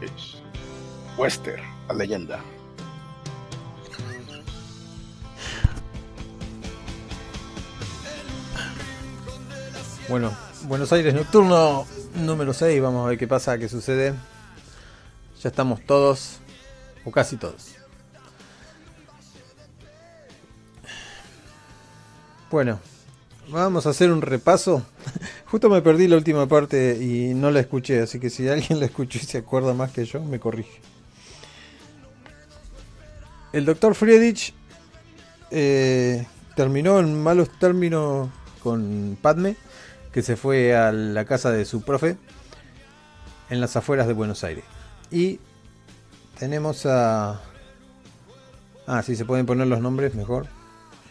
es Wester, la leyenda. Bueno, Buenos Aires Nocturno número 6, vamos a ver qué pasa, qué sucede. Ya estamos todos, o casi todos. Bueno, vamos a hacer un repaso. Justo me perdí la última parte y no la escuché, así que si alguien la escuchó y se acuerda más que yo, me corrige. El doctor Friedrich eh, terminó en malos términos con Padme, que se fue a la casa de su profe en las afueras de Buenos Aires. Y tenemos a... Ah, sí, se pueden poner los nombres mejor.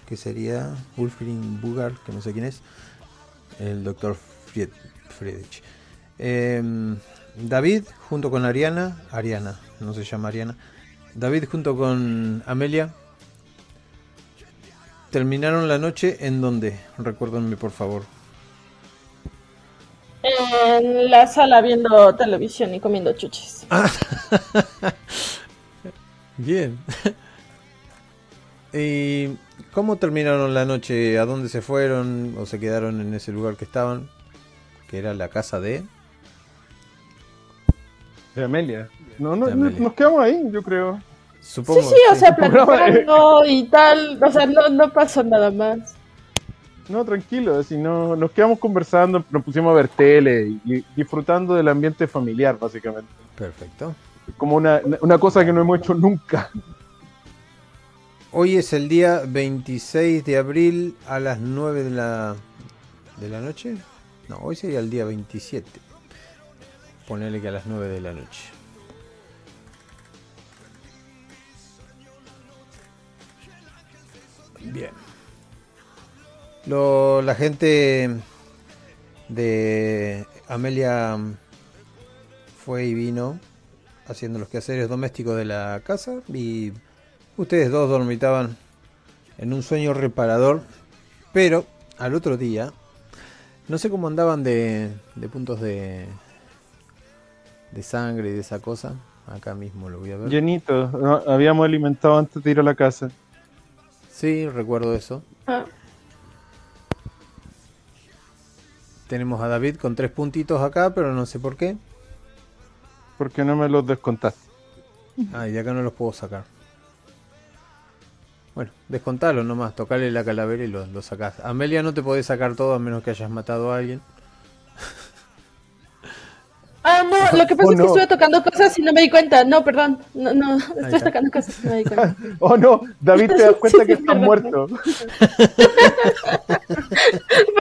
Que sería Wolfgang Bugar, que no sé quién es. El doctor Fried Friedrich. Em, David junto con Ariana. Ariana, no se llama Ariana. David junto con Amelia. Terminaron la noche en donde, recuérdenme por favor. En la sala viendo televisión y comiendo chuches. Bien. ¿Y cómo terminaron la noche? ¿A dónde se fueron o se quedaron en ese lugar que estaban? Que era la casa de... De Amelia. No, no, De Amelia. nos quedamos ahí, yo creo. Supongo. sí, sí, o sea, platicando y tal. O sea, no, no pasó nada más. No, tranquilo, si no, nos quedamos conversando, nos pusimos a ver tele y, y disfrutando del ambiente familiar, básicamente. Perfecto. Como una, una cosa que no hemos hecho nunca. Hoy es el día 26 de abril a las 9 de la, de la noche. No, hoy sería el día 27. Ponele que a las 9 de la noche. Bien. Lo, la gente de Amelia fue y vino haciendo los quehaceres domésticos de la casa y ustedes dos dormitaban en un sueño reparador, pero al otro día no sé cómo andaban de, de puntos de de sangre y de esa cosa. Acá mismo lo voy a ver. Llenito, ¿no? habíamos alimentado antes de ir a la casa. Sí, recuerdo eso. Ah, Tenemos a David con tres puntitos acá, pero no sé por qué. porque no me los descontaste? Ah, y acá no los puedo sacar. Bueno, descontalo nomás, tocale la calavera y lo, lo sacás. Amelia no te podés sacar todo a menos que hayas matado a alguien. Ah, no, lo que pasa Oh, es que no. estuve tocando cosas y no me di cuenta. No, perdón. No, no, estuve está. tocando cosas y no me di cuenta. Oh no, David te das cuenta que Sí, estás perdón. muerto.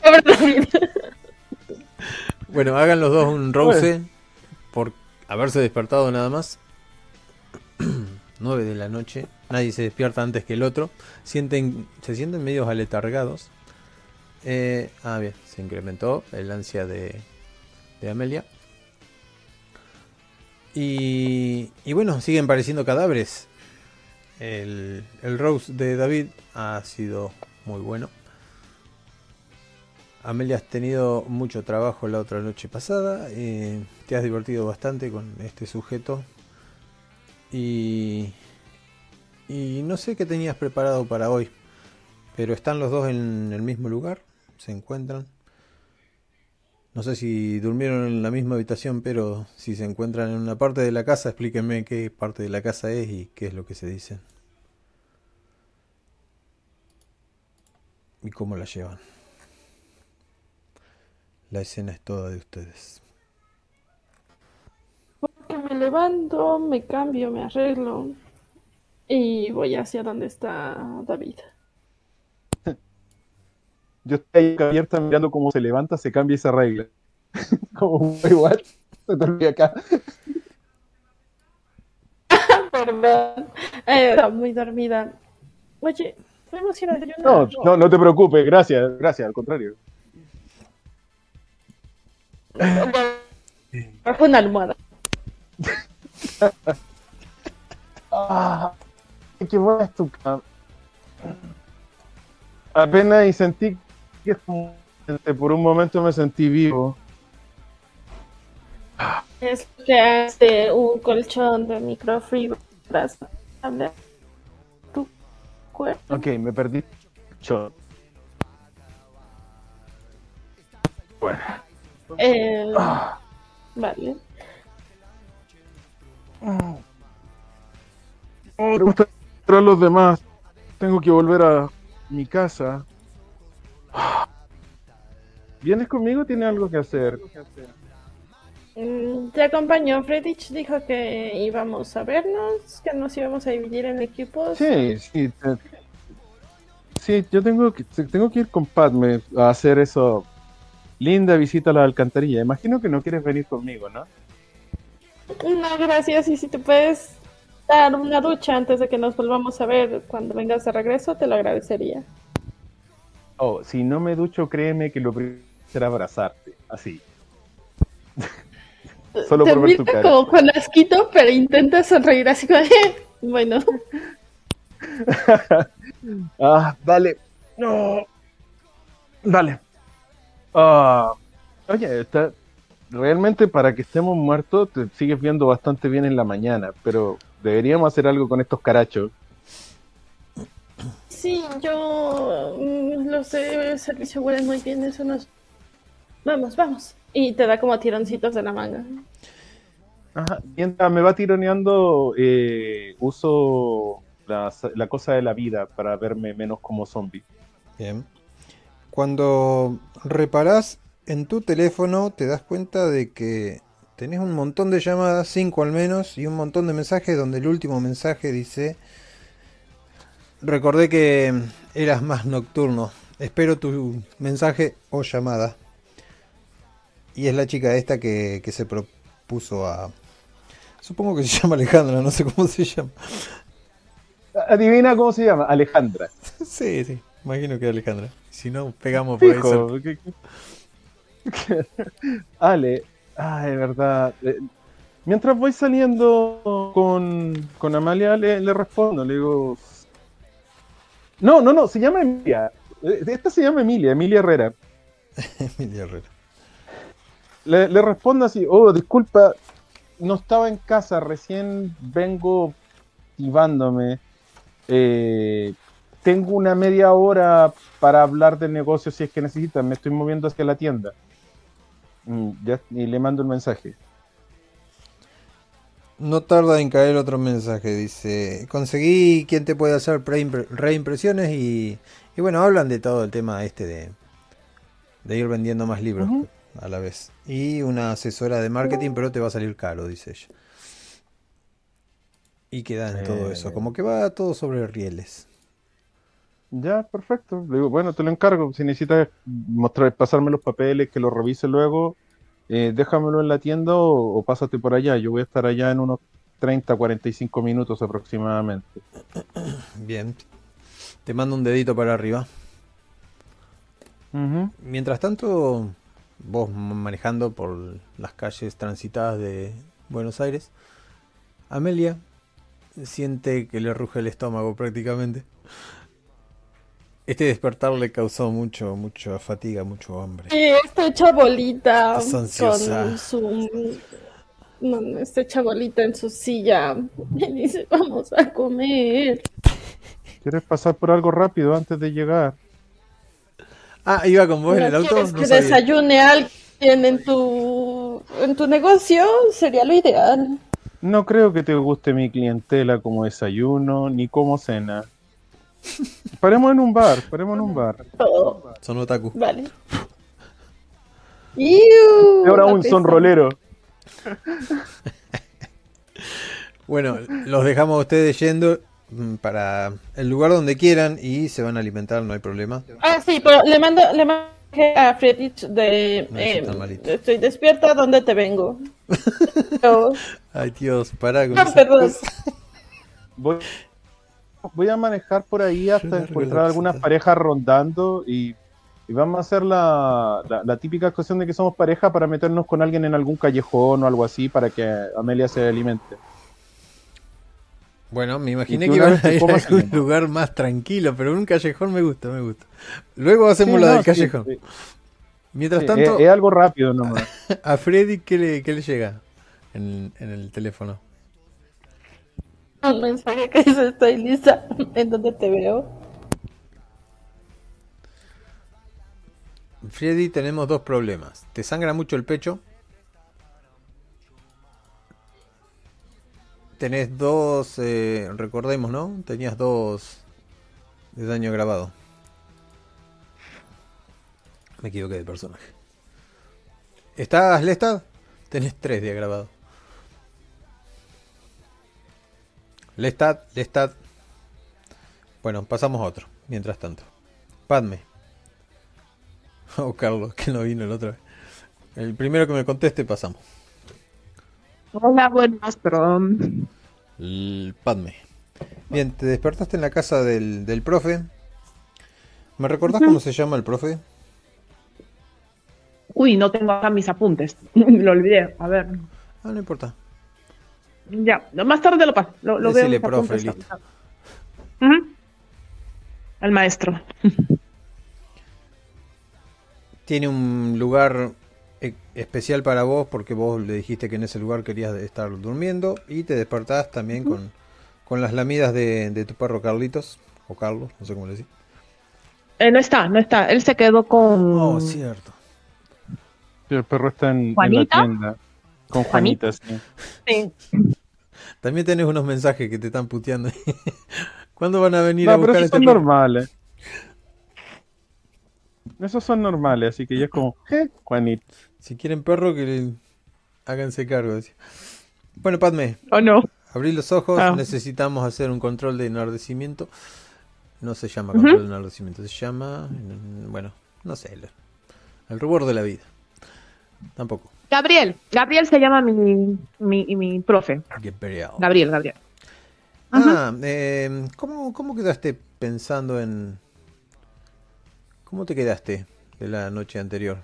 Pobre David. Bueno, hagan los dos un rouse por haberse despertado nada más. 9 de la noche, nadie se despierta antes que el otro. Sienten, se sienten medios aletargados. Eh, ah, bien, se incrementó el ansia de, Amelia. Y, y bueno, siguen pareciendo cadáveres. El, el Rose de David ha sido muy bueno. Amelia, has tenido mucho trabajo la otra noche pasada. eh, te has divertido bastante con este sujeto. Y, no sé qué tenías preparado para hoy. Pero están los dos en el mismo lugar. Se encuentran. No sé si durmieron en la misma habitación, pero si se encuentran en una parte de la casa, explíquenme qué parte de la casa es y qué es lo que se dice. Y cómo la llevan. La escena es toda de ustedes. Me levanto, me cambio, me arreglo y voy hacia donde está David. Yo estoy ahí abierta mirando cómo se levanta, se cambia esa regla. Como igual, se olvida acá. Perdón, eh, estaba muy dormida. Oye, podemos ir a no, no te preocupes, gracias, gracias, al contrario. Bajo una almohada. Ah, qué buena es tu cama. Apenas y sentí que por un momento me sentí vivo. Es que hace un colchón de microfibras. Habla tu cuerpo. Ok, me perdí. Yo. Bueno. Eh, Ah. vale. Oh, me gusta a los demás. Tengo que volver a mi casa. ¿Vienes conmigo? Tiene algo que hacer. Mm, Te acompañó. Fredich dijo que íbamos a vernos, que nos íbamos a dividir en equipos. Sí, sí. te- Sí, yo tengo que, tengo que ir con Padme a hacer eso. Linda visita a la alcantarilla. Imagino que no quieres venir conmigo, ¿no? No, gracias. Y si te puedes dar una ducha antes de que nos volvamos a ver cuando vengas de regreso, te lo agradecería. Oh, si no me ducho, créeme que lo primero será abrazarte. Así. Solo te por ver tu cara. como con asquito, pero intenta sonreír así como, bueno, Ah, dale. No. Dale. Ah, oye, está, realmente para que estemos muertos te sigues viendo bastante bien en la mañana, pero deberíamos hacer algo con estos carachos. sí, yo mm, los de servicio huelen muy bien, eso nos... Vamos, vamos. Y te da como tironcitos de la manga. Ajá. Mientras me va tironeando, eh, uso la, la cosa de la vida para verme menos como zombie. Bien. Cuando reparás en tu teléfono, te das cuenta de que tenés un montón de llamadas, cinco al menos, y un montón de mensajes donde el último mensaje dice: Recordé que eras más nocturno. Espero tu mensaje o llamada. Y es la chica esta que, que se propuso a. Supongo que se llama Alejandra, no sé cómo se llama. Adivina cómo se llama, Alejandra. Sí, sí, imagino que Alejandra. Si no, pegamos por. Fijo. Ale, ah, de verdad. Eh, Mientras voy saliendo con, con Amalia, le, le respondo, le digo. No, no, no, se llama Emilia. Eh, Esta se llama Emilia, Emilia Herrera. Emilia Herrera. Le, le respondo así, oh, disculpa, no estaba en casa, recién vengo activándome. Eh, tengo una media hora para hablar del negocio si es que necesitan, me estoy moviendo hacia la tienda. Ya- y le mando un mensaje. No tarda en caer otro mensaje, dice, conseguí quien te puede hacer reimpresiones y, y bueno, hablan de todo el tema este de, de ir vendiendo más libros a la vez. Y una asesora de marketing, pero te va a salir caro, dice ella. Y queda en todo Eh. eso, como que va todo sobre rieles. Ya, perfecto. Le digo, bueno, te lo encargo. Si necesitas mostrar, pasarme los papeles, que los revise luego, eh, déjamelo en la tienda o, o pásate por allá. Yo voy a estar allá en unos 30, 45 minutos aproximadamente. Bien, te mando un dedito para arriba. Mientras tanto, vos manejando por las calles transitadas de Buenos Aires, Amelia siente que le ruge el estómago prácticamente. Este despertar le causó mucho, mucha fatiga, mucho hambre. Y está hecha bolita Estás ansiosa. con su... No, no, está hecha bolita en su silla. Me dice, vamos a comer. ¿Quieres pasar por algo rápido antes de llegar? Ah, iba con vos en ¿No el auto. quieres No que sabía. desayune alguien en tu, en tu negocio? Sería lo ideal. No creo que te guste mi clientela como desayuno ni como cena. Paremos en un bar, paremos en un bar. Oh, Son otaku. vale. Iu, Y ahora un sonrolero. Bueno, los dejamos a ustedes yendo mm, para el lugar donde quieran y se van a alimentar, no hay problema. Ah, sí, pero le mando, le mando a Friedrich de... No, eh, estoy despierta, ¿dónde te vengo? Ay, Dios, con no, perdón. Voy, voy a manejar por ahí hasta encontrar algunas parejas rondando y, y vamos a hacer la, la, la típica cuestión de que somos pareja para meternos con alguien en algún callejón o algo así para que Amelia se alimente. Bueno, me imaginé que iban a ir a algún lugar más tranquilo, pero un callejón me gusta, me gusta. Luego hacemos Sí, la no, del callejón. sí, Mientras sí, tanto, es, es algo rápido nomás. a Freddy, ¿qué le, qué le llega? en, en el teléfono. Un mensaje que dice estoy lista. ¿En dónde te veo? Freddy, tenemos dos problemas. Te sangra mucho el pecho. Tenés dos, eh, recordemos, ¿no? Tenías dos de daño grabado. Me equivoqué de personaje. ¿Estás Lestad? Tenés tres de grabado. Lestad, Lestad. Bueno, pasamos a otro, mientras tanto. Padme. Oh, Carlos, que no vino el otro. El primero que me conteste, pasamos. Hola, buenas, perdón. El Padme. Bien, te despertaste en la casa del, del profe. ¿Me recordás cómo se llama el profe? Uy, no tengo acá mis apuntes. lo olvidé. A ver. Ah, no importa. Ya, más tarde lo paso. Lo, lo Decile profe, listo. El maestro. Tiene un lugar e- especial para vos porque vos le dijiste que en ese lugar querías estar durmiendo y te despertás también con, con las lamidas de, de tu perro Carlitos o Carlos, no sé cómo le decís. Eh, no está, no está. Él se quedó con. Oh, cierto. Sí, El perro está en, en la ¿Juanita? tienda. Con ¿Juanita? Juanita, sí. Sí. También tenés unos mensajes que te están puteando. ¿Cuándo van a venir No, a pero buscar esos este son normales. Esos son normales, así que ya es como, ¿eh? Juanita. Si quieren perro, que le- háganse cargo. decía. Bueno, Padme, ¿O no? abrí los ojos. Ah. Necesitamos hacer un control de enardecimiento. No se llama control de enardecimiento, se llama. mm, Bueno, no sé. El, el rubor de la vida. Tampoco. Gabriel. Gabriel se llama mi, mi, mi profe. Gabriel. Gabriel, Gabriel. Ah, eh, ¿cómo, ¿cómo quedaste pensando en. ¿Cómo te quedaste de la noche anterior?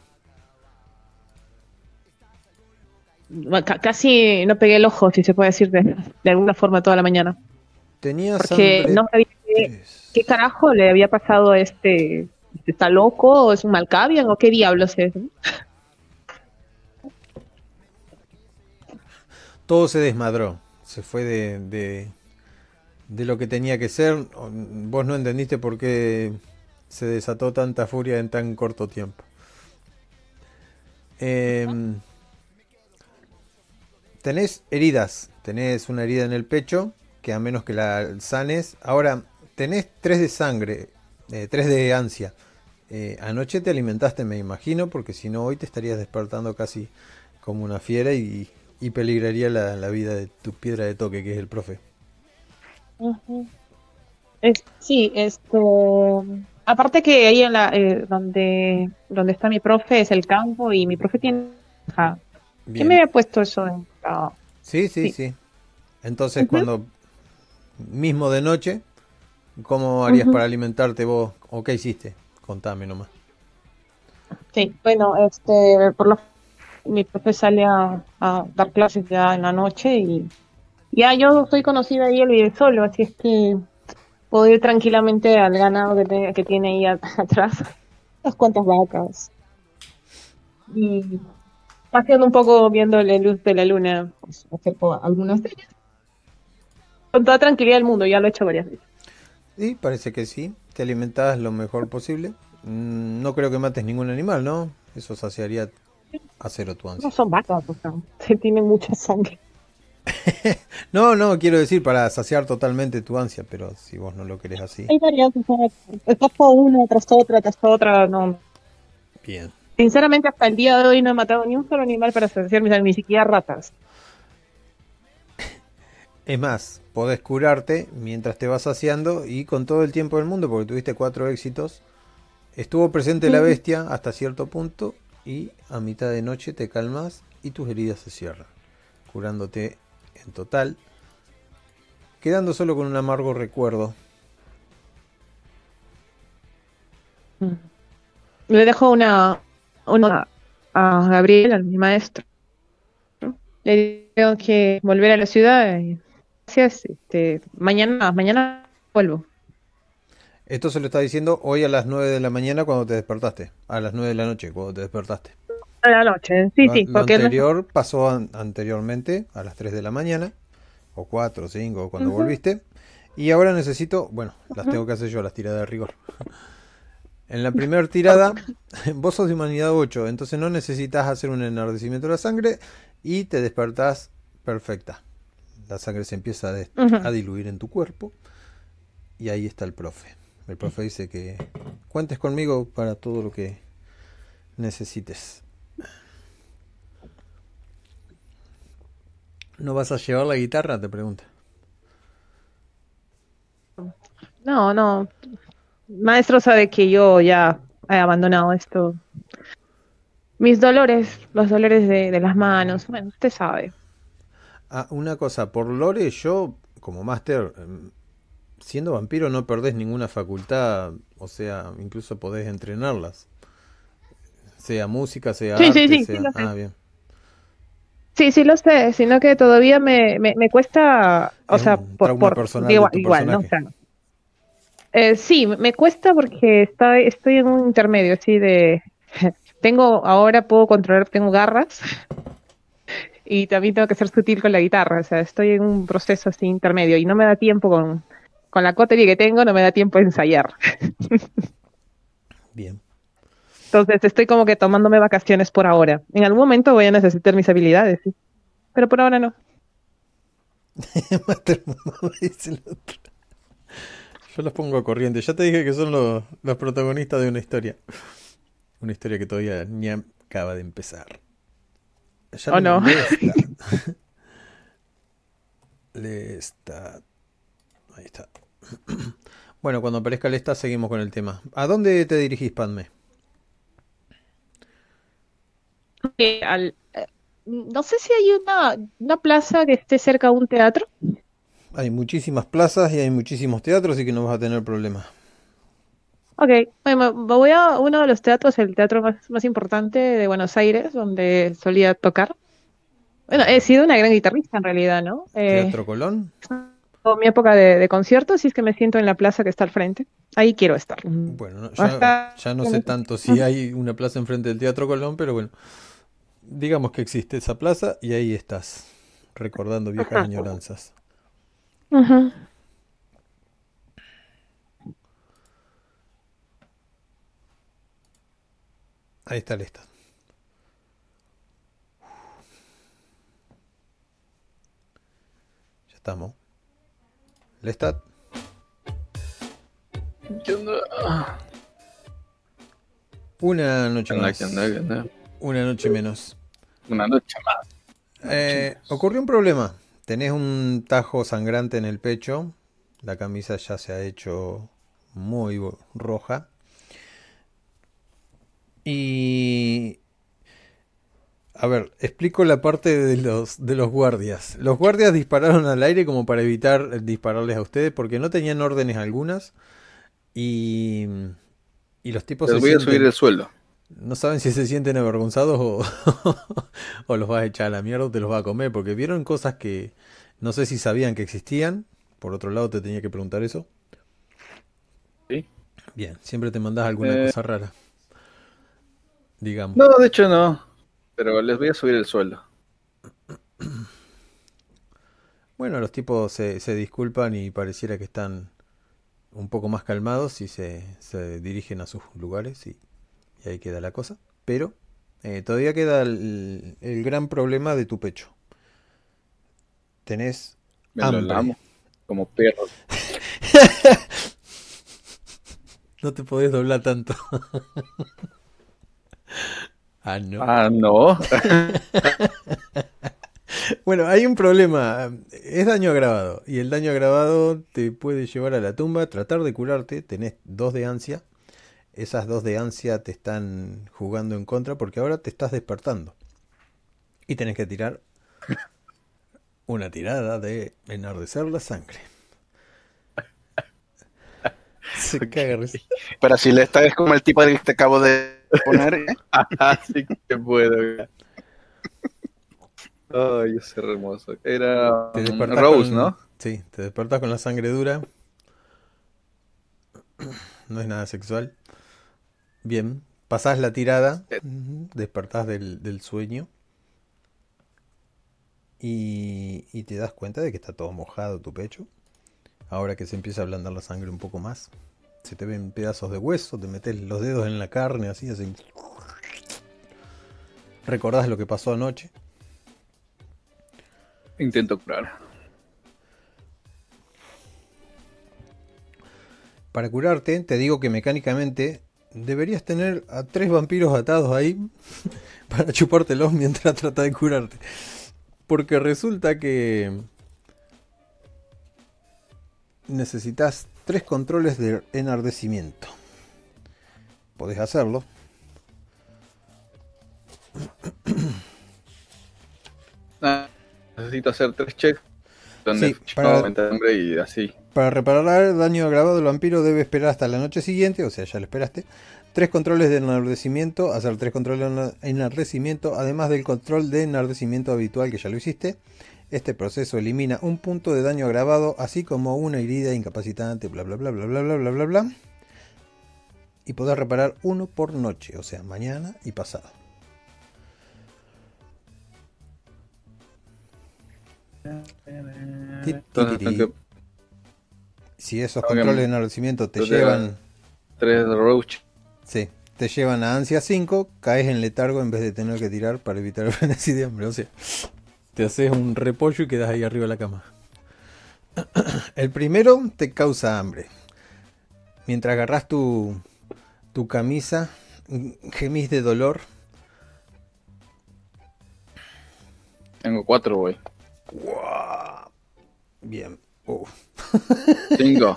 Casi no pegué el ojo, si se puede decir de, de alguna forma toda la mañana. Tenías Porque hambre. no sabía qué, qué carajo le había pasado a este. ¿Está loco? ¿O es un Malkavian? ¿O qué diablos es? Todo se desmadró. Se fue de, de, lo que tenía que ser. Vos no entendiste por qué se desató tanta furia en tan corto tiempo. Em, tenés heridas. Tenés una herida en el pecho. Que a menos que la sanes. Ahora, tenés tres de sangre. eh, tres de ansia. Eh, anoche te alimentaste, me imagino. Porque si no, hoy te estarías despertando casi como una fiera y, y peligraría la, la vida de tu piedra de toque, que es el profe. Es- sí, esto. Aparte que ahí en la, eh, donde, donde está mi profe es el campo y mi profe tiene. Ajá. ¿Quién me había puesto eso en la- Sí, sí, sí, Sí. Entonces, cuando mismo de noche, ¿cómo harías para alimentarte vos? ¿O qué hiciste? Contame nomás. Sí, bueno, este, por lo mi profe sale a, a dar clases ya en la noche y ya yo soy conocida y él vive solo, así es que puedo ir tranquilamente al ganado que, te- que tiene ahí a- atrás, unas cuantas vacas. Y paseando un poco viendo la luz de la luna, pues, acerco algunas de ellas. Con toda tranquilidad del mundo, ya lo he hecho varias veces. Y parece que sí, te alimentás lo mejor posible. Mm, No creo que mates ningún animal, ¿no? Eso saciaría a cero tu ansia. No son vacas, o sea, tienen mucha sangre. No, no, quiero decir para saciar totalmente tu ansia, pero si vos no lo querés así, Hay variantes, o sea, escapo una tras otra, tras otra, no. bien. Sinceramente, hasta el día de hoy no he matado ni un solo animal para saciar mis ni siquiera ratas. Es más, podés curarte mientras te vas saciando y con todo el tiempo del mundo, porque tuviste cuatro éxitos. Estuvo presente la bestia hasta cierto punto y a mitad de noche te calmas y tus heridas se cierran, curándote en total, quedando solo con un amargo recuerdo. Le dejo una, una a Gabriel, a mi maestro. Le digo que volver a la ciudad. y Gracias. Este, mañana, mañana vuelvo. Esto se lo está diciendo hoy a las 9 de la mañana cuando te despertaste, a las 9 de la noche cuando te despertaste. A la noche, sí, sí, lo porque no- anterior pasó an- anteriormente a las 3 de la mañana, o 4 o 5, cuando volviste. Y ahora necesito, bueno, las tengo que hacer yo, las tiradas de rigor. En la primera tirada, vos sos de humanidad 8, entonces no necesitas hacer un enardecimiento de la sangre y te despertás perfecta. La sangre se empieza a diluir en tu cuerpo y ahí está el profe. El profe dice que cuentes conmigo para todo lo que necesites. ¿No vas a llevar la guitarra? Te pregunta. No, no. Maestro sabe que yo ya he abandonado esto. Mis dolores, los dolores de, de las manos, bueno, usted sabe. Ah, una cosa, por Lore, yo como máster, em, siendo vampiro no perdés ninguna facultad, o sea, incluso podés entrenarlas. Sea música, sea Sí, sí, arte, sí, sí, sea... lo sé. Ah, bien. Sí, sí lo sé, sino que todavía me, me, me cuesta, o Es sea, por, por personal igual, igual, ¿no? O personaje. sea, eh, sí, me cuesta porque estoy, estoy en un intermedio, así de, tengo, ahora puedo controlar, tengo garras y también tengo que ser sutil con la guitarra, o sea, estoy en un proceso así intermedio y no me da tiempo con, con la cotería que tengo, no me da tiempo a ensayar. Bien. Entonces estoy como que tomándome vacaciones por ahora. En algún momento voy a necesitar mis habilidades, sí. Pero por ahora no. Yo los pongo a corriente. Ya te dije que son los, los protagonistas de una historia. Una historia que todavía ni acaba de empezar. Ya Oh, no. Lestat. Lestat. Ahí está. Bueno, cuando aparezca Lestat seguimos con el tema. ¿A dónde te dirigís, Padme? Eh, al- eh, no sé si hay una, una plaza que esté cerca de un teatro. Hay muchísimas plazas y hay muchísimos teatros, así que no vas a tener problemas. Ok, bueno, voy a uno de los teatros, el teatro más, más importante de Buenos Aires, donde solía tocar. Bueno, he sido una gran guitarrista en realidad, ¿no? Eh, ¿Teatro Colón? En mi época de, de conciertos, y es que me siento en la plaza que está al frente. Ahí quiero estar. Bueno, no- Hasta- ya, ya no sé tanto si hay una plaza enfrente del Teatro Colón, pero bueno, digamos que existe esa plaza y ahí estás, recordando viejas Ajá. añoranzas. Ujú. Ahí está Lestat. Ya estamos. Lestat, ¿Qué onda? Una noche ¿Qué onda? más. ¿Qué onda? ¿Qué onda? Una noche menos. Una noche más. Eh, ocurrió un problema. Tenés un tajo sangrante en el pecho. La camisa ya se ha hecho muy roja. Y... A ver, explico la parte de los, de los guardias. Los guardias dispararon al aire como para evitar dispararles a ustedes porque no tenían órdenes algunas. Y... Y los tipos Les se voy a subir el sueldo. no saben si se sienten avergonzados o, o los vas a echar a la mierda o te los vas a comer, porque vieron cosas que no sé si sabían que existían. Por otro lado, te tenía que preguntar eso. Sí. Bien, siempre te mandas alguna Eh. cosa rara. Digamos. No, de hecho no. Pero les voy a subir el sueldo. Bueno, los tipos se, se disculpan y pareciera que están un poco más calmados y se, se dirigen a sus lugares y, y ahí queda la cosa. Pero eh, todavía queda el, el gran problema de tu pecho. Tenés Me lo hambre. lamo. Como perro. No te podés doblar tanto. ah, no. Ah, no. Bueno, hay un problema. Es daño agravado. Y el daño agravado te puede llevar a la tumba. Tratar de curarte. Tenés dos de ansia. Esas dos de ansia te están jugando en contra porque ahora te estás despertando. Y tenés que tirar una tirada de enardecer la sangre. Se caga. Pero si le esta es como el tipo que te acabo de poner. ¿eh? Así que puedo. Ay, es hermoso. Era Te um, Rose, con- ¿no? Sí, te despertás con la sangre dura. No es nada sexual. Bien, pasás la tirada, Eh. despertás del, del sueño y, y te das cuenta de que está todo mojado tu pecho. Ahora que se empieza a ablandar la sangre un poco más, se te ven pedazos de hueso, te metes los dedos en la carne, así, así. Recordás lo que pasó anoche. Intento curar. Para curarte, te digo que mecánicamente deberías tener a tres vampiros atados ahí para chupártelos mientras trata de curarte. Porque resulta que necesitas tres controles de enardecimiento. Podés hacerlo. Ah, necesito hacer tres checks. Donde Sí, para- hambre y así. Para reparar el daño agravado del vampiro debe esperar hasta la noche siguiente, o sea, ya lo esperaste. Tres controles de enardecimiento, hacer tres controles de enardecimiento, además del control de enardecimiento habitual que ya lo hiciste. Este proceso elimina un punto de daño agravado, así como una herida incapacitante, bla bla bla bla bla bla bla bla bla. Y podés reparar uno por noche, o sea, mañana y pasado. Si esos controles de enardecimiento te llevan tres roach. Sí, te llevan a ansia 5, caes en letargo en vez de tener que tirar para evitar el frenesí de hambre. O sea, te haces un repollo y quedas ahí arriba de la cama. El primero te causa hambre. Mientras agarras tu, tu camisa, gemís de dolor. Tengo cuatro, güey. Bien. Uf, Cinco.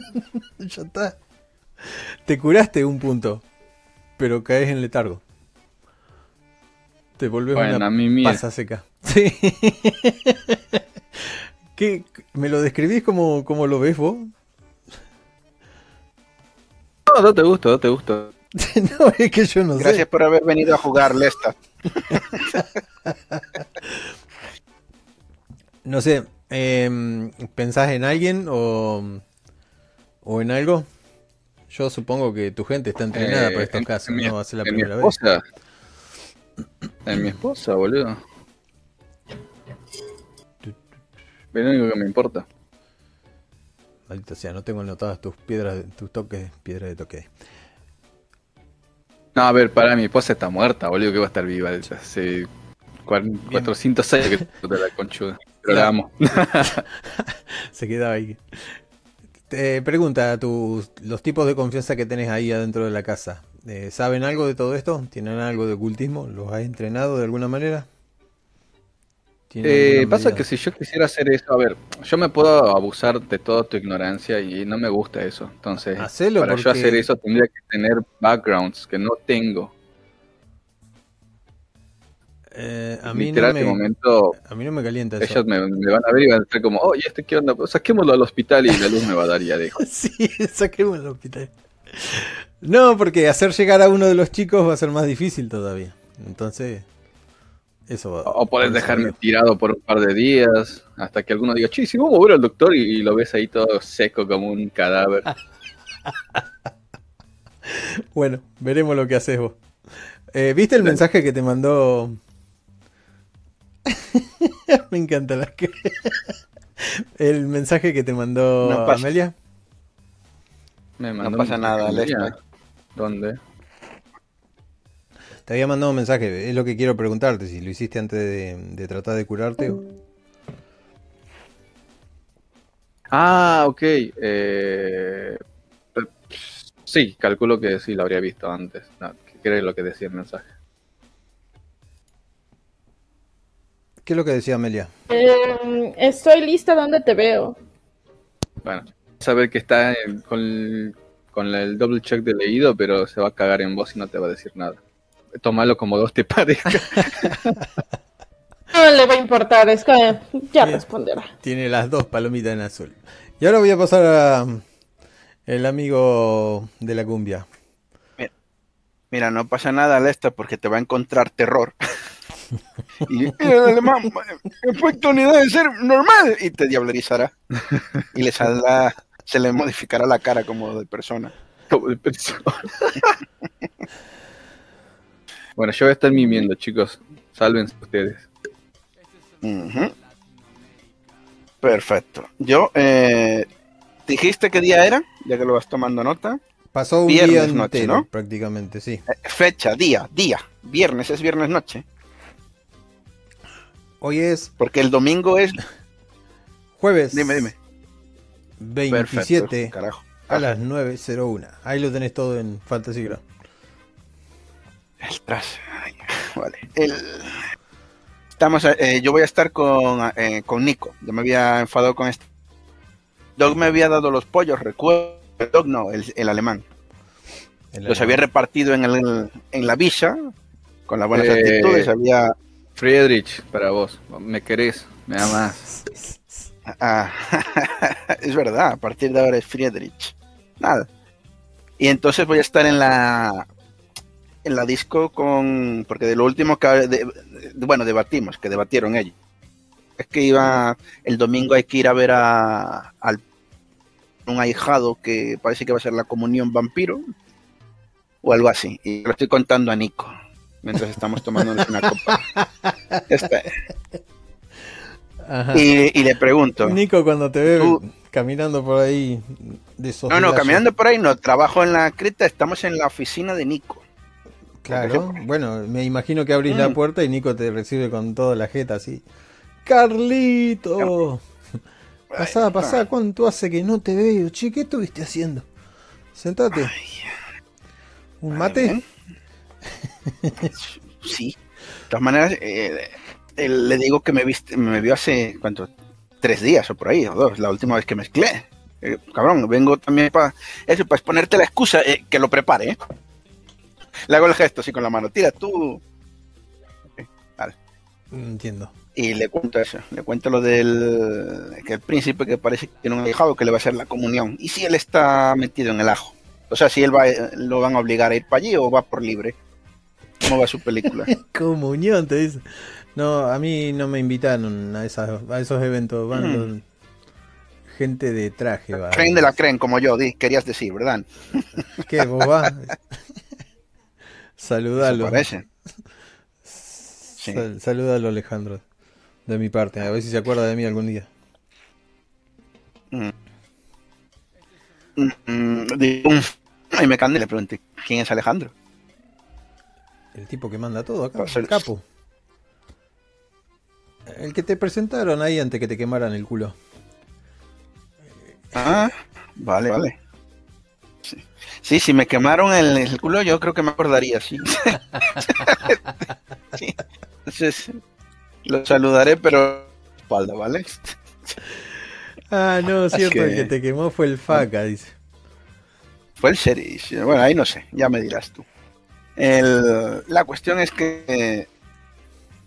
ya está. Te curaste un punto, pero caes en letargo. Te volvés bueno, una a mí. Pasa seca. Sí. ¿Qué, ¿Me lo describís como, como lo ves vos? No, date gusto, date gusto. no, es que yo no Gracias por haber venido a jugar, Lesta. sé. No sé, em, ¿pensás en alguien o, o en algo? Yo supongo que tu gente está entrenada Eh, para estos en- casos, en mi- no va a ser la mi primera vez. esposa. En mi esposa, boludo. Lo único que me importa. Maldita sea, no tengo anotadas tus piedras, tus toques, piedras de toque. No, a ver, para mi esposa está muerta, boludo, que va a estar viva. Hace cuar- 400 años que te la conchuda. Pero la amo. Se quedaba ahí. Te pregunta, tus, los tipos de confianza que tenés ahí adentro de la casa, eh, ¿saben algo de todo esto? ¿Tienen algo de ocultismo? ¿Los has entrenado de alguna manera? ¿Tienen Eh, pasa medida? que si yo quisiera hacer eso, a ver, yo me puedo abusar de toda tu ignorancia y no me gusta eso. Entonces, Hacelo para yo hacer eso tendría que tener backgrounds que no tengo. Eh, a, mí no Literal, este me, momento a mí no me calienta eso. ellos me, me van a ver y van a estar como, oye, este qué onda, saquémoslo al hospital y la luz me va a dar y ya dejo. Sí, saquemos el hospital. No, porque hacer llegar a uno de los chicos va a ser más difícil todavía. Entonces, eso va. O puedes dejarme tirado por un par de días hasta que alguno diga, che, si vamos a ver al doctor y, y lo ves ahí todo seco como un cadáver. Bueno, veremos lo que haces vos. Eh, ¿Viste el mensaje que te mandó? Me encanta la que... El mensaje que te mandó No. Amelia. Me No pasa nada, día. ¿Dónde? Te había mandado un mensaje. Es lo que quiero preguntarte. Si lo hiciste antes de, de tratar de curarte. o- Ah, ok. Eh, sí, calculo que sí lo habría visto antes. No, ¿Qué es lo que decía el mensaje? ¿Qué es lo que decía Amelia? Eh, estoy lista donde te veo. Bueno, saber que está con el double check de leído, pero se va a cagar en vos y no te va a decir nada. Tómalo como dos te parezca. No le va a importar, es que ya responderá. Tiene las dos palomitas en azul. Y ahora voy a pasar a el amigo de la cumbia. Mira, no pasa nada, Lesta, porque te va a encontrar terror. y el alemán, efecto unidad de ser normal, y te diablerizará. Y le saldrá, se le modificará la cara como de persona. Tomo depresión. bueno, yo voy a estar mimiendo, chicos. Sálvense ustedes. Perfecto. Yo, eh, ¿dijiste qué día era? Ya que lo vas tomando nota. Pasó un Viernes día noche, ¿no? prácticamente, sí. Eh, fecha, día, día. Viernes es viernes noche. Hoy es Porque el domingo es. jueves Dime, dime. 27 Perfecto, carajo. a las 9.01. Ahí lo tenés todo en Fantasy Ground. El tras. ay, Vale. El... Estamos, eh, yo voy a estar con, eh, con Nico. Yo me había enfadado con este. Dog me había dado los pollos, recuerdo. Dog no, el, el alemán. El Los había repartido en, el, en la villa, con las buenas Eh, actitudes. Había. Friedrich, para vos. Me querés, me amas. Ah, es verdad, a partir de ahora es Friedrich. Nada. Y entonces voy a estar en la en la disco con porque de lo último que de- de- bueno, debatimos, que debatieron ellos. Es que iba el domingo hay que ir a ver a al un ahijado que parece que va a ser la comunión vampiro o algo así. Y lo estoy contando a Nico mientras estamos tomando una copa. Ajá. Y, y le pregunto. Nico cuando te ve Tú- caminando por ahí de No, no, caminando por ahí no, trabajo en la cripta, estamos en la oficina de Nico. Claro, bueno, me imagino que abrís la Mm. puerta y Nico te recibe con toda la jeta así. Carlito, pasá, pasá, ¿cuánto hace que no te veo? Che, ¿qué estuviste haciendo? Sentate. ¿Un mate? Sí. De todas maneras, eh, le digo que me, viste, me vio hace, ¿cuánto? Tres días o por ahí, o dos, la última vez que mezclé. Eh, cabrón, vengo también para eso, para exponerte la excusa, eh, que lo prepare, ¿eh? Le hago el gesto así con la mano, tira tú. Entiendo. Y le cuento eso, le cuento lo del que el príncipe que parece que tiene un ahijado que le va a hacer la comunión. ¿Y si él está metido en el ajo? O sea, si él va, lo van a obligar a ir para allí o va por libre. ¿Cómo va su película? Comunión, te dice. No, a mí no me invitaron a, esas, a esos eventos. Van Mm. los- gente de traje. Va. Creen de la creen, como yo, di- querías decir, ¿verdad? ¿Qué, vos vas? Saludalo. parece. Sí. Sal- salúdalo, Alejandro. De mi parte, a ver si se acuerda de mí algún día. Mm. Mm, um, Ay, me candé, le pregunté, ¿quién es Alejandro? El tipo que manda todo acá, ser- el capo. El que te presentaron ahí antes que te quemaran el culo. Ah, vale, vale. Sí, si me quemaron el, el culo, yo creo que me acordaría, sí. sí. Entonces, lo saludaré, pero espalda, ¿vale? Ah, no, cierto, el que- que te quemó fue el faca, dice. Fue el Series. Bueno, ahí no sé, ya me dirás tú. El- la cuestión es que eh,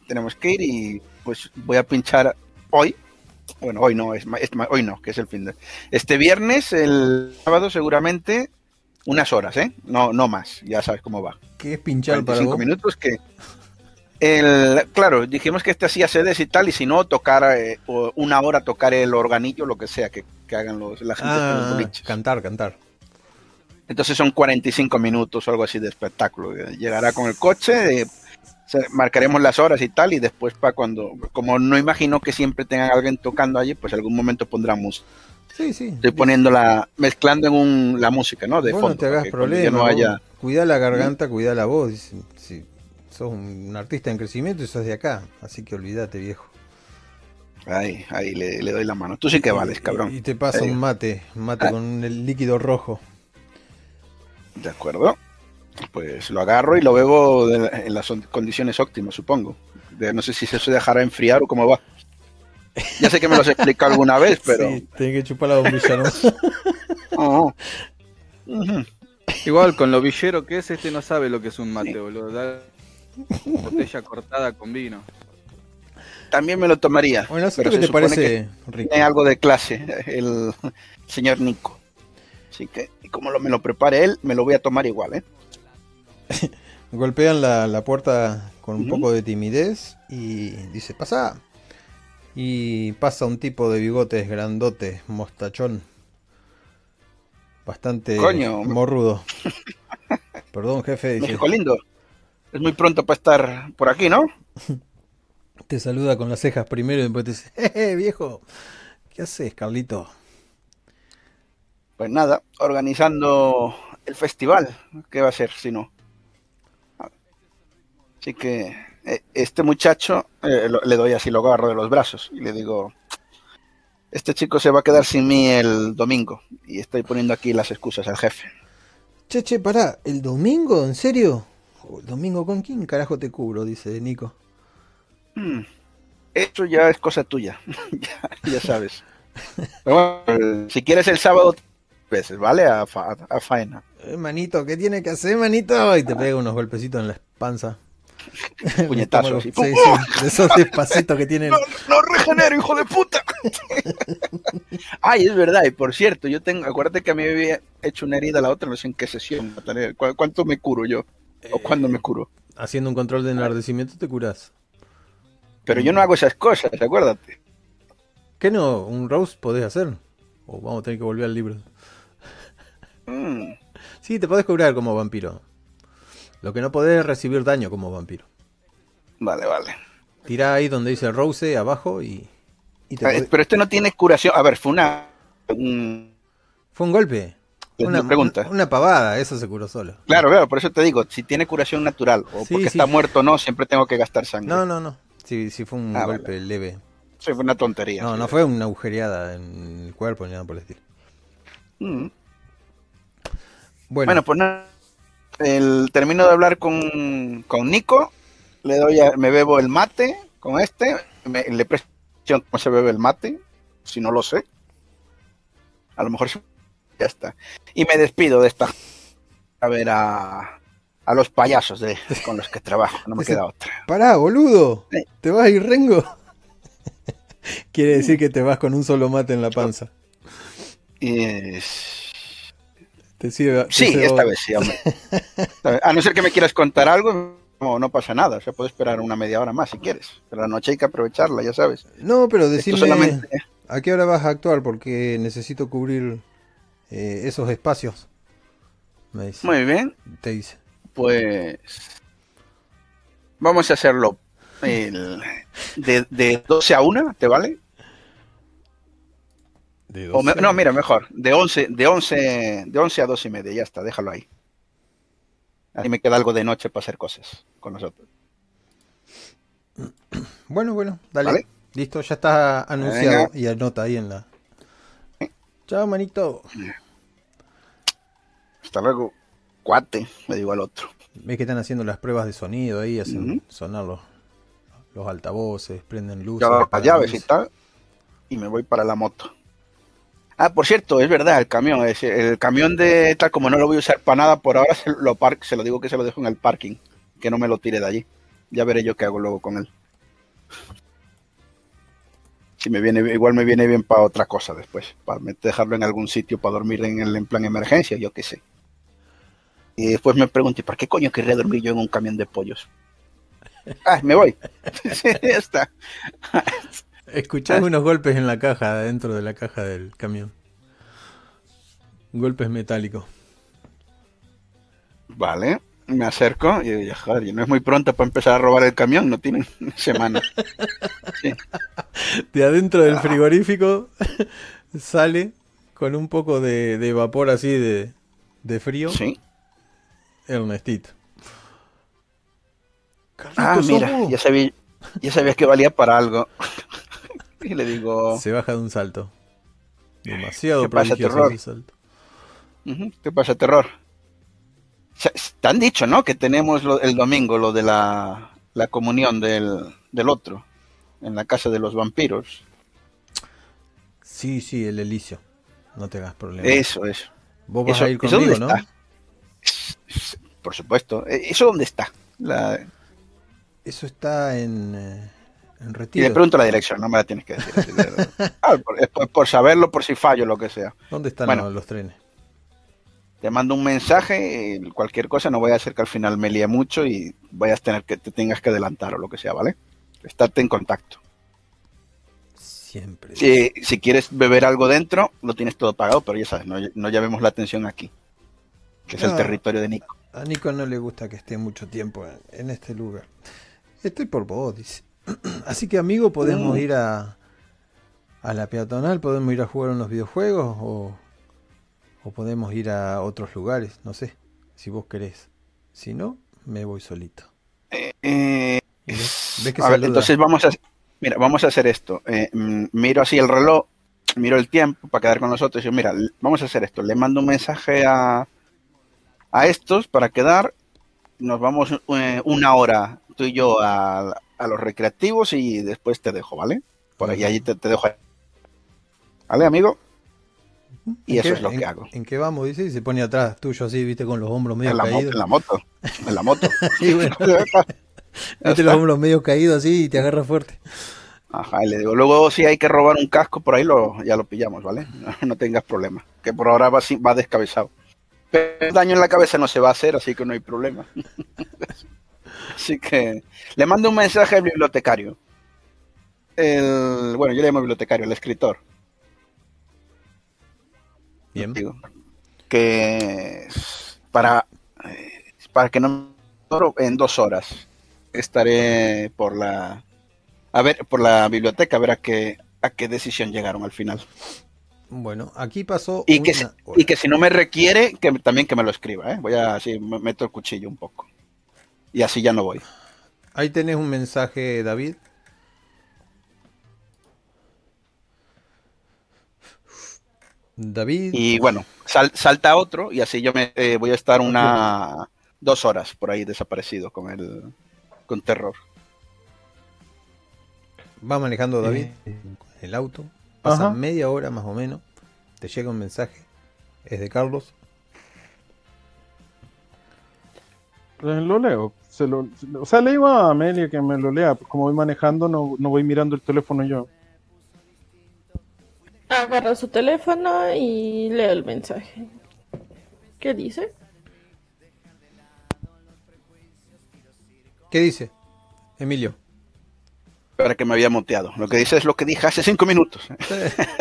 tenemos que ir y pues voy a pinchar hoy. Bueno, hoy no, es, hoy no, que es el fin de. Este viernes, el sábado seguramente unas horas, ¿eh? No, no más, ya sabes cómo va. ¿Qué es pinchar para 45 vos? minutos que el, claro, dijimos que este hacía sedes y tal, y si no, tocar eh, una hora tocar el organillo, lo que sea que, que hagan los, la gente de los Ah, cantar, cantar. Entonces son 45 minutos o algo así de espectáculo. Llegará con el coche, eh, marcaremos las horas y tal, y después para cuando, como no imagino que siempre tengan alguien tocando allí, pues algún momento pondremos, Sí, sí. estoy poniendo la, mezclando en un, la música, ¿no? De vos fondo. no te hagas problema. no vos haya, Cuidá la garganta, cuidá la voz. Si, si sos un artista en crecimiento y sos de acá. Así que olvídate, viejo. ahí, ahí le, le doy la mano. Tú sí que vales, cabrón. Y, te pasa digo. un mate, un mate Ah. con el líquido rojo. De acuerdo. Pues lo agarro y lo bebo de- en las on- condiciones óptimas, supongo. De- no sé si se dejará enfriar o cómo va. Ya sé que me lo has explicado alguna vez, pero... Sí, tenés que chupar la bombilla, ¿no? Oh. Igual, con lo villero que es, este no sabe lo que es un mate, boludo. Da botella cortada con vino. También me lo tomaría. bueno, pero ¿qué se te supone parece, que Rico? Tiene algo de clase el señor Nico. Así que, y como lo, me lo prepare él, me lo voy a tomar igual, ¿eh? Golpean la, la puerta con un poco de timidez y dice, pasa. Y pasa un tipo de bigotes grandotes, mostachón. Bastante Coño. morrudo. Perdón, jefe. dice. México lindo. Es muy pronto para estar por aquí, ¿no? Te saluda con las cejas primero y después te dice, ¡eh, viejo! ¿Qué haces, Carlito? Pues nada, organizando el festival. ¿Qué va a ser si no? Así que eh, este muchacho eh, lo- le doy así, lo agarro de los brazos y le digo, este chico se va a quedar sin mí el domingo y estoy poniendo aquí las excusas al jefe. Che, che, pará, ¿el domingo? ¿En serio? Oh, ¿El domingo con quién carajo te cubro? Dice Nico. Hmm, Eso ya es cosa tuya, ya, ya sabes. Pero bueno, si quieres el sábado, veces, ¿vale? A, fa- a faena. Eh, manito, ¿qué tiene que hacer, manito? Y te pega unos golpecitos en la panza. Puñetazos. Sí, y sí, ¡pum! de esos despacitos que tienen. No, no regenero, hijo de puta. Ay, es verdad, y por cierto, yo tengo, acuérdate que a mí me había hecho una herida la otra, no sé en qué sesión, Nathaniel. ¿Cu- ¿Cuánto me curo yo? ¿O cuándo me curo? Haciendo un control de enardecimiento te curás. Pero yo no hago esas cosas, acuérdate. ¿Qué no? ¿Un roast podés hacer? O vamos a tener que volver al libro. Mm, Sí, te podés curar como vampiro. Lo que no podés es recibir daño como vampiro. vale, vale. Tirá ahí donde dice Rose abajo y, y te podés- Pero este no tiene curación. A ver, fue una... un- Fue un golpe. Una, pregunta. una pavada, eso se curó solo. Claro, claro, por eso te digo, si tiene curación natural o Sí, porque sí. está muerto o no, siempre tengo que gastar sangre. No, no, no. Sí, sí fue un Ah, golpe leve. Sí, fue una tontería. No, no fue una agujereada en el cuerpo ni nada por el estilo. Mm. Bueno, Bueno, pues nada. El, termino de hablar con, con Nico, le doy a- me bebo el mate con este, me, le presto cómo se bebe el mate, si no lo sé. A lo mejor ya está. Y me despido de esta a ver a, a los payasos de, con los que trabajo, no me queda otra. pará, boludo. ¿Te vas a ir rengo? Quiere decir que te vas con un solo mate en la panza. Te sirve, te sí, sirve- esta vez sí, hombre. A no ser que me quieras contar algo, no, no pasa nada. O sea, puedo esperar una media hora más si quieres. Pero la noche hay que aprovecharla, ya sabes. No, pero decime solamente... a qué hora vas a actuar porque necesito cubrir eh, esos espacios. Me dice. Muy bien, Te dice. pues vamos a hacerlo el- de, de 12 a 1, ¿te vale? De O me- 12. no, mira, mejor, de 11, de 11, de 11 a 12 y media, ya está, déjalo ahí. Ahí me queda algo de noche para hacer cosas con nosotros. Bueno, bueno, dale. ¿Vale? Listo, ya está anunciado Venga. y anota ahí en la. Chao, manito. Hasta luego, cuate, le digo al otro. Ves que están haciendo las pruebas de sonido ahí, hacen sonar los, los altavoces, prenden luces. Hago las llaves y tal, y me voy para la moto. Ah, por cierto, es verdad, el camión, el camión de tal como no lo voy a usar para nada por ahora, se lo, par- se lo digo que se lo dejo en el parking, que no me lo tire de allí. Ya veré yo qué hago luego con él. Si me viene, igual me viene bien para otra cosa después, para dejarlo en algún sitio para dormir en el en plan emergencia, yo qué sé. Y después me pregunto, ¿y ¿para qué coño querría dormir yo en un camión de pollos? Ah, me voy. Sí, ya está. Escuchás Ah. unos golpes en la caja, dentro de la caja del camión. Golpes metálicos. Vale, me acerco y digo, joder, no es muy pronto para empezar a robar el camión, no tienen semana. Sí. De adentro Ah. del frigorífico sale con un poco de, de vapor así de, de frío. Sí. Ernestito. Ah, mira, ya sabía, ya sabías que valía para algo. Y le digo. Se baja de un salto. Demasiado ¿Qué pasa, prodigioso terror? ese salto. "Ujú, ¿qué pasa, terror? Se- Te han dicho, ¿no? Que tenemos lo- el domingo lo de la, la comunión del, del otro, en la casa de los vampiros. Sí, sí, el Elicio. No te hagas problema. Eso, eso. Vos vas eso- a ir ¿eso conmigo, ¿no? está? Por supuesto. Eh, ¿Eso dónde está? La- Eso está en, Y le pregunto la dirección, no me la tienes que decir. Ah, por, es por- por saberlo, por si fallo, lo que sea. ¿Dónde están Bueno. los, los trenes? Te mando un mensaje, cualquier cosa, no voy a hacer que al final me líe mucho y vayas a tener que te tengas que adelantar o lo que sea, ¿vale? Estate en contacto. Siempre. Si, si quieres beber algo dentro, lo tienes todo pagado, pero ya sabes, no, no llamemos la atención aquí. Que es el territorio de Nico. A Nico no le gusta que esté mucho tiempo en, en este lugar. Estoy por vos, dice. Así que, amigo, podemos Mm. ir a, a la peatonal, podemos ir a jugar unos videojuegos o, o podemos ir a otros lugares, no sé, si vos querés. Si no, me voy solito. Eh, Y ves- ves que a ver, entonces vamos a, mira, vamos a hacer esto. Eh, mm, miro así el reloj, miro el tiempo para quedar con nosotros y digo, mira, vamos a hacer esto. Le mando un mensaje a, a estos para quedar. Nos vamos eh, una hora tú y yo a, a los recreativos y después te dejo, ¿vale? Por ahí, allí te, te dejo. ahí. ¿Vale, amigo? Y ¿En eso qué- es lo en- que hago. ¿En qué vamos? Dice, y se pone atrás tuyo así, viste, con los hombros medio En la, caídos. en la moto. En la moto. Sí, bueno, viste los hombros medio caídos así y te agarra fuerte. Ajá, y le digo, luego si hay que robar un casco por ahí, lo, ya lo pillamos, ¿vale? No, tengas problema. Que por ahora va, va descabezado. Pero daño en la cabeza no se va a hacer, así que no hay problema. así que le mando un mensaje al bibliotecario. El, bueno, yo le llamo bibliotecario, el escritor. Bien. digo, que para, eh, para que no en dos horas estaré por la a ver por la biblioteca a ver a qué a qué decisión llegaron al final Bueno, aquí pasó y que si, y que si no me requiere que también que me lo escriba ¿eh? voy a así me meto el cuchillo un poco. Y así ya no voy. Ahí tenés un mensaje, David. David, y bueno sal- salta otro y así yo me eh, voy a estar una dos horas por ahí desaparecido con el con terror. Va manejando David Eh, el auto. Pasa Ajá. media hora más o menos. Te llega un mensaje. Es de Carlos. eh, lo leo. Se lo, se lo- o sea, le digo a Amelia que me lo lea. Como voy manejando, no, no voy mirando el teléfono yo. Agarra su teléfono y lee el mensaje. ¿Qué dice? ¿Qué dice? Emilio. Para que me había monteado lo que dice es lo que dije hace cinco minutos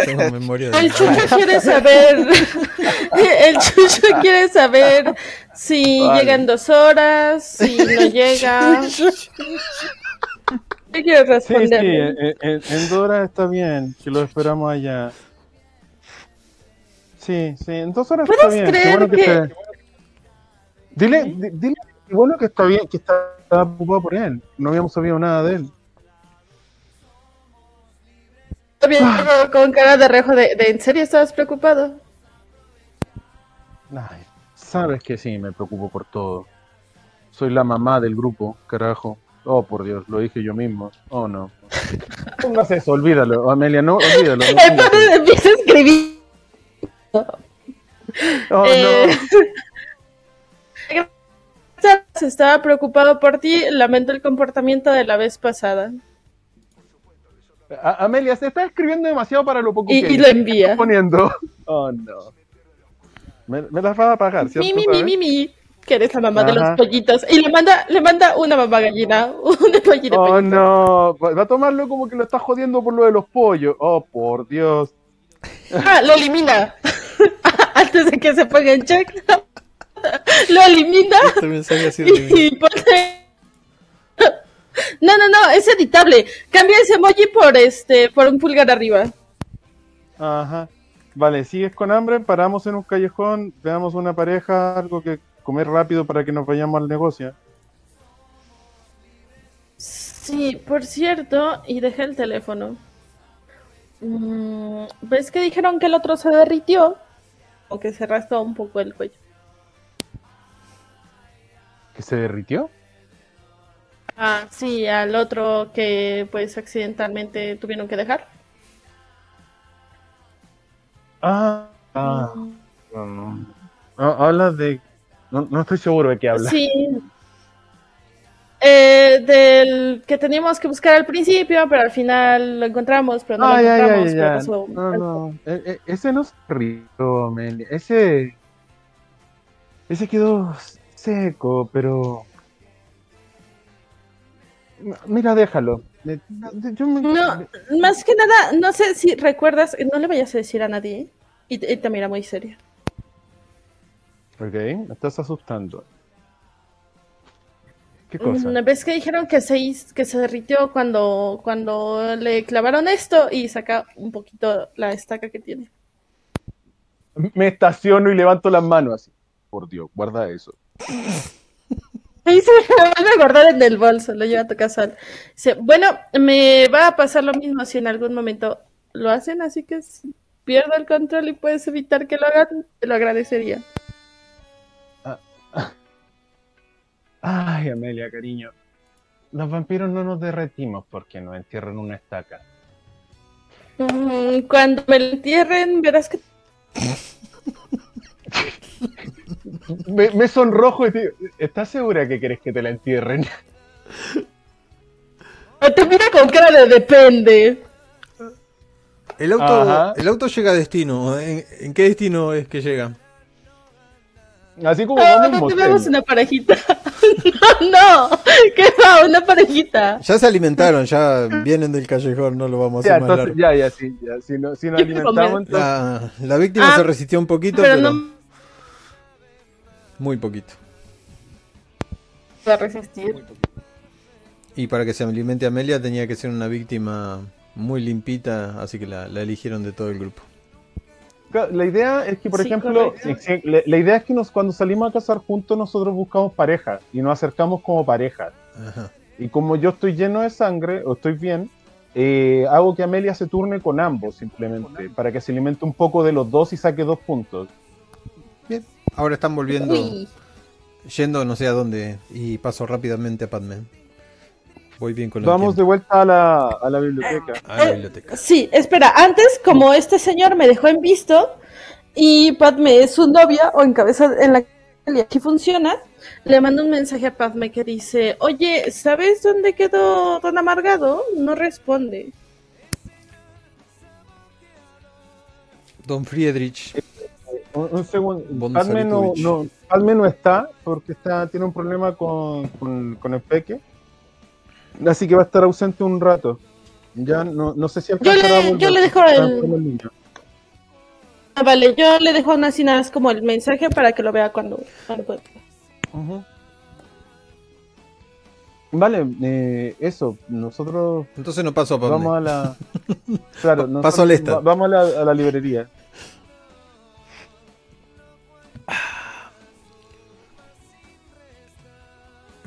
Tengo memoria de El Chucho quiere saber. El Chucho quiere saber si Vale. llegan dos horas, si no llega. ¿Qué quieres Sí, sí, responder? en, en- en Dora está bien, que lo esperamos allá. Sí, sí, en dos horas está ¿Puedes bien. qué creer bueno que Dile, di- dile, bueno que está bien, que está preocupado por él. No habíamos sabido nada de él. Bien, con cara de rejo de, de ¿en serio estabas preocupado? Ay, sabes que sí, me preocupo por todo. Soy la mamá del grupo, carajo. Oh, por Dios, lo dije yo mismo. Oh, no. Pongas eso, olvídalo, Amelia, no, olvídalo. no Entonces empieza a escribir. Oh, Eh, no. Estaba preocupado por ti, lamento el comportamiento de la vez pasada. A- Amelia, se está escribiendo demasiado para lo poco Y, que y lo envía. poniendo. Oh, no. Me, me las vas a pagar, ¿cierto? Mi, mi, mi, mi, mi, que eres la mamá de los pollitos. Y le manda, le manda una mamá gallina, una pollita. Oh, pollito. no. Va va a tomarlo como que lo está jodiendo por lo de los pollos. Oh, por Dios. Ah, lo elimina. Antes de que se ponga en check. lo elimina Este mensaje ha sido y pone... No, no, no, es editable. Cambia ese emoji por este, por un pulgar arriba. Ajá. Vale, sigues con hambre, paramos en un callejón, veamos una pareja, algo que comer rápido para que nos vayamos al negocio. Sí, por cierto, y dejé el teléfono. Mm, ¿Ves que dijeron que el otro se derritió? O que se raspó un poco el cuello. ¿Que se derritió? Ah, sí, al otro que pues accidentalmente tuvieron que dejar. Ah, ah. No, no. Ah, hablas de. No, no estoy seguro de qué hablas. Sí. Eh, del que teníamos que buscar al principio, pero al final lo encontramos, pero no Ah, lo ya, ya, encontramos. ya, pero ya. pasó- No, no. E- e- ese no se derritió, Amelia. Ese. Ese quedó seco, pero. Mira, déjalo. Eh, yo me- No, más que nada, no sé si recuerdas, no le vayas a decir a nadie. ¿eh? Y, te- y te mira muy serio. Ok, me estás asustando. ¿Qué cosa? Una vez que dijeron que se, que se derritió cuando, cuando le clavaron esto y saca un poquito la estaca que tiene. Me estaciono y levanto las manos así. Por Dios, guarda eso. Ahí se lo van a guardar en el bolso, lo lleva a tu casa. Bueno, me va a pasar lo mismo si en algún momento lo hacen, así que si pierdo el control y puedes evitar que lo hagan, te lo agradecería. Ay, Amelia, cariño. Los vampiros no nos derretimos porque nos entierran una estaca. Mm, Cuando me entierren, verás que Me, me sonrojo y te digo, ¿estás segura que quieres que te la entierren? te mira con cara de depende. El auto, Ajá. el auto llega a destino. ¿En, en qué destino es que llega? Así como No, vamos no tenemos una parejita. no, no, ¿qué va? Una parejita. Ya se alimentaron, ya vienen del callejón, no lo vamos a Ya, hacer más entonces, largo. ya, ya, sí, ya. Si, no, si Quiero alimentamos, entonces... La, la víctima Ah, se resistió un poquito, Pero pero, no muy poquito. me va a resistir. Y para que se alimente Amelia tenía que ser una víctima muy limpita, así que la, la eligieron de todo el grupo. La idea es que, por Sí, ejemplo, la, la idea es que nos, cuando salimos a cazar juntos, nosotros buscamos pareja y nos acercamos como pareja. Ajá. Y como yo estoy lleno de sangre, o estoy bien, eh, hago que Amelia se turne con ambos, simplemente, para que se alimente un poco de los dos y saque dos puntos. Ahora están volviendo, Uy. yendo no sé a dónde, y paso rápidamente a Padme. Voy bien con Vamos de vuelta a la, a la biblioteca. a la Eh. Sí, espera, antes, como este señor me dejó en visto y Padme es su novia o en cabeza en la y aquí funciona, le mando un mensaje a Padme que dice, oye, ¿sabes dónde quedó Don Amargado? No responde. Don Friedrich. Un, un segundo. Padme no, no, Padme no está porque está, tiene un problema con, con, con el peque. Así que va a estar ausente un rato. Ya no, no sé si Yo alcanzará le, yo le dejo el... enfermo el niño. Ah, vale, yo le dejo unas nada como el mensaje para que lo vea cuando, cuando pueda. Vale, eh, eso, nosotros Entonces no paso a vamos a la... Claro, Pa- nosotros paso al esta. va- vamos a la, a la librería.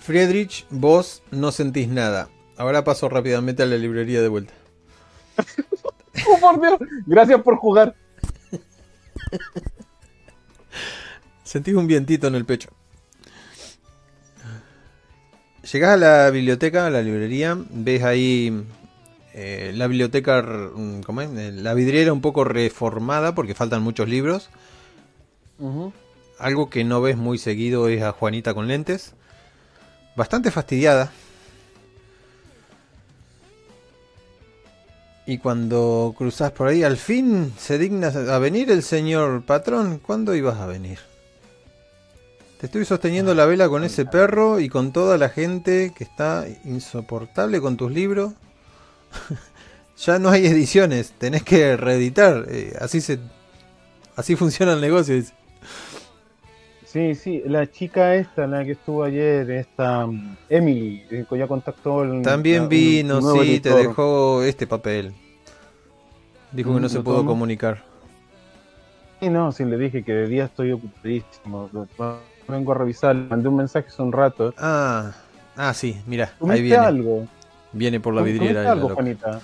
Friedrich, vos no sentís nada. Ahora paso rápidamente a la librería de vuelta. ¡Oh, por Dios! Gracias por jugar. Sentís un vientito en el pecho. Llegás a la biblioteca, a la librería, ves ahí eh, la biblioteca, mm, ¿cómo es? Eh, La vidriera un poco reformada porque faltan muchos libros. Algo que no ves muy seguido es a Juanita con lentes. Bastante fastidiada. Y cuando cruzas por ahí, al fin se digna a venir el señor patrón. ¿Cuándo ibas a venir? Te estoy sosteniendo la vela con ese perro y con toda la gente que está insoportable con tus libros. ya no hay ediciones, tenés que reeditar. eh, así se, así funciona el negocio. dice. Sí, sí, la chica esta, la que estuvo ayer, esta mm, Emily, eh, que ya contactó el, También la- vino, sí, te dejó este papel. Dijo que Mm, no se ¿lo pudo tomo? comunicar. Sí, no, sí, le dije que de día estoy ocupadísimo. Vengo a revisar, le mandé un mensaje hace un rato. Ah, ah, sí, mira, ahí ¿Comiste viene. algo? Viene por la ¿Comiste vidriera. algo. Juanita?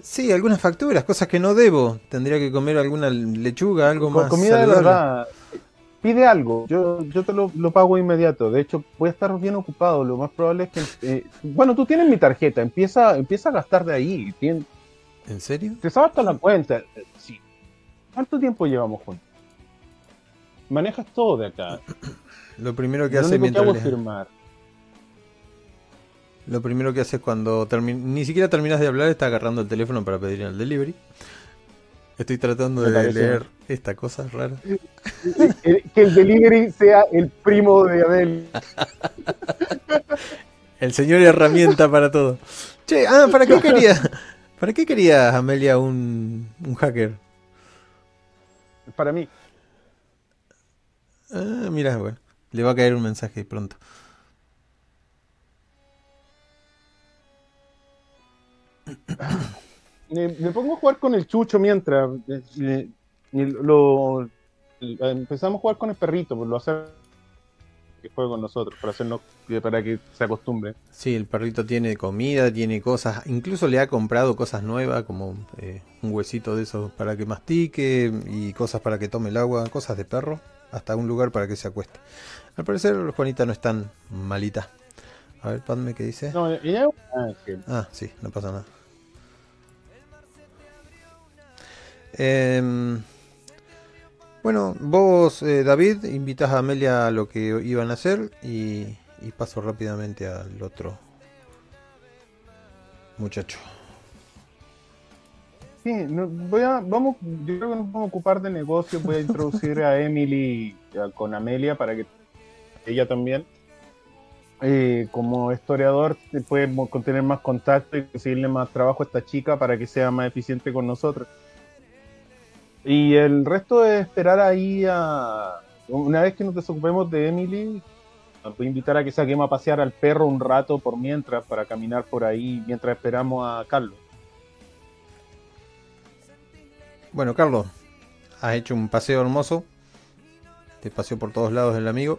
Sí, algunas facturas, cosas que no debo. Tendría que comer alguna lechuga, algo más. comida de verdad. Pide algo, yo, yo te lo, lo pago inmediato. De hecho, voy a estar bien ocupado. Lo más probable es que. eh, bueno, tú tienes mi tarjeta, empieza, empieza a gastar de ahí. Tien- ¿En serio? te sabes hasta la cuenta. Sí. ¿Cuánto tiempo llevamos juntos? Manejas todo de acá. Lo primero que Lo hace único que mientras hago le- firmar. Lo primero que hace es cuando termi- ni siquiera terminas de hablar, está agarrando el teléfono para pedir el delivery. Estoy tratando de leer esta cosa rara. Eh, que el delivery sea el primo de Adel. El señor herramienta para todo. Che, ah, ¿para qué quería? ¿Para qué quería Amelia un, un hacker? Para mí. Ah, mira, bueno. Le va a caer un mensaje pronto. Me, me pongo a jugar con el chucho mientras. eh, eh, y lo, eh, empezamos a jugar con el perrito, pues lo hace que juegue con nosotros, para hacernos, para que se acostumbre. Sí, el perrito tiene comida, tiene cosas, incluso le ha comprado cosas nuevas como eh, un huesito de esos para que mastique y cosas para que tome el agua, cosas de perro, hasta un lugar para que se acueste. Al parecer Juanita no es tan malita. A ver, Padme, ¿qué dice? No, ella es un ángel. Ah, sí, no pasa nada. Em, bueno, vos, eh, David, invitas a Amelia a lo que iban a hacer y, y paso rápidamente al otro muchacho. Sí, no, voy a, vamos, yo creo que nos vamos a ocupar de negocios. Voy a introducir a Emily con Amelia para que ella también, eh, como historiador, puede mo- con- tener más contacto y conseguirle más trabajo a esta chica para que sea más eficiente con nosotros. Y el resto es esperar ahí a. Una vez que nos desocupemos de Emily, nos voy a invitar a que saquemos a pasear al perro un rato por mientras, para caminar por ahí mientras esperamos a Carlos. Bueno, Carlos, has hecho un paseo hermoso. Te paseó por todos lados el amigo.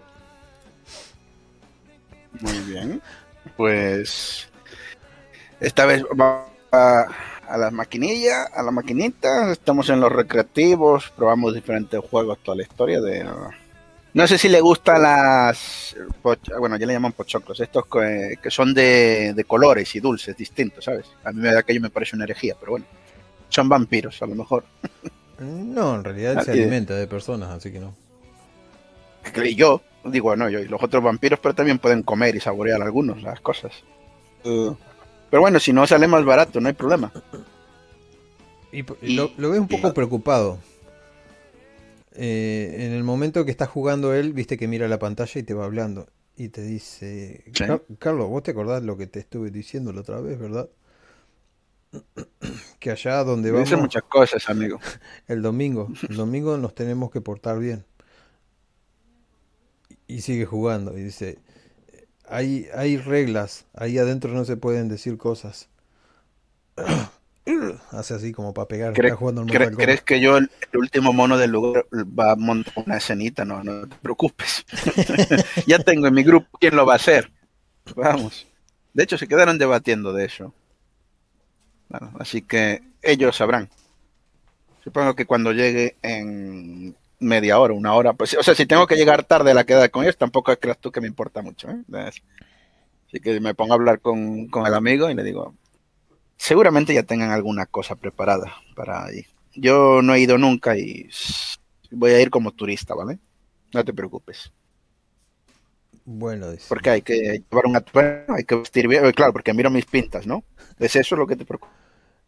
Muy bien. Pues esta vez va a, a la maquinilla, a la maquinita. Estamos en los recreativos, probamos diferentes juegos, toda la historia de. No sé si le gustan las. Bueno, ya le llaman pochoclos, estos que, que son de, de colores y dulces distintos, ¿sabes? A mí me da aquello me parece una herejía, pero bueno. Son vampiros, a lo mejor. No, en realidad Ah, se alimenta de personas, así que no. Y yo, digo, no, yo y los otros vampiros, pero también pueden comer y saborear algunos, las cosas. Eh, pero bueno, si no sale más barato, no hay problema. Y, lo, lo ves un y- poco preocupado. Eh, en el momento que está jugando él, viste que mira la pantalla y te va hablando. Y te dice, Sí. "Car- Carlos, vos te acordás lo que te estuve diciendo la otra vez, ¿verdad? Que allá donde vamos dicen muchas cosas, amigo. el domingo, el domingo nos tenemos que portar bien. Y sigue jugando y dice, hay, hay reglas, ahí adentro no se pueden decir cosas. Hace así como para pegar, ¿Cre- está jugando. ¿Crees que yo, el, el último mono del lugar, va a montar una escenita? No, no te preocupes. ya tengo en mi grupo quién lo va a hacer. Vamos. De hecho, se quedaron debatiendo de eso. Bueno, así que ellos sabrán. Supongo que cuando llegue en media hora, una hora, pues, o sea, si tengo que llegar tarde a la queda con ellos, tampoco creas tú que me importa mucho. ¿eh? Así que me pongo a hablar con, con el amigo y le digo, seguramente ya tengan alguna cosa preparada para ahí. Yo no he ido nunca y voy a ir como turista, ¿vale? No te preocupes. Bueno, dice. Porque hay que llevar un atuendo, hay que vestir bien. eh, Claro, porque miro mis pintas, ¿no? ¿Es eso lo que te preocupa?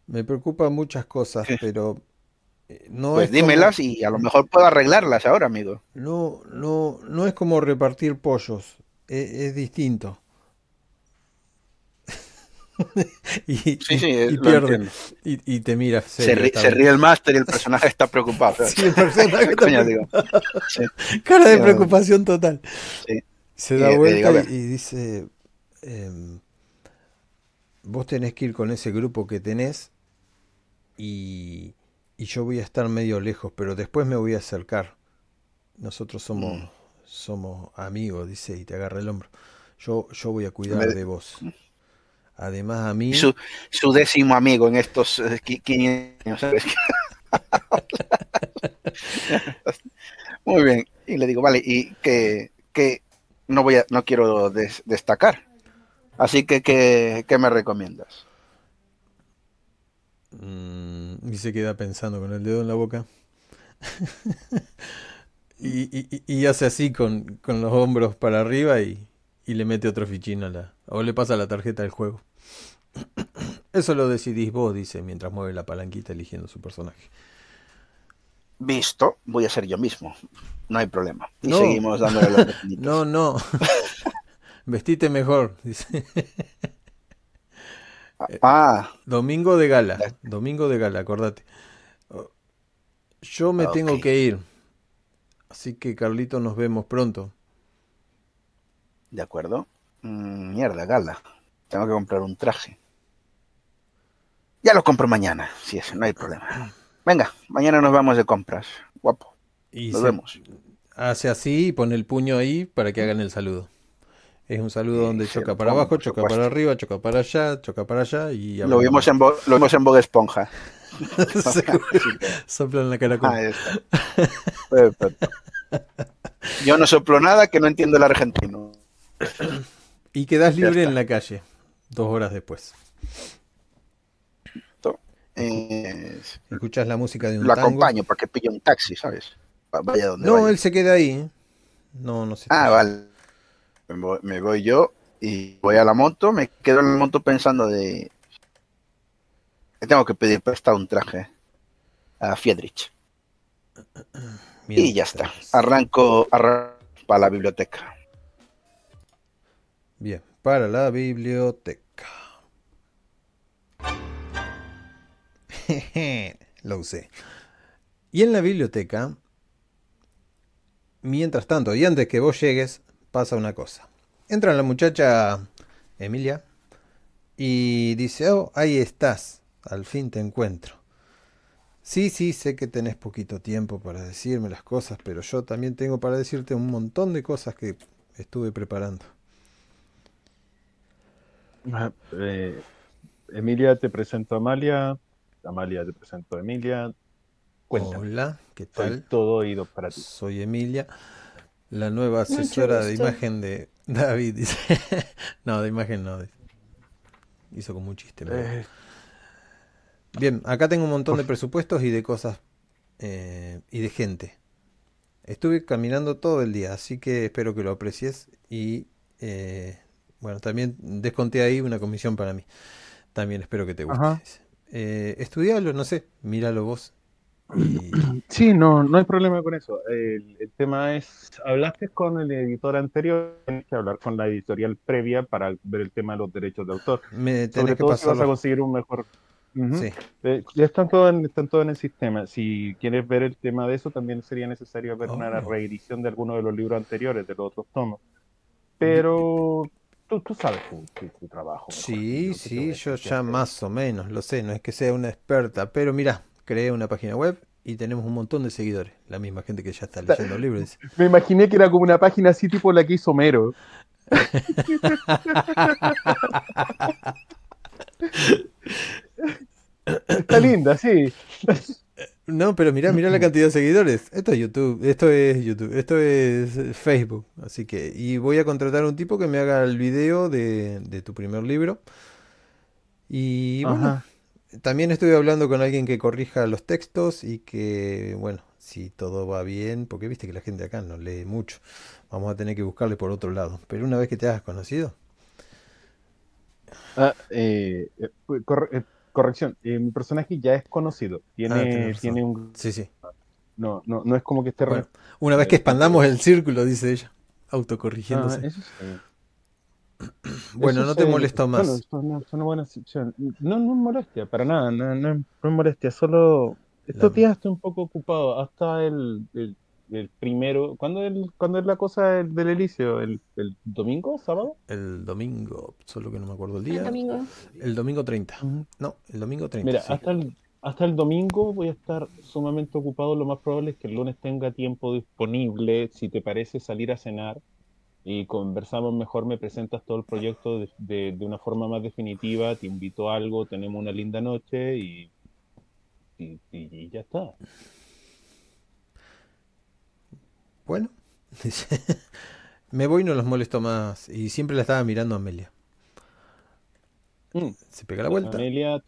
Me preocupan muchas cosas, pero no Pues como- dímelas y a lo mejor puedo arreglarlas ahora, amigo. no, no, no es como repartir pollos, e- es, distinto. y, Sí, sí, y- pierde. Y, y te mira Se, serio ríe el máster y el personaje está preocupado. Sí, el personaje está Coño, digo. Sí. Cara de preocupación total. Se da le vuelta digo, y dice, em, vos tenés que ir con ese grupo que tenés y, y yo voy a estar medio lejos, pero después me voy a acercar. Nosotros somos, Mm. somos amigos, dice, y te agarra el hombro. Yo, yo voy a cuidar Me- de vos. Además a mí... Su, su décimo amigo en estos eh, qui- 500 años. ¿sabes? Muy bien. Y le digo, vale, y que, que no voy a, no quiero des- destacar. Así que, ¿qué, qué me recomiendas? Mm, y se queda pensando con el dedo en la boca. y, y- hace así con, con los hombros para arriba y, y le mete otro fichín a la. o le pasa la tarjeta del juego. Eso lo decidís vos, dice, mientras mueve la palanquita eligiendo su personaje. Visto, voy a ser yo mismo. No hay problema. Y No. seguimos dándole oportunidad. No, no. Vestite mejor, dice. Ah, Domingo de gala. Domingo de gala, acordate. Yo me tengo Ok. que ir. Así que Carlito, nos vemos pronto. de acuerdo. Mm, mierda, gala. Tengo que comprar un traje. Ya lo compro mañana, si es, no hay problema. Venga, mañana nos vamos de compras. Guapo, Y nos se vemos. hace así y pone el puño ahí para que hagan el saludo. Es un saludo donde se choca para abajo, choca para arriba, choca para allá, choca para allá y Lo vimos en, Bo- lo vimos en Bob Esponja. Soplan la. Perfecto. Yo no soplo nada que no entiendo el argentino. Y quedas libre en la calle, dos horas después. Escuchas la música de un lo tango. acompaño para que pille un taxi, ¿sabes? Va- Vaya donde No, vaya. él se queda ahí. No, no sé. Ah, vale. Me voy, yo y voy a la moto. Me quedo en la moto pensando de. tengo que pedir prestado un traje a Fiedrich. Y ya está. Arranco, arranco para la biblioteca. Bien, para la biblioteca. Lo usé. Y en la biblioteca, mientras tanto, y antes que vos llegues, pasa una cosa. Entra la muchacha Emilia y dice, oh, ahí estás, al fin te encuentro. Sí, sí, sé que tenés poquito tiempo para decirme las cosas, pero yo también tengo para decirte un montón de cosas que estuve preparando. Ah, eh, Emilia, te presento a Amalia. Amalia, te presento a Emilia. Cuéntame. Hola, ¿qué Soy tal? todo oído para ti. Soy Emilia, la nueva asesora de imagen de David. Dice. no, de imagen no. Hizo como un chiste. Eh, Bien, acá tengo un montón de presupuestos y de cosas eh, y de gente. Estuve caminando todo el día, así que espero que lo aprecies y eh, bueno, también desconté ahí una comisión para mí. También espero que te guste. Eh, estudialo, no sé, míralo vos. Sí, no, no hay problema con eso. El, el tema es, hablaste con el editor anterior, tienes que hablar con la editorial previa para ver el tema de los derechos de autor. me Sobre que todo si vas a conseguir un mejor... Ujú. Sí. Eh, ya están todo, en, están todo en el sistema. Si quieres ver el tema de eso, también sería necesario ver una Oh. reedición de alguno de los libros anteriores, de los otros tomos. Pero tú, tú sabes tu, tu- tu trabajo. mejor que Sí, yo, ¿qué te sí, yo ya más o menos lo sé, no es que sea una experta, pero mira, creé una página web y tenemos un montón de seguidores, la misma gente que ya está leyendo libros. Me imaginé que era como una página así tipo la que hizo Homero. Está linda, sí. No, pero mira, mira la cantidad de seguidores. Esto es YouTube, esto es YouTube, esto es Facebook, así que y voy a contratar a un tipo que me haga el video de, de tu primer libro. Y bueno, Ajá. También estuve hablando con alguien que corrija los textos y que, bueno, si todo va bien, porque viste que la gente acá no lee mucho, vamos a tener que buscarle por otro lado. Pero una vez que te hayas conocido, Ah, eh, eh, corre- eh, corrección, eh, mi personaje ya es conocido. Ah, Tiene, razón. tiene un. sí, sí. No, no, no es como que esté. re- Bueno, una vez que expandamos el círculo, dice ella, autocorrigiéndose. Ah, eso sí. Bueno, Eso no te sí. molesto más. Bueno, es una, es una buena sección. No, no es molestia, para nada, no, no, es- no es molestia, solo estos La- días estoy un poco ocupado, hasta el, el, el primero, ¿cuándo, el, cuándo es la cosa del, del Elicio? ¿El, el domingo, sábado? El domingo, solo que no me acuerdo el El día. domingo. El domingo 30. No, el domingo 30. Mira, sí. hasta el, hasta el domingo voy a estar sumamente ocupado, lo más probable es que el lunes tenga tiempo disponible, si te parece salir a cenar y conversamos mejor, me presentas todo el proyecto de, de- de una forma más definitiva, te invito a algo, tenemos una linda noche y, y, y ya está. Bueno, me voy y no los molesto más. Y siempre la estaba mirando a Amelia. Mm. Se pega la vuelta. Amelia,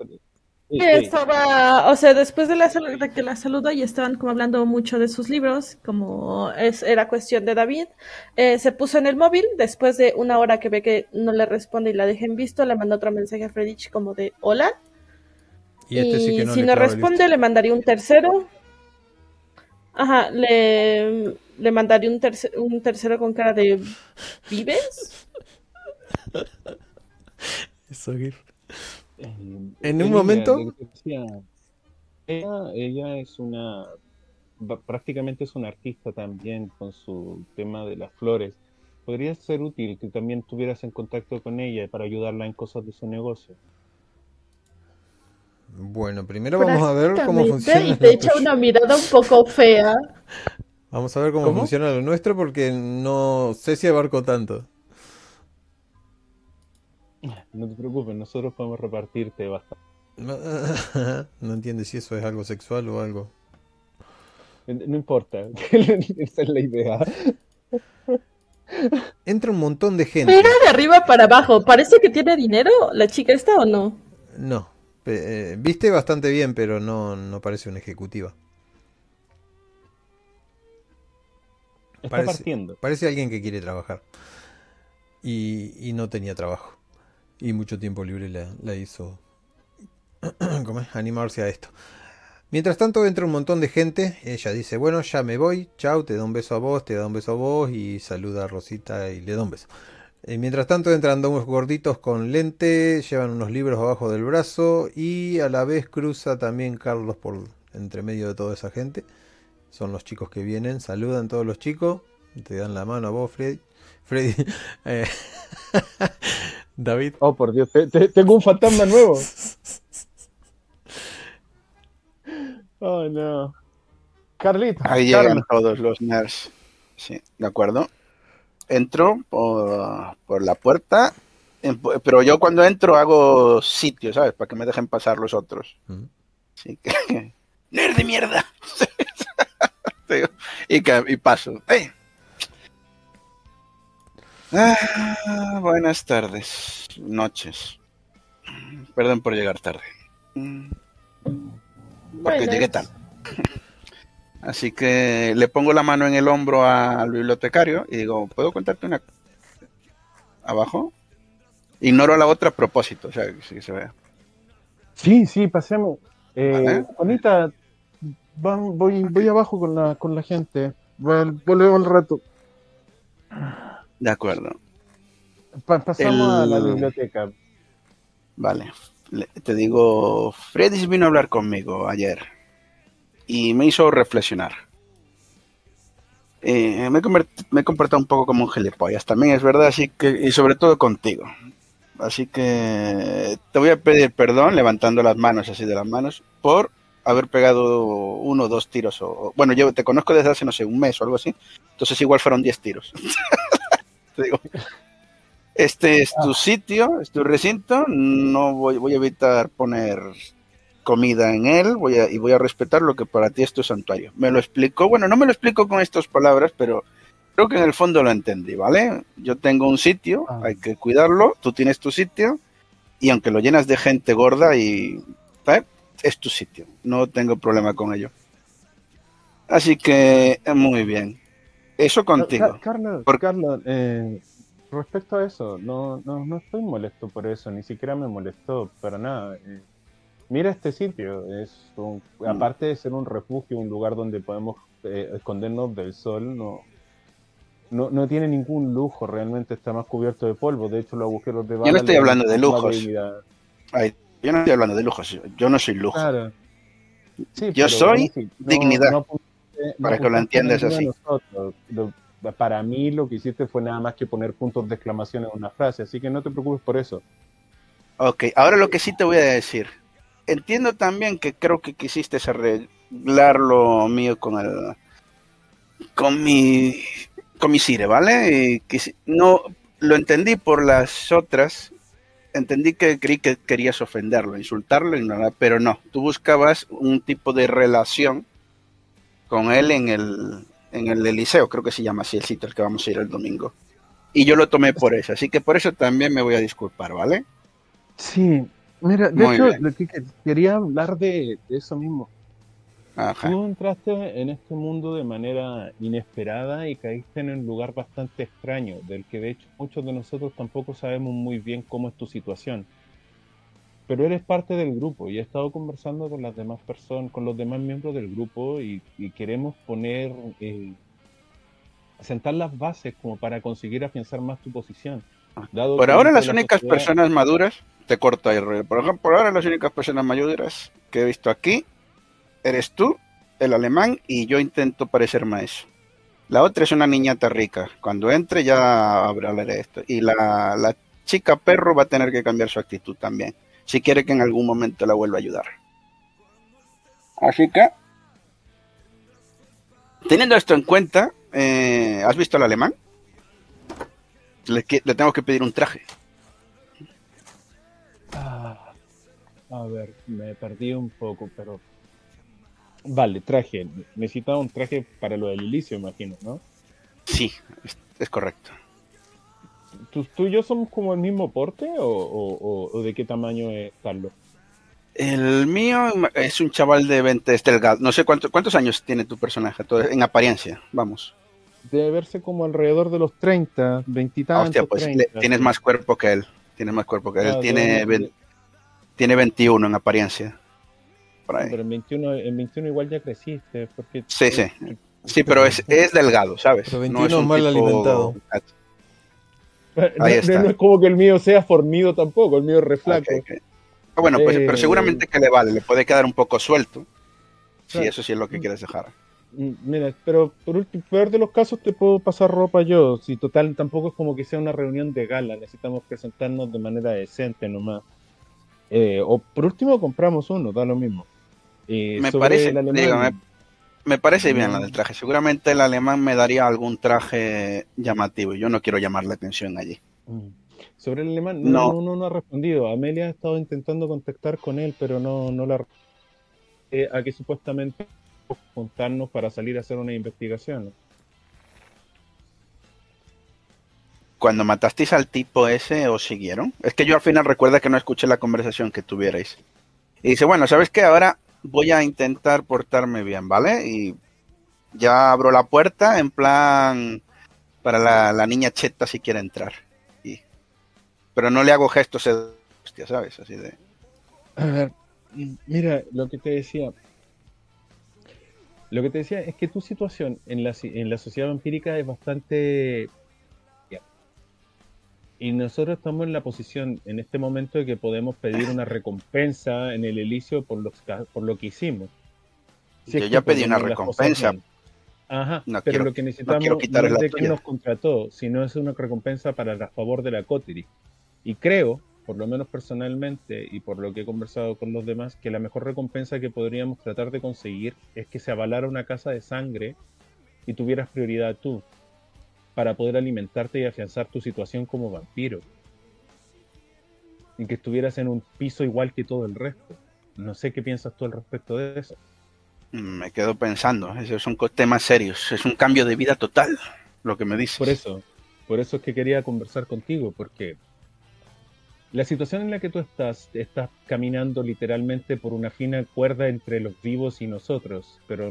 sí, Sí, sí. Estaba, o sea, después de, la, de que la saludó y estaban como hablando mucho de sus libros, como es, era cuestión de David, eh, se puso en el móvil, después de una hora que ve que no le responde y la deja en visto, le mandó otro mensaje a Fredich como de hola, Y este sí que no si no responde le mandaría un tercero, ajá, le, le mandaría un, terce- un tercero con cara de ¿vives? Eso, En un momento- decía, ella, ella es una, prácticamente es una artista también con su tema de las flores. Podría ser útil que también estuvieras en contacto con ella para ayudarla en cosas de su negocio. Bueno, primero vamos a ver cómo funciona. Y te lo echa una mirada un poco fea. Vamos a ver cómo, ¿Cómo? funciona lo nuestro porque no sé si abarco tanto. No te preocupes, nosotros podemos repartirte bastante. No, entiendes si eso es algo sexual o algo. No importa, esa es la idea. Entra un montón de gente. Mira de arriba para abajo. ¿Parece que tiene dinero la chica esta o no? No. eh, viste bastante bien, pero no, no parece una ejecutiva. Está Parece- partiendo. Parece alguien que quiere trabajar. Y, y no tenía trabajo. Y mucho tiempo libre la, hizo animarse a esto. Mientras tanto entra un montón de gente. Ella dice, bueno, ya me voy. Chau, te da un beso a vos, te da un beso a vos. Y saluda a Rosita y le da un beso. Eh, mientras tanto entran dos gorditos con lente. Llevan unos libros abajo del brazo. Y a la vez cruza también Carlos por entre medio de toda esa gente. Son los chicos que vienen. Saludan todos los chicos. Te dan la mano a vos, Freddy. Freddy. eh, David. Oh, por Dios, te- te- tengo un fantasma nuevo. Oh, no. Carlito. Ahí Carlos. llegan todos los nerds. Sí, de acuerdo. Entro por, por la puerta, en- pero yo cuando entro hago sitio, ¿sabes? Para que me dejen pasar los otros. Mm. Así que... ¡Nerd de mierda! Y, que- y paso. ¡Eh! Ah, buenas tardes, noches. Perdón por llegar tarde. Porque Buenas. llegué tarde. Así que le pongo la mano en el hombro al bibliotecario y digo, ¿puedo contarte una abajo? Ignoro la otra a propósito, o sea, que sí se vea. Sí, sí, pasemos. Eh, Vale. Juanita, van- voy, voy abajo con la, con la gente. Vol- Volvemos al rato. De acuerdo. Pa- pasamos a la El- biblioteca. Vale. Le- te digo, Freddy vino a hablar conmigo ayer y me hizo reflexionar. Eh, me, he convert- me he comportado un poco como un gilipollas también, es verdad, así que, y sobre todo contigo. Así que te voy a pedir perdón, levantando las manos así de las manos, por haber pegado uno o dos tiros. O, bueno, yo te conozco desde hace, no sé, un mes o algo así, entonces igual fueron diez tiros. te digo, este es tu sitio, es tu recinto, no voy, voy a evitar poner comida en él voy a, y voy a respetar lo que para ti es tu santuario. Me lo explicó, bueno, no me lo explico con estas palabras, pero creo que en el fondo lo entendí, ¿vale? Yo tengo un sitio, Ah. hay que cuidarlo, tú tienes tu sitio y aunque lo llenas de gente gorda y ¿eh? es tu sitio, no tengo problema con ello. Así que eh, muy bien. Eso contigo. Ca- Carlos, Por- Carlos, eh, respecto a eso, no, no, no estoy molesto por eso, ni siquiera me molestó para nada. Eh, mira este sitio, es un- Mm. aparte de ser un refugio, un lugar donde podemos eh, escondernos del sol, no, no, no tiene ningún lujo, realmente está más cubierto de polvo. De hecho, los agujeros de no bala estoy hablando de lujos. Ay, yo no estoy hablando de lujos, yo no soy lujo. Claro. Sí, Yo soy no- dignidad, no no para que lo entiendas así. Lo- para mí lo que hiciste fue nada más que poner puntos de exclamación en una frase, así que no te preocupes por eso. Ok, ahora lo que sí te voy a decir. Entiendo también que creo que quisiste arreglar lo mío con el. con mi. con mi Sire, ¿vale? Y no lo entendí por las otras. Entendí que creí que querías ofenderlo, insultarlo, ignorar, pero no. Tú buscabas un tipo de relación con él en el, en el Eliseo, creo que se llama así el sitio al que vamos a ir el domingo. Y yo lo tomé por eso, así que por eso también me voy a disculpar, ¿vale? Sí, mira, de Muy hecho, bien. lo que que- quería hablar de, de eso mismo. Ajá. Tú entraste en este mundo de manera inesperada y caíste en un lugar bastante extraño, del que de hecho muchos de nosotros tampoco sabemos muy bien cómo es tu situación. Pero eres parte del grupo y he estado conversando con las demás personas, con los demás miembros del grupo y, y queremos poner, eh, sentar las bases como para conseguir afianzar más tu posición. Dado Por ahora las la únicas sociedad- personas maduras, te corto ahí, por ejemplo, por ahora las únicas personas maduras que he visto aquí eres tú, el alemán, y yo intento parecer maestro. La otra es una niñata rica. Cuando entre ya hablaré de esto. Y la, la chica perro va a tener que cambiar su actitud también. Si quiere que en algún momento la vuelva a ayudar. Así que, teniendo esto en cuenta, eh, ¿has visto al alemán? Le, le tengo que pedir un traje. Ah, a ver, me perdí un poco, pero. Vale, traje. Necesitaba un traje para lo del ilicio, imagino, ¿no? Sí, es, es correcto. ¿Tú, tú y yo somos como el mismo porte o, o- o- o de qué tamaño es Carlos? El mío es un chaval de 20, es delgado. No sé cuánto- cuántos años tiene tu personaje, todo- en apariencia, vamos. Debe verse como alrededor de los 30, 20 y tantos. hostia, pues 30, le- tienes más cuerpo que él. Tienes más cuerpo que él. Ah, tiene, de- ve- tiene 21 en apariencia. Por ahí. Pero en 21, en 21 igual ya creciste. Porque, Sí, sí. Sí, pero es, es delgado, ¿sabes? Pero No 21 es un mal tipo- alimentado. No, Ahí no- está. no es como que el mío sea fornido tampoco, el mío es re flaco. Ok, ok. Ah, bueno, pues, Eh, pero seguramente que le vale, le puede quedar un poco suelto. Claro. eso sí es lo que quieres dejar. Mm, Mira, pero por último, peor de los casos te puedo pasar ropa yo. Si total tampoco es como que sea una reunión de gala, necesitamos presentarnos de manera decente nomás. Eh, o por último compramos uno, da lo mismo. Eh, Me parece, el digo, Me parece bien la Mm. del traje. Seguramente el alemán me daría algún traje llamativo y yo no quiero llamar la atención allí. Mm. Sobre el alemán, No. no, no, no, no ha respondido. Amelia ha estado intentando contactar con él, pero no, no la eh, a que supuestamente juntarnos para salir a hacer una investigación. Cuando matasteis al tipo ese, ¿os siguieron? Es que yo al final recuerda que no escuché la conversación que tuvierais. Y dice, bueno, ¿sabes qué? Ahora voy a intentar portarme bien, ¿vale? Y ya abro la puerta en plan para la, la niña cheta si quiere entrar. Y- pero no le hago gestos de hostia, ¿sabes? Así de... A ver, mira, lo que te decía. Lo que te decía es que tu situación en la, en la sociedad vampírica es bastante. Y nosotros estamos en la posición en este momento de que podemos pedir una recompensa en el Elicio por, los, ca- por lo que hicimos. Si Yo ya pedí una recompensa. Ajá, No pero quiero- lo que necesitamos quitarle no es la de quien nos contrató, sino es una recompensa para el favor de la Coterie. Y creo, por lo menos personalmente y por lo que he conversado con los demás, que la mejor recompensa que podríamos tratar de conseguir es que se avalara una casa de sangre y tuvieras prioridad tú para poder alimentarte y afianzar tu situación como vampiro. Y que estuvieras en un piso igual que todo el resto. No sé qué piensas tú al respecto de eso. Me quedo pensando, esos son temas serios. Es un cambio de vida total, lo que me dices. Por eso, por eso es que quería conversar contigo, porque la situación en la que tú estás, estás caminando literalmente por una fina cuerda entre los vivos y nosotros, pero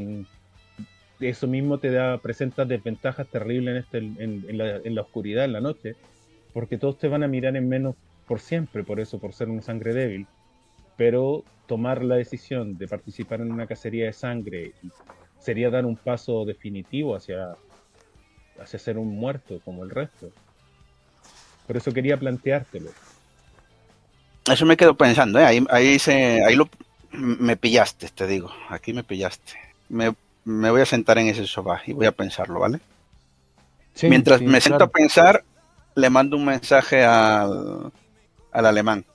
eso mismo te da, presenta desventajas terribles en, este, en, en la, en la oscuridad, en la noche, porque todos te van a mirar en menos por siempre, por eso, por ser una sangre débil. Pero tomar la decisión de participar en una cacería de sangre sería dar un paso definitivo hacia, hacia ser un muerto como el resto. Por eso quería planteártelo. Eso me quedo pensando, ¿eh? ahí, ahí, se, ahí lo, me pillaste, te digo, aquí me pillaste. Me, me voy a sentar en ese sofá y voy a pensarlo, ¿vale? Sí, Mientras sí, me siento claro. a pensar, le mando un mensaje al, al alemán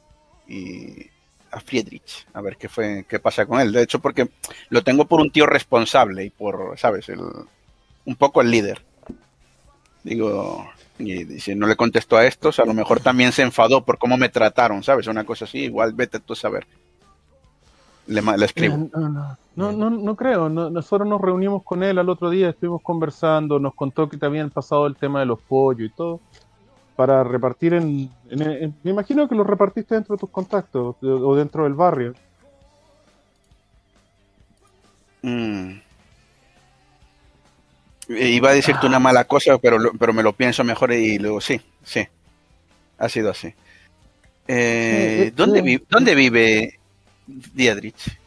y a Friedrich, a ver qué fue, qué pasa con él. De hecho, porque lo tengo por un tío responsable y por, ¿sabes? El, un poco el líder. Digo, y dice, no le contestó a estos, a lo mejor también se enfadó por cómo me trataron, ¿sabes? Una cosa así, igual vete tú a saber. Le, escribo. No, no, no, no, no creo. No- nosotros nos reunimos con él al otro día, estuvimos conversando, nos contó que te habían pasado el tema de los pollos y todo, para repartir en, en- en- Me imagino que lo repartiste dentro de tus contactos o dentro del barrio. Mm. Iba a decirte una mala cosa, pero, pero me lo pienso mejor y luego sí, sí. Ha sido así. Eh, Eh, ¿dónde, eh, ¿Dónde vive Diedrich?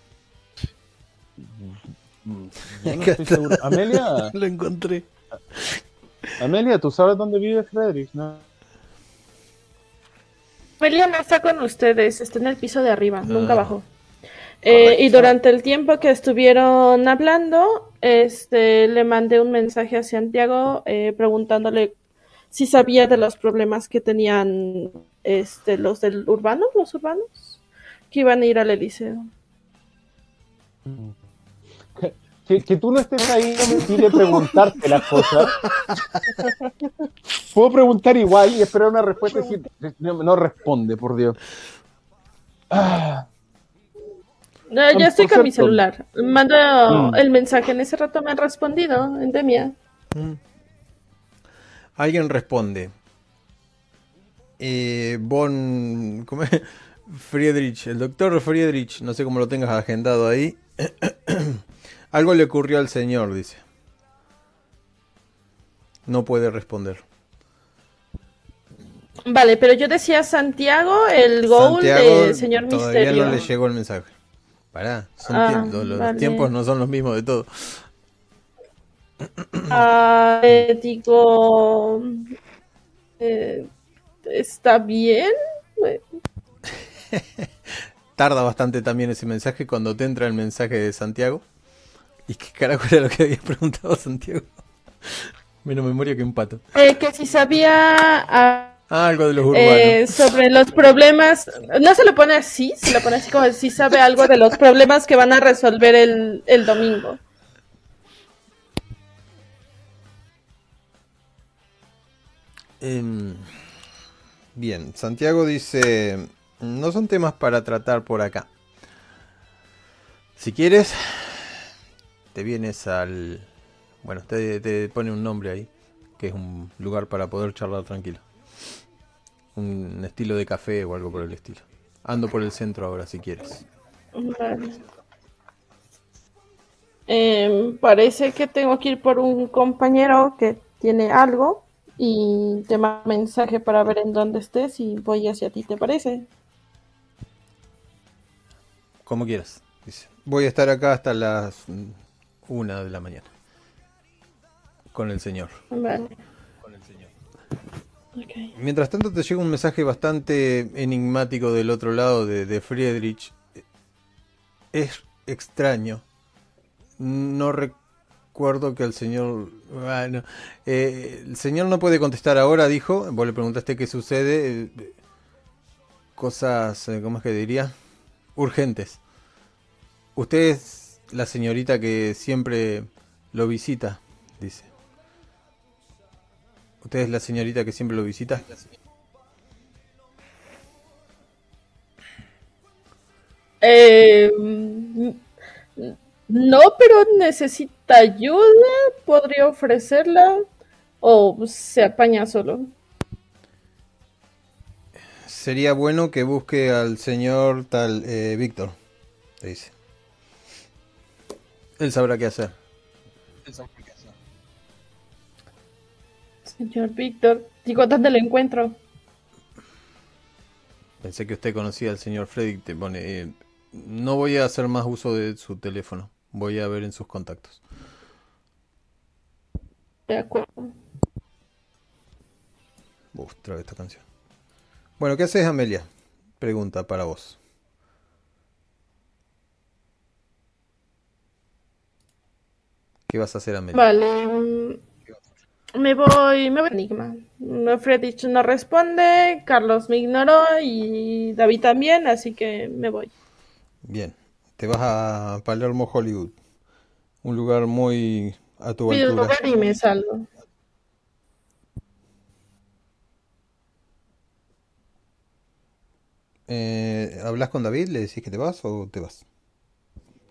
Yo no estoy seguro. Amelia, Lo encontré. Amelia, ¿tú sabes dónde vive Frederick? No. Amelia no está con ustedes, está en el piso de arriba, nunca Ah. bajó. Eh, y durante el tiempo que estuvieron hablando, este, le mandé un mensaje a Santiago eh, preguntándole si sabía de los problemas que tenían este, los del urbano, los urbanos, que iban a ir al Eliseo. Que, que tú no estés ahí no me impide preguntarte las cosas. Puedo preguntar igual y esperar una respuesta y decir, no, no responde, por Dios. Ah, No, ya estoy con mi celular. Mando Mm. el mensaje, en ese rato me han respondido, en Demia. Mm. Alguien responde. Eh, Von. ¿cómo es? Friedrich, el doctor Friedrich, no sé cómo lo tengas agendado ahí. Algo le ocurrió al señor, dice. No puede responder. Vale, pero yo decía Santiago, el goal Santiago de Señor todavía Misterio. no le llegó el mensaje. Pará, son Ah, tiempos, los vale. tiempos no son los mismos de todo. Digo, eh, ¿está bien? Tarda bastante también ese mensaje cuando te entra el mensaje de Santiago. ¿Y qué carajo era lo que había preguntado Santiago? Menos memoria que un pato. eh, que si sabía ah, Ah, algo de los urbanos. eh, sobre los problemas, no se lo pone así, se lo pone así como si sabe algo de los problemas que van a resolver el, el domingo. Em, bien, Santiago dice, no son temas para tratar por acá. Si quieres, te vienes al... Bueno, te, te pone un nombre ahí, que es un lugar para poder charlar tranquilo. Un estilo de café o algo por el estilo. Ando por el centro ahora si quieres. Vale. Em, parece que tengo que ir por un compañero que tiene algo y te mando mensaje para ver en dónde estés y voy hacia ti, ¿te parece? Como quieras, dice. Voy a estar acá hasta las una de la mañana. Con el señor. Vale. Con el señor. Mientras tanto te llega un mensaje bastante enigmático del otro lado de, de Friedrich. Es extraño. No recuerdo que el señor... Bueno, eh, el señor no puede contestar ahora, dijo. Vos le preguntaste qué sucede. eh, Cosas, eh, ¿cómo es que diría? Urgentes. Usted es la señorita que siempre lo visita, dice. ¿Usted es la señorita que siempre lo visita? Eh, no, pero necesita ayuda, podría ofrecerla o se apaña solo. Sería bueno que busque al señor tal eh, Víctor, te dice. Él sabrá qué hacer. Señor Víctor, digo, ¿dónde lo encuentro? Pensé que usted conocía al señor Freddy. Te pone, eh, no voy a hacer más uso de su teléfono. Voy a ver en sus contactos. De acuerdo. Uf, otra vez esta canción. Bueno, ¿qué haces, Amelia? Pregunta para vos. ¿Qué vas a hacer, Amelia? Vale. mm, Me voy, me voy a Enigma. No, Friedrich no responde, Carlos me ignoró y David también, así que me voy. Bien, te vas a Palermo, Hollywood. Un lugar muy a tu altura. lugar y me salgo. Eh, ¿hablas con David? ¿Le decís que te vas o te vas?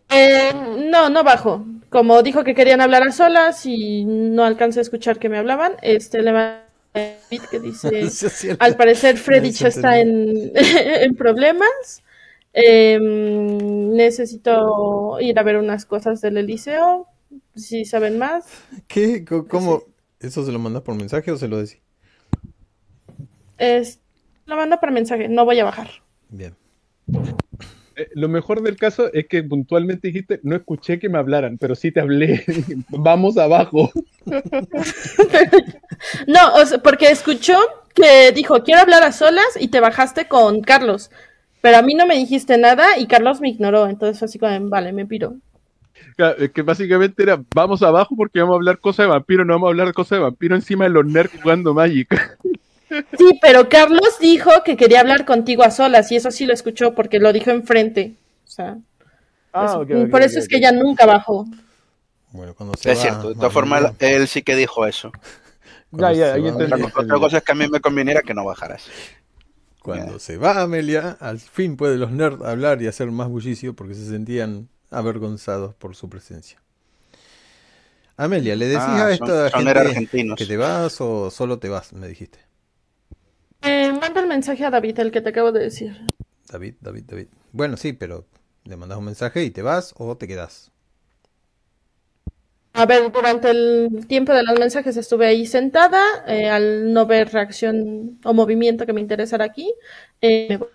Eh, no, no bajo. Como dijo que querían hablar a solas y no alcancé a escuchar que me hablaban, este le mandé a David que dice, al parecer Fredich se está en, en problemas. Em, necesito ir a ver unas cosas del Eliseo. Si saben más. ¿Qué? Co- ¿Cómo? ¿Eso se lo mandas por mensaje o se lo decís? Es, lo mando por mensaje, no voy a bajar. Bien. Eh, Lo mejor del caso es que puntualmente dijiste, no escuché que me hablaran, pero sí te hablé. Vamos abajo. No, o sea, porque escuchó que dijo, quiero hablar a solas y te bajaste con Carlos. Pero a mí no me dijiste nada y Carlos me ignoró. Entonces fue así como, vale, me piro. Es Que básicamente era, vamos abajo porque vamos a hablar cosas de vampiro, no vamos a hablar cosas de vampiro encima de los nerds jugando Magic. Sí, pero Carlos dijo que quería hablar contigo a solas y eso sí lo escuchó porque lo dijo enfrente. O sea, Ah, por eso es que ella nunca bajó. Bueno, cuando se Es va cierto, de todas formas, él sí que dijo eso. cuando Ya, ya, va entendí. Otra, cosa es que a mí me conviniera que no bajaras. Cuando se va Amelia, al fin pueden los nerds hablar y hacer más bullicio porque se sentían avergonzados por su presencia. Amelia, ¿le decís Ah, a son- esta son gente argentinos. que te vas o solo te vas? Me dijiste. Eh, manda el mensaje a David, el que te acabo de decir. David, David, David. Bueno, sí, pero le mandas un mensaje y te vas o te quedas. A ver, durante el tiempo de los mensajes estuve ahí sentada, eh, al no ver reacción o movimiento que me interesara aquí. eh, me voy.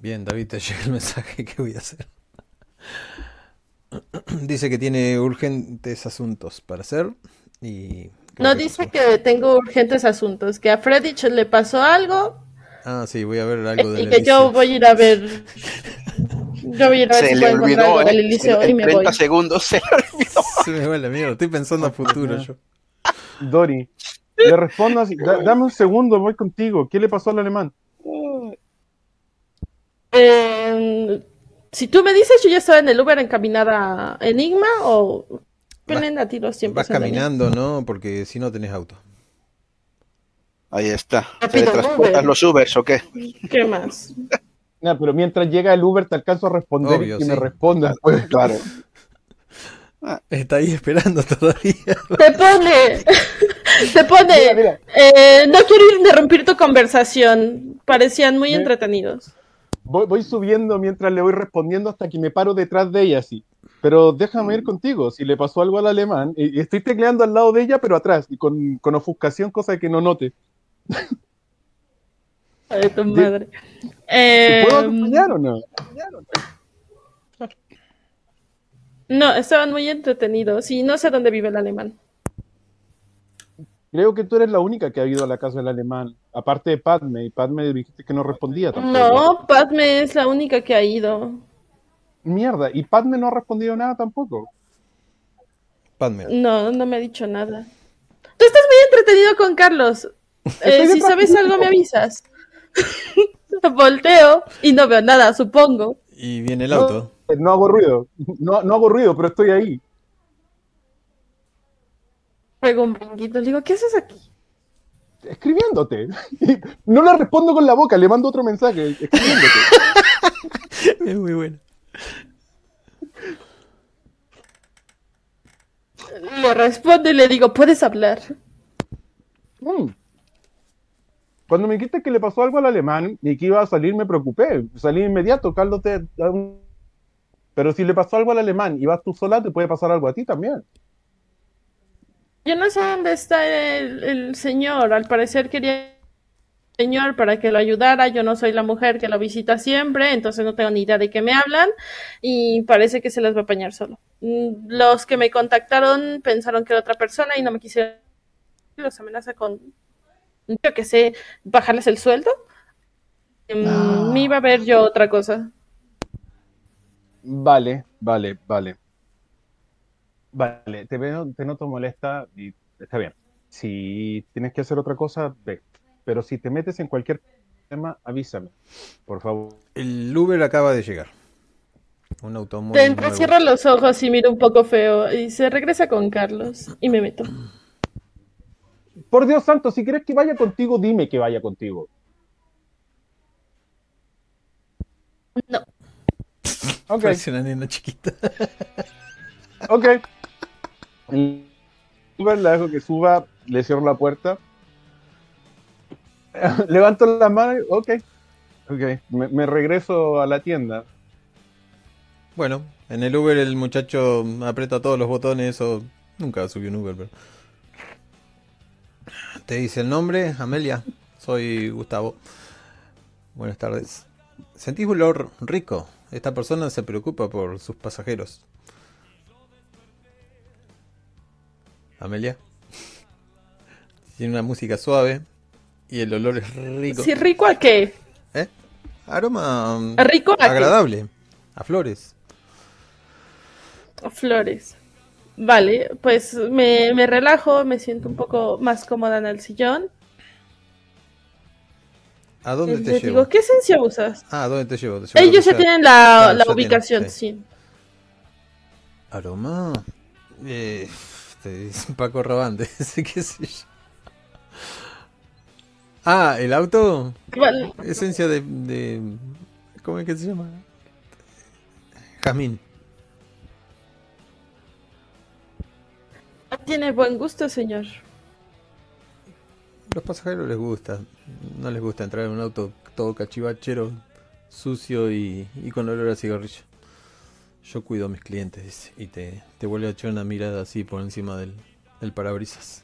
Bien, David, te llega el mensaje que voy a hacer. Dice que tiene urgentes asuntos para hacer y... creo no que dice que tengo urgentes asuntos, que a Freddy le pasó algo Ah, sí, voy a ver algo de y que yo voy a ir a ver. Yo voy a ir a ver Se si le puedo encontrar olvidó, algo ¿eh? del Eliseo En y me 30 voy. segundos se le olvidó. Se me va la mierda, estoy pensando a futuro yo. Dori, le respondo así, "Da- dame un segundo, voy contigo. ¿Qué le pasó al alemán? Eh, si tú me dices, yo ya estaba en el Uber encaminada a Enigma o ponen a ti los tiempos. Vas caminando, ¿no? Porque si no tenés auto. Ahí está. Rápido, ¿Teletransportas Uber. los Ubers o qué? ¿Qué más? Nah, pero mientras llega el Uber te alcanzo a responder Obvio, y que me respondas. pues. Claro. Está ahí esperando todavía. Te pone. Te pone. Mira, mira. eh, no quiero interrumpir tu conversación. Parecían muy entretenidos. Voy, voy subiendo mientras le voy respondiendo hasta que me paro detrás de ella, así. Pero déjame ir contigo. Si le pasó algo al alemán, y, estoy tecleando al lado de ella, pero atrás, y con, con ofuscación, cosa que no note. Ay, tu madre. ¿Te Eh, puedo acompañar o no? no, estaban muy entretenidos y no sé dónde vive el alemán. Creo que tú eres la única que ha ido a la casa del alemán, aparte de Padme, y Padme dijiste que no respondía tampoco. No, Padme es la única que ha ido. Mierda, y Padme no ha respondido nada tampoco. Padme. No, no me ha dicho nada. Tú estás muy entretenido con Carlos. Eh, si sabes algo, me avisas. Volteo y no veo nada, supongo. Y viene el auto. No, no hago ruido, no, no hago ruido, pero estoy ahí. Pego un brinquito. Le digo, ¿qué haces aquí? Escribiéndote. No le respondo con la boca, le mando otro mensaje, escribiéndote. Es muy bueno. Le respondo y le digo, ¿puedes hablar? Mm. Cuando me dijiste que le pasó algo al alemán y que iba a salir, me preocupé. Salí inmediato, Carlos te... Pero si le pasó algo al alemán y vas tú sola, te puede pasar algo a ti también. Yo no sé dónde está el, el señor. Al parecer quería señor para que lo ayudara. Yo no soy la mujer que lo visita siempre, entonces no tengo ni idea de qué me hablan. Y parece que se les va a apañar solo. Mm, Los que me contactaron pensaron que era otra persona y no me quisieron. Los amenaza con, yo que sé, bajarles el sueldo. Mm, Me iba a ver yo otra cosa. Vale, vale, vale. Vale, te veo, te noto molesta y está bien. Si tienes que hacer otra cosa, ve. Pero si te metes en cualquier tema, avísame, por favor. El Uber acaba de llegar. Un auto muy Te nuevo. cierro los ojos y miro un poco feo y se regresa con Carlos y me meto. Por Dios santo, si quieres que vaya contigo, dime que vaya contigo. No. Ok, Parece una nena chiquita. ok. El Uber la dejo que suba, le cierro la puerta. Levanto la mano y, ok. Ok, me, me regreso a la tienda. Bueno, en el Uber el muchacho aprieta todos los botones o nunca subió un Uber, pero te dice el nombre, Amelia. Soy Gustavo. Buenas tardes. ¿Sentís un olor rico? Esta persona se preocupa por sus pasajeros. Amelia. Tiene una música suave Y el olor es rico. Sí, rico a qué? ¿Eh? Aroma mm, Rico a qué? agradable. A flores. Flores. Vale, pues me, me relajo, me siento un poco más cómoda en el sillón. ¿A dónde te les llevo? digo, ¿qué esencia usas? Ah, ¿a dónde te llevo? Te a Ellos ya tienen la, Claro, la ya tienen, ubicación, sí. sí. Aroma. Eh, te dice Paco Robante, qué sé yo. Ah, el auto. Vale, Esencia de, de. ¿Cómo es que se llama? Jazmín. Tiene buen gusto, señor. Los pasajeros les gusta. No les gusta entrar en un auto todo cachivachero, sucio y, y con olor a cigarrillo. Yo cuido a mis clientes y te, te vuelve a echar una mirada así por encima del, del parabrisas.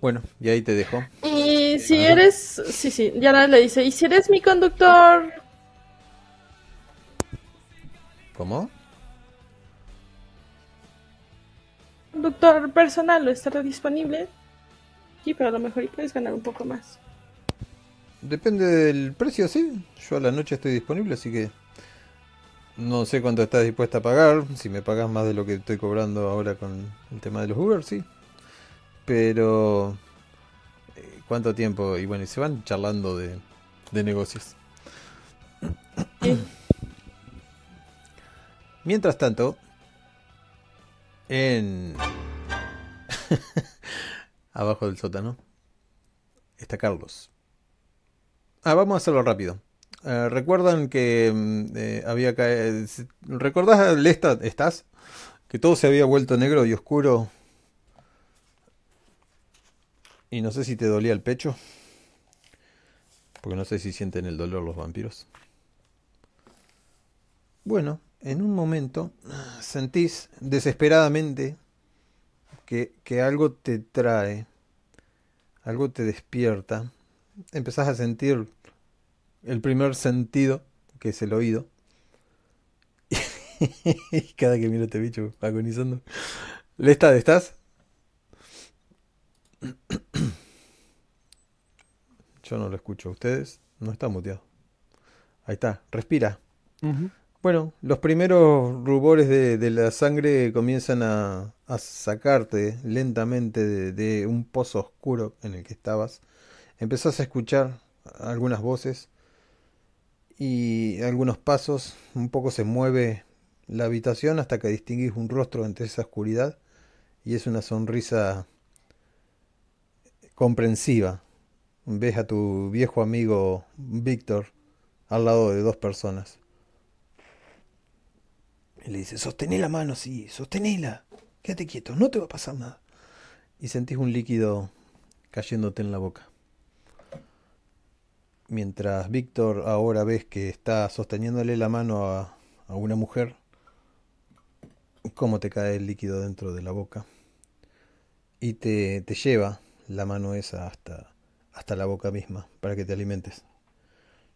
Bueno, y ahí te dejo. Y si Ajá. eres, sí, sí, Yana le dice, y si eres mi conductor, ¿Cómo? conductor personal, ¿lo estará disponible? Sí, pero a lo mejor y puedes ganar un poco más. Depende del precio, sí. Yo a la noche estoy disponible, así que no sé cuánto estás dispuesta a pagar. Si me pagas más de lo que estoy cobrando ahora con el tema de los Uber, sí. Pero eh, ¿cuánto tiempo? Y bueno, y se van charlando de, de negocios. Sí. Mientras tanto, en abajo del sótano está Carlos. Ah, vamos a hacerlo rápido. Eh, ¿Recuerdan que mm, eh, había caído... ¿Recordás, Lesta, estás? Que todo se había vuelto negro y oscuro. Y no sé si te dolía el pecho. Porque no sé si sienten el dolor los vampiros. Bueno, en un momento sentís desesperadamente que, que algo te trae, algo te despierta. Empezás a sentir el primer sentido, que es el oído. Y cada que miro a este bicho agonizando. ¿Lesta estás? Yo no lo escucho. ¿Ustedes? No está muteado. Ahí está. Respira. Bueno, los primeros rubores de, de la sangre comienzan a, a sacarte lentamente de, de un pozo oscuro en el que estabas. Empezás a escuchar algunas voces y algunos pasos. Un poco se mueve la habitación hasta que distinguís un rostro entre esa oscuridad y es una sonrisa comprensiva. Ves a tu viejo amigo Víctor al lado de dos personas. Y le dice, sostené la mano, sí, sostenela. Quédate quieto, no te va a pasar nada. Y sentís un líquido cayéndote en la boca. Mientras Víctor ahora ves que está sosteniéndole la mano a, a una mujer, cómo te cae el líquido dentro de la boca. Y te, te lleva la mano esa hasta, hasta la boca misma para que te alimentes.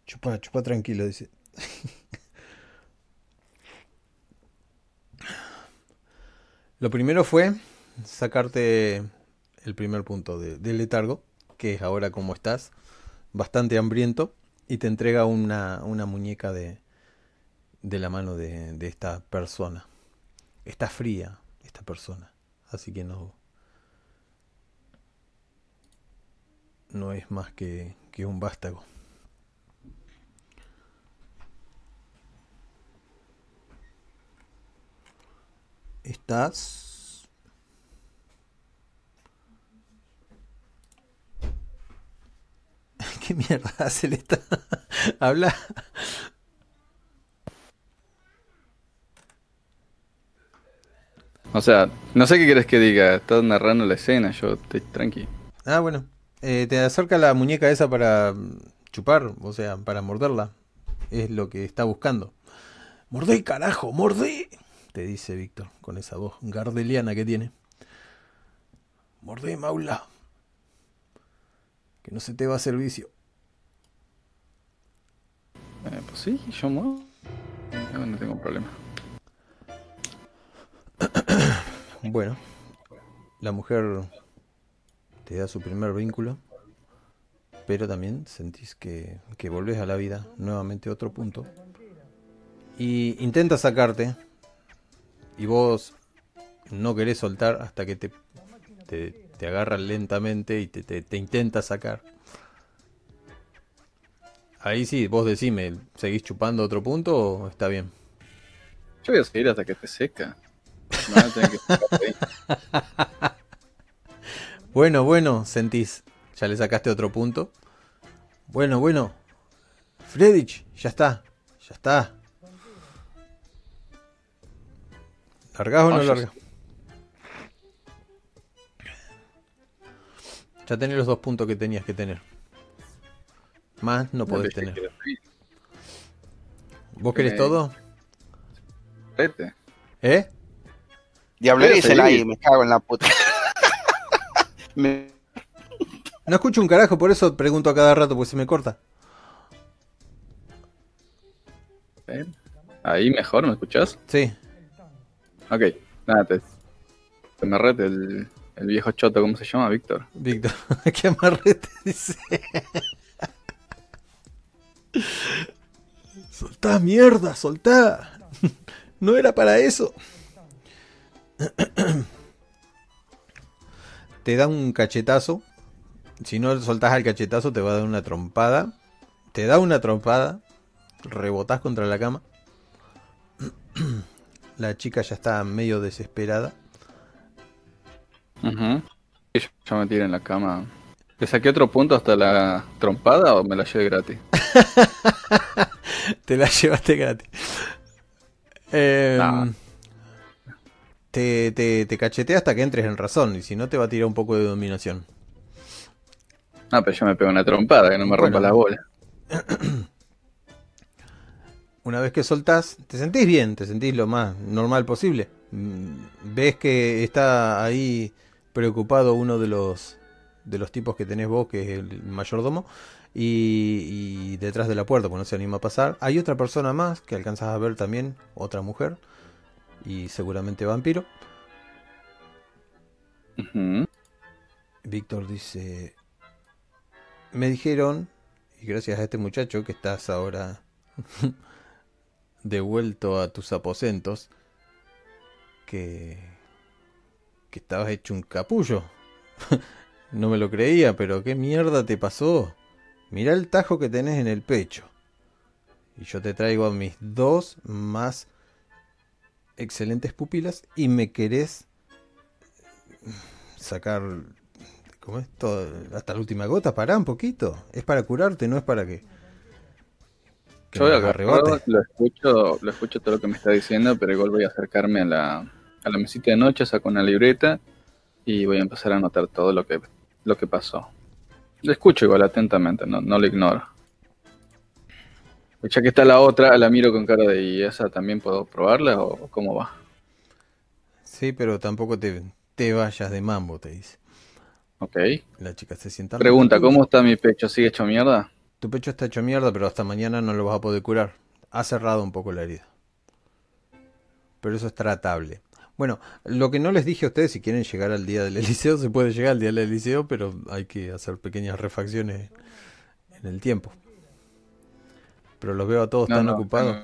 Chupa, chupa tranquilo, dice. Lo primero fue sacarte el primer punto de, de letargo, que es ahora como estás, bastante hambriento, y te entrega una, una muñeca de, de la mano de, de esta persona. Está fría esta persona, así que no, no es más que, que un vástago. Estás... ¿Qué mierda hace el esta? Habla. O sea, no sé qué quieres que diga. Estás narrando la escena, yo estoy tranqui. Ah, bueno. Eh, te acerca la muñeca esa para mm, chupar, o sea, para morderla. Es lo que está buscando. Mordé, carajo, mordé. Te dice Víctor con esa voz gardeliana que tiene. Mordé, maula. Que no se te va a servicio. Eh, pues sí, yo muevo. No, no tengo problema. Bueno, la mujer te da su primer vínculo. pero también sentís que, que volvés a la vida, nuevamente otro punto. Y intenta sacarte, y vos no querés soltar hasta que te, te, te agarran lentamente y te, te, te intenta sacar. Ahí sí, vos decime, ¿seguís chupando otro punto o está bien? Yo voy a seguir hasta que te seca. Tener que. Bueno, bueno, sentís. Ya le sacaste otro punto. Bueno, bueno. Fredich, ya está. Ya está. ¿Largás o no largás? Ya tenés los dos puntos que tenías que tener. Más no podés tener. ¿Vos querés Eh, todo? Vete. ¿Eh? Diablo Voy a dice ahí, me cago en la puta. Me- No escucho un carajo, por eso pregunto a cada rato, porque se me corta. ¿Eh? Ahí mejor, ¿me escuchás? Sí. Ok, nada, te, te me rete el, el viejo choto, ¿cómo se llama? Víctor. Víctor, qué amarrete dice. Soltá mierda, soltá. No era para eso. Te da un cachetazo. Si no soltás al cachetazo, te va a dar una trompada. Te da una trompada. Rebotás contra la cama. La chica ya está medio desesperada. Ujú. Y yo, yo me tiré en la cama. ¿Le saqué otro punto hasta la trompada o me la llevé gratis? Te la llevaste gratis. Eh, No. Te, te, te cachetea hasta que entres en razón. Y si no, te va a tirar un poco de dominación. Ah, pero yo me pego una trompada, que no me rompa Bueno. la bola. Una vez que soltás, te sentís bien, te sentís lo más normal posible. Mm, Ves que está ahí preocupado uno de los de los tipos que tenés vos, que es el mayordomo, y, y detrás de la puerta, pues no se anima a pasar. Hay otra persona más que alcanzas a ver también, otra mujer, y seguramente vampiro. Víctor dice, me dijeron, y gracias a este muchacho que estás ahora devuelto a tus aposentos, que, que estabas hecho un capullo. no me lo creía, pero ¿qué mierda te pasó? Mirá el tajo que tenés en el pecho. Y yo te traigo a mis dos más excelentes pupilas y me querés sacar ¿Cómo es? Todo- hasta la última gota, pará un poquito. Es para curarte, no es para que. que Yo arrebate. lo escucho, lo escucho todo lo que me está diciendo, pero igual voy a acercarme a la, a la mesita de noche, saco una libreta y voy a empezar a anotar todo lo que, lo que pasó. Lo escucho igual atentamente, no, no lo ignoro. Ya que está la otra, la miro con cara de ¿y esa también puedo probarla o cómo va? Sí, pero tampoco te, te vayas de mambo, te dice. Ok. La chica se sienta. Pregunta, ¿cómo está mi pecho? ¿Sigue hecho mierda? Tu pecho está hecho mierda, pero hasta mañana no lo vas a poder curar. Ha cerrado un poco la herida. Pero eso es tratable. Bueno, lo que no les dije a ustedes, si quieren llegar al día del Eliseo, se puede llegar al día del Eliseo, pero hay que hacer pequeñas refacciones en el tiempo. Pero los veo a todos No, tan no, ocupados.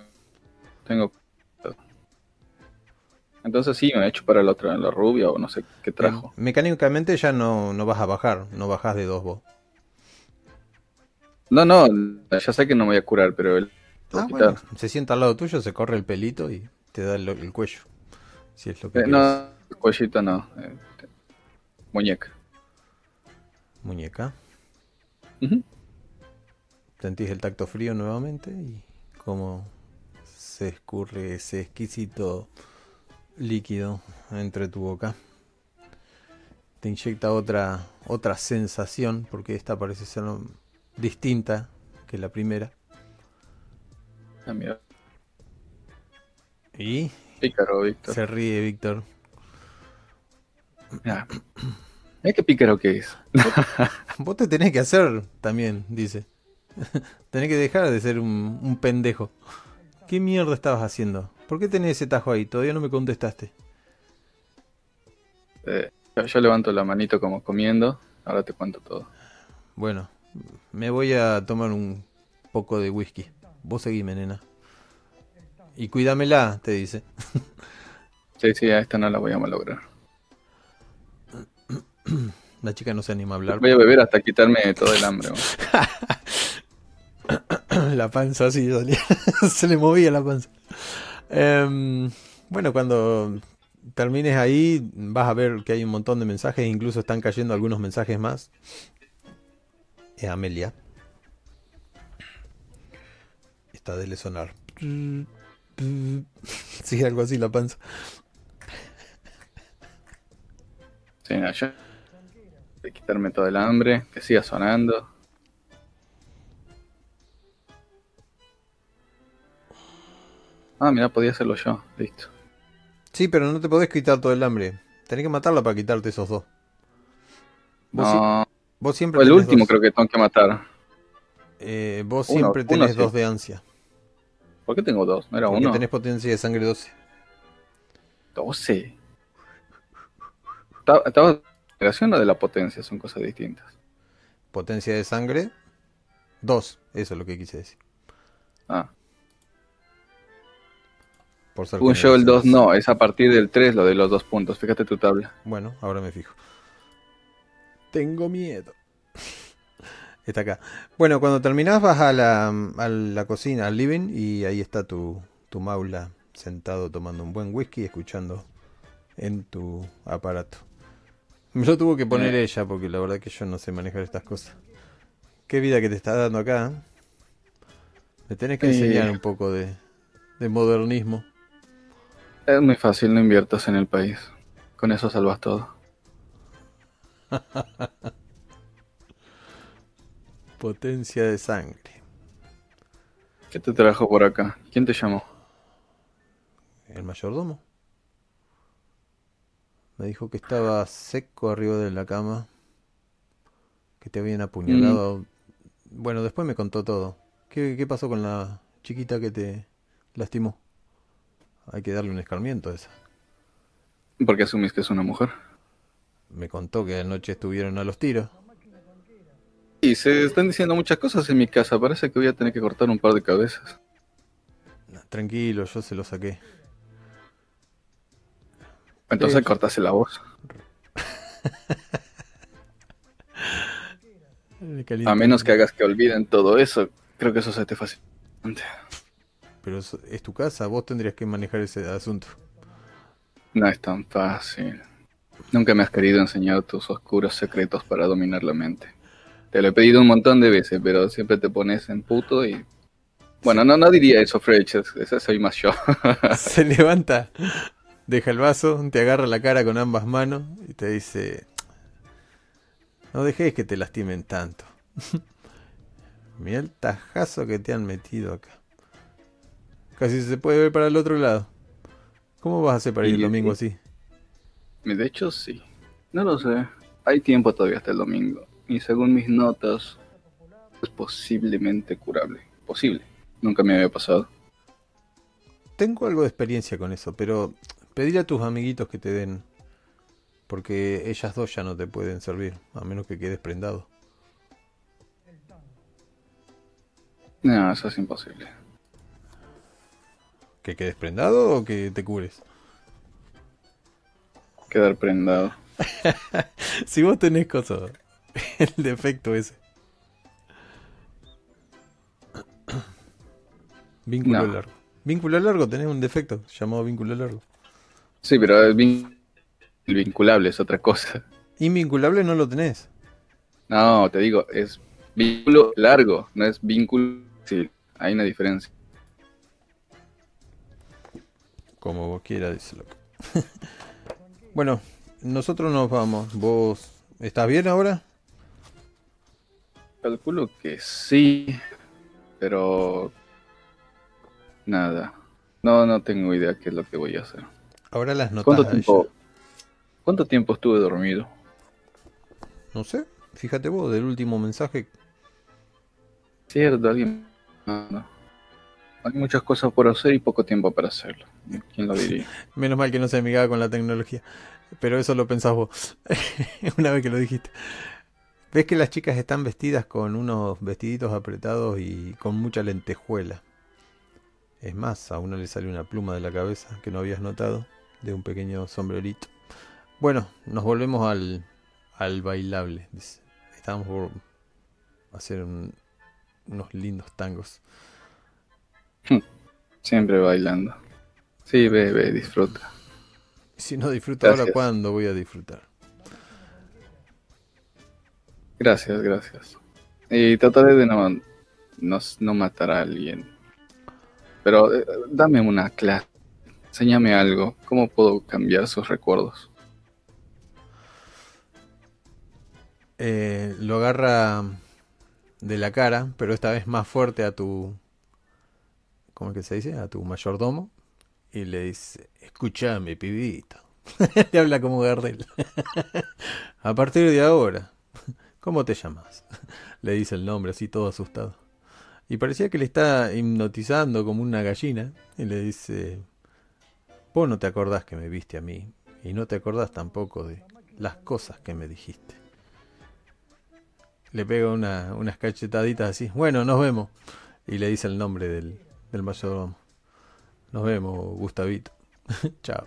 Tengo... tengo- Entonces sí, me he hecho para el otro, la rubia o no sé qué trajo. Eh, Mecánicamente ya no, no vas a bajar, no bajás de dos vos. No, no, ya sé que no me voy a curar, pero él... Ah, bueno, se sienta al lado tuyo, se corre el pelito y te da el, el cuello. Si es lo que Eh, no, cuellito no. eh, muñeca. Muñeca. Ujú. Sentís el tacto frío nuevamente y cómo se escurre ese exquisito líquido entre tu boca. Te inyecta otra otra sensación porque esta parece ser distinta que la primera. Ah, mira, Y Pícaro, Víctor. se ríe Víctor. Mira. Mira qué pícaro que es. Vos te tenés que hacer también, dice. tenés que dejar de ser un, un pendejo. ¿Qué mierda estabas haciendo? ¿Por qué tenés ese tajo ahí? Todavía no me contestaste. Eh, yo, yo levanto la manito como comiendo. Ahora te cuento todo. Bueno, Me voy a tomar un poco de whisky. Vos seguime, nena. Y cuídamela, te dice. Sí, sí, a esta no la voy a malograr. La chica no se anima a hablar. Voy a beber hasta quitarme todo el hambre. la panza así salía. se le movía la panza. Em, bueno, cuando termines ahí vas a ver que hay un montón de mensajes, incluso están cayendo algunos mensajes más. Es Amelia. Está de sonar. Sí, algo así la panza. Sí, no, yo voy a quitarme todo el hambre, que siga sonando. Ah, mira, podía hacerlo yo. Listo. Sí, pero no te podés quitar todo el hambre. Tenés que matarla para quitarte esos dos. Vos, si- No, vos siempre fue el último dos. creo que tengo que matar. Eh, vos Uno, siempre uno tenés sí. dos de ansia. ¿Por qué tengo dos? ¿No era Porque uno? tenés potencia de sangre 12. 12. Estaba de la generación o de la potencia, son cosas distintas. Potencia de sangre 2. Eso es lo que quise decir. Ah, Por ser según yo el 2 generaciones. no, es a partir del 3 lo de los dos puntos. Fíjate tu tabla. Bueno, ahora me fijo. Tengo miedo. Está acá. Bueno, cuando terminás vas a la, a la cocina, al living, y ahí está tu, tu maula sentado tomando un buen whisky y escuchando en tu aparato. Me lo tuvo que poner Eh. ella porque la verdad que yo no sé manejar estas cosas. Qué vida que te está dando acá. ¿eh? Me tenés que Eh. enseñar un poco de, de modernismo. Es muy fácil, no inviertas en el país. Con eso salvas todo. Potencia de sangre. ¿Qué te trajo por acá? ¿Quién te llamó? El mayordomo. Me dijo que estaba seco arriba de la cama. Que te habían apuñalado. Bueno, después me contó todo. ¿Qué, qué pasó con la chiquita que te lastimó? Hay que darle un escarmiento a esa. ¿Por qué asumís que es una mujer? Me contó que anoche estuvieron a los tiros. Y se están diciendo muchas cosas en mi casa. Parece que voy a tener que cortar un par de cabezas. Tranquilo, yo se lo saqué. Entonces Sí. cortase la voz. A menos que hagas que olviden todo eso. Creo que eso se te fácil. Pero es, es tu casa, vos tendrías que manejar ese asunto. No es tan fácil. Nunca me has querido enseñar tus oscuros secretos para dominar la mente. Te lo he pedido un montón de veces, pero siempre te pones en puto y... Bueno, no, no diría eso. Ese soy más yo. Se levanta, deja el vaso, te agarra la cara con ambas manos y te dice, no dejes que te lastimen tanto. Mira el tajazo que te han metido acá. Casi se puede ver para el otro lado. ¿Cómo vas a hacer para ir el domingo así? De hecho, sí. No lo sé. Hay tiempo todavía hasta el domingo. Y según mis notas, es posiblemente curable. Posible. Nunca me había pasado. Tengo algo de experiencia con eso, pero pedirle a tus amiguitos que te den. Porque ellas dos ya no te pueden servir, a menos que quedes prendado. No, eso es imposible. ¿Que quedes prendado o que te cures? Quedar prendado. Si vos tenés cosas, el defecto ese. Vínculo No. largo. Vínculo largo, tenés un defecto llamado vínculo largo. Sí, pero el, vin- el vinculable es otra cosa. Invinculable no lo tenés. No, te digo, es vínculo largo, no es vínculo. Sí, hay una diferencia. Como vos quieras, dice loco. bueno, nosotros nos vamos. ¿Vos estás bien ahora? Calculo que sí, pero nada. No, no tengo idea qué es lo que voy a hacer. Ahora las notas ¿Cuánto tiempo. ¿Cuánto tiempo estuve dormido? No sé, fíjate vos, del último mensaje. Cierto, alguien. No, no. Hay muchas cosas por hacer y poco tiempo para hacerlo. ¿Quién lo diría? Menos mal que no se amigaba con la tecnología. Pero eso lo pensás vos. Una vez que lo dijiste. ves que las chicas están vestidas con unos vestiditos apretados y con mucha lentejuela. Es más, a uno le sale una pluma de la cabeza que no habías notado, de un pequeño sombrerito. Bueno, nos volvemos al, al bailable. Estamos por hacer un- unos lindos tangos. Siempre bailando. Sí, ve, ve, disfruta. Si no disfruto ahora. ¿cuándo voy a disfrutar? Gracias, gracias. Y trataré de no, no, no matar a alguien. Pero eh, dame una clase. Enséñame algo. ¿Cómo puedo cambiar sus recuerdos? Eh, lo agarra de la cara, pero esta vez más fuerte a tu... ¿Cómo es que se dice? A tu mayordomo. Y le dice, escúchame, pibito. le habla como Gardel. a partir de ahora, ¿cómo te llamas? le dice el nombre, así todo asustado. Y parecía que le está hipnotizando como una gallina. Y le dice, vos no te acordás que me viste a mí. Y no te acordás tampoco de las cosas que me dijiste. Le pega una- unas cachetaditas así. Bueno, nos vemos. Y le dice el nombre del, del mayordomo. Nos vemos, Gustavito. Chao.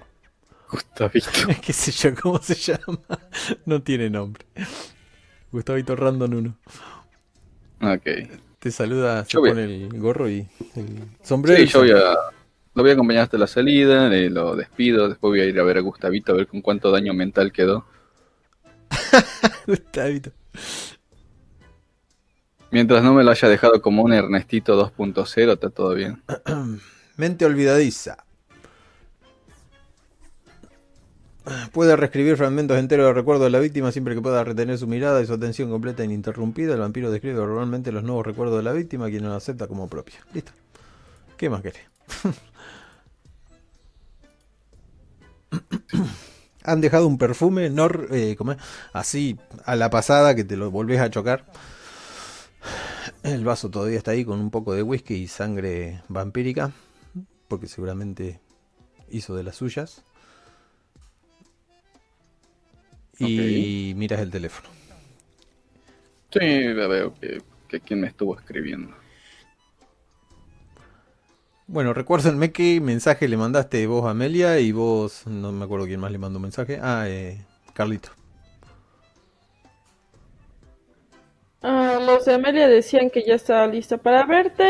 Gustavito. ¿Qué sé yo cómo se llama? No tiene nombre. Gustavito Random 1. Ok. Te saluda, se Yo el gorro y el sombrero. Sí, y yo voy a, lo voy a acompañar hasta la salida, le- lo despido, después voy a ir a ver a Gustavito a ver con cuánto daño mental quedó. Gustavito. Mientras no me lo haya dejado como un Ernestito 2.0, está todo bien. Mente olvidadiza. Puede reescribir fragmentos enteros de recuerdo de la víctima siempre que pueda retener su mirada y su atención completa e ininterrumpida. El vampiro describe verbalmente los nuevos recuerdos de la víctima, quien los acepta como propia. Listo. ¿Qué más querés? Han dejado un perfume eh, así a la pasada que te lo volvés a chocar. El vaso todavía está ahí con un poco de whisky y sangre vampírica, porque seguramente hizo de las suyas. Y miras el teléfono. Sí, veo que, que quién me estuvo escribiendo. Bueno, recuérdenme qué mensaje le mandaste vos a Amelia y vos, no me acuerdo quién más le mandó un mensaje. Ah, eh, Carlito. Ah, los de Amelia decían que ya estaba lista para verte.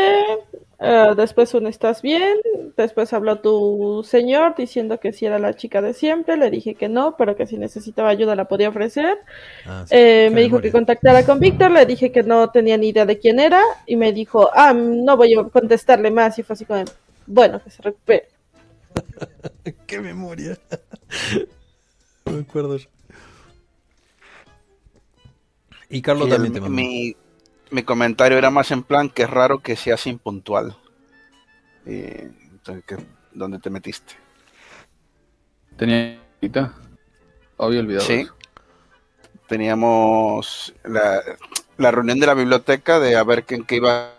Ah, después un estás bien. Después habló tu señor diciendo que si era la chica de siempre. Le dije que no, pero que si necesitaba ayuda la podía ofrecer. Ah, sí, Eh, me dijo que contactara con Víctor. Le dije que no tenía ni idea de quién era. Y me dijo, ah, no voy a contestarle más. Y fue así como, bueno, que se recupere. ¡Qué memoria! no me acuerdo. Y Carlos Y también el- te mandó. mi, mi comentario era más en plan que es raro que seas impuntual. Y, entonces, ¿qué- ¿Dónde te metiste? ¿Tenía cita? Había olvidado. Sí. eso. Teníamos la, la reunión de la biblioteca de a ver quién qué iba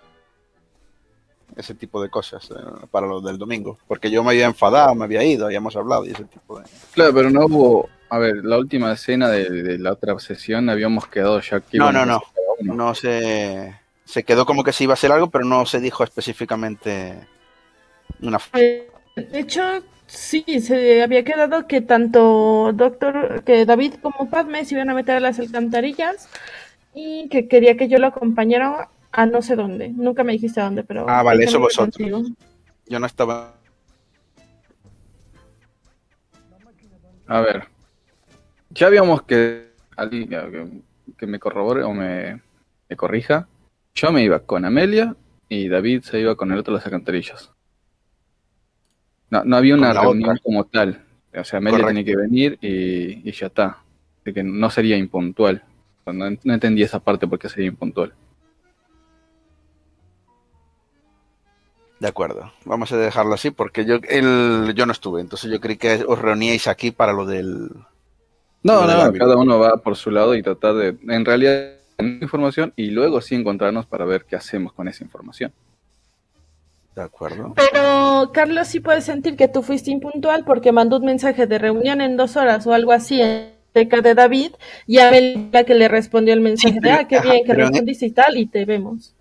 ese tipo de cosas eh, para lo del domingo. Porque yo me había enfadado, me había ido, habíamos hablado y ese tipo de... Claro, pero no hubo. A ver, la última escena de, de la otra sesión habíamos quedado ya que No, no, no. No se... Se quedó como que se iba a hacer algo, pero no se dijo específicamente una... Eh, De hecho, sí, se había quedado que tanto Doctor, que David como Padme se iban a meter a las alcantarillas y que quería que yo lo acompañara a no sé dónde. Nunca me dijiste a dónde, pero... Ah, vale, eso vosotros. contigo. Yo no estaba... A ver. Ya habíamos que. alguien que, que me corrobore o me, me corrija. Yo me iba con Amelia y David se iba con el otro de las alcantarillas. No, no había una reunión otra. como tal. O sea, Amelia Correcto. tenía que venir y, y ya está. Así que no sería impuntual. No, no entendí esa parte porque sería impuntual. De acuerdo, vamos a dejarlo así porque yo el, yo no estuve, entonces yo creí que os reuníais aquí para lo del... No, Lo no, cada uno va por su lado y tratar de, en realidad, tener información y luego sí encontrarnos para ver qué hacemos con esa información. De acuerdo. Pero Carlos sí puede sentir que tú fuiste impuntual porque mandó un mensaje de reunión en dos horas o algo así en biblioteca de David y a la que le respondió el mensaje Sí, de, ah, qué ajá, bien que en- respondiste y tal, y te vemos.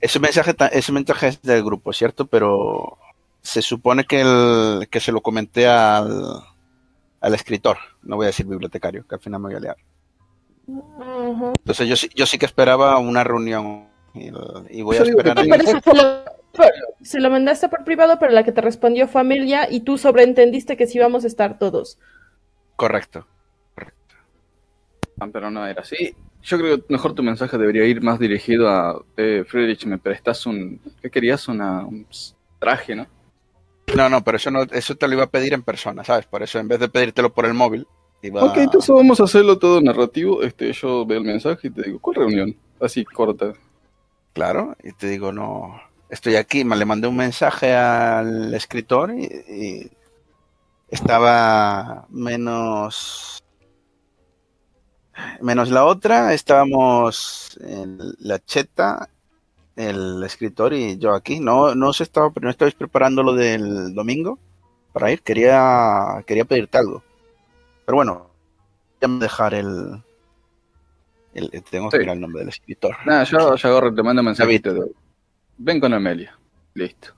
Ese mensaje, ta- ese mensaje es del grupo, ¿cierto? Pero se supone que, el, que se lo comenté al, al escritor, no voy a decir bibliotecario, que al final me voy a liar. Entonces yo, sí- yo sí que esperaba una reunión y, y voy a esperar que eso se lo, por- se lo mandaste por privado, pero la que te respondió fue Amelia y tú sobreentendiste que sí íbamos a estar todos. Correcto. Ah, pero no era así. Yo creo que mejor tu mensaje debería ir más dirigido a eh, Friedrich, me prestas un... ¿Qué querías? Una, un traje, ¿no? No, no, pero eso no, eso te lo iba a pedir en persona, ¿sabes? Por eso en vez de pedírtelo por el móvil, iba Ok, entonces vamos a hacerlo todo narrativo. Este, yo veo el mensaje y te digo, ¿cuál reunión? Así, corta. Claro, y te digo, no, estoy aquí, me le mandé un mensaje al escritor y, y estaba menos menos la otra, estábamos en la cheta, el escritor y yo aquí. No, no se estaba, no estabais preparando lo del domingo para ir, quería, quería pedirte algo. Pero bueno, ya me dejar el, el tengo que Sí. mirar el nombre del escritor. Nada, yo, yo agarro, te mando mensaje. Ven con Amelia. Listo.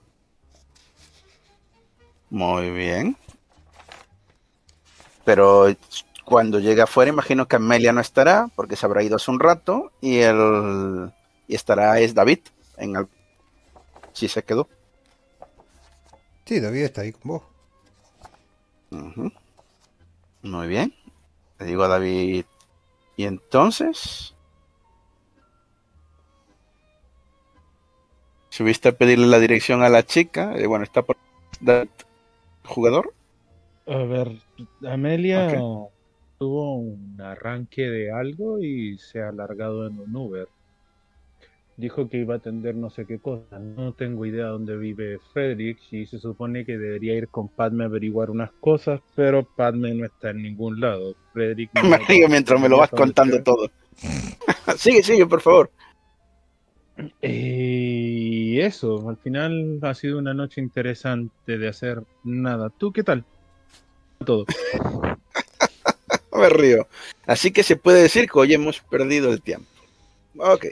Muy bien. Pero cuando llegue afuera, imagino que Amelia no estará, porque se habrá ido hace un rato, y el y estará es David en el si se quedó. Sí, David está ahí con vos. Muy bien. Le digo a David. Y entonces. Subiste a pedirle la dirección a la chica. eh, bueno, está por David, jugador. A ver, Amelia tuvo un arranque de algo y se ha alargado en un Uber. Dijo que iba a atender no sé qué cosa. No tengo idea dónde vive Frederick y se supone que debería ir con Padme a averiguar unas cosas, pero Padme no está en ningún lado. Frederick no Me río mientras me lo vas ¿Dónde contando todo. sigue, sigue, por favor. Y eso, al final ha sido una noche interesante de hacer nada. ¿Tú qué tal? Todo. Me. Así que se puede decir que hoy hemos perdido el tiempo. Ok.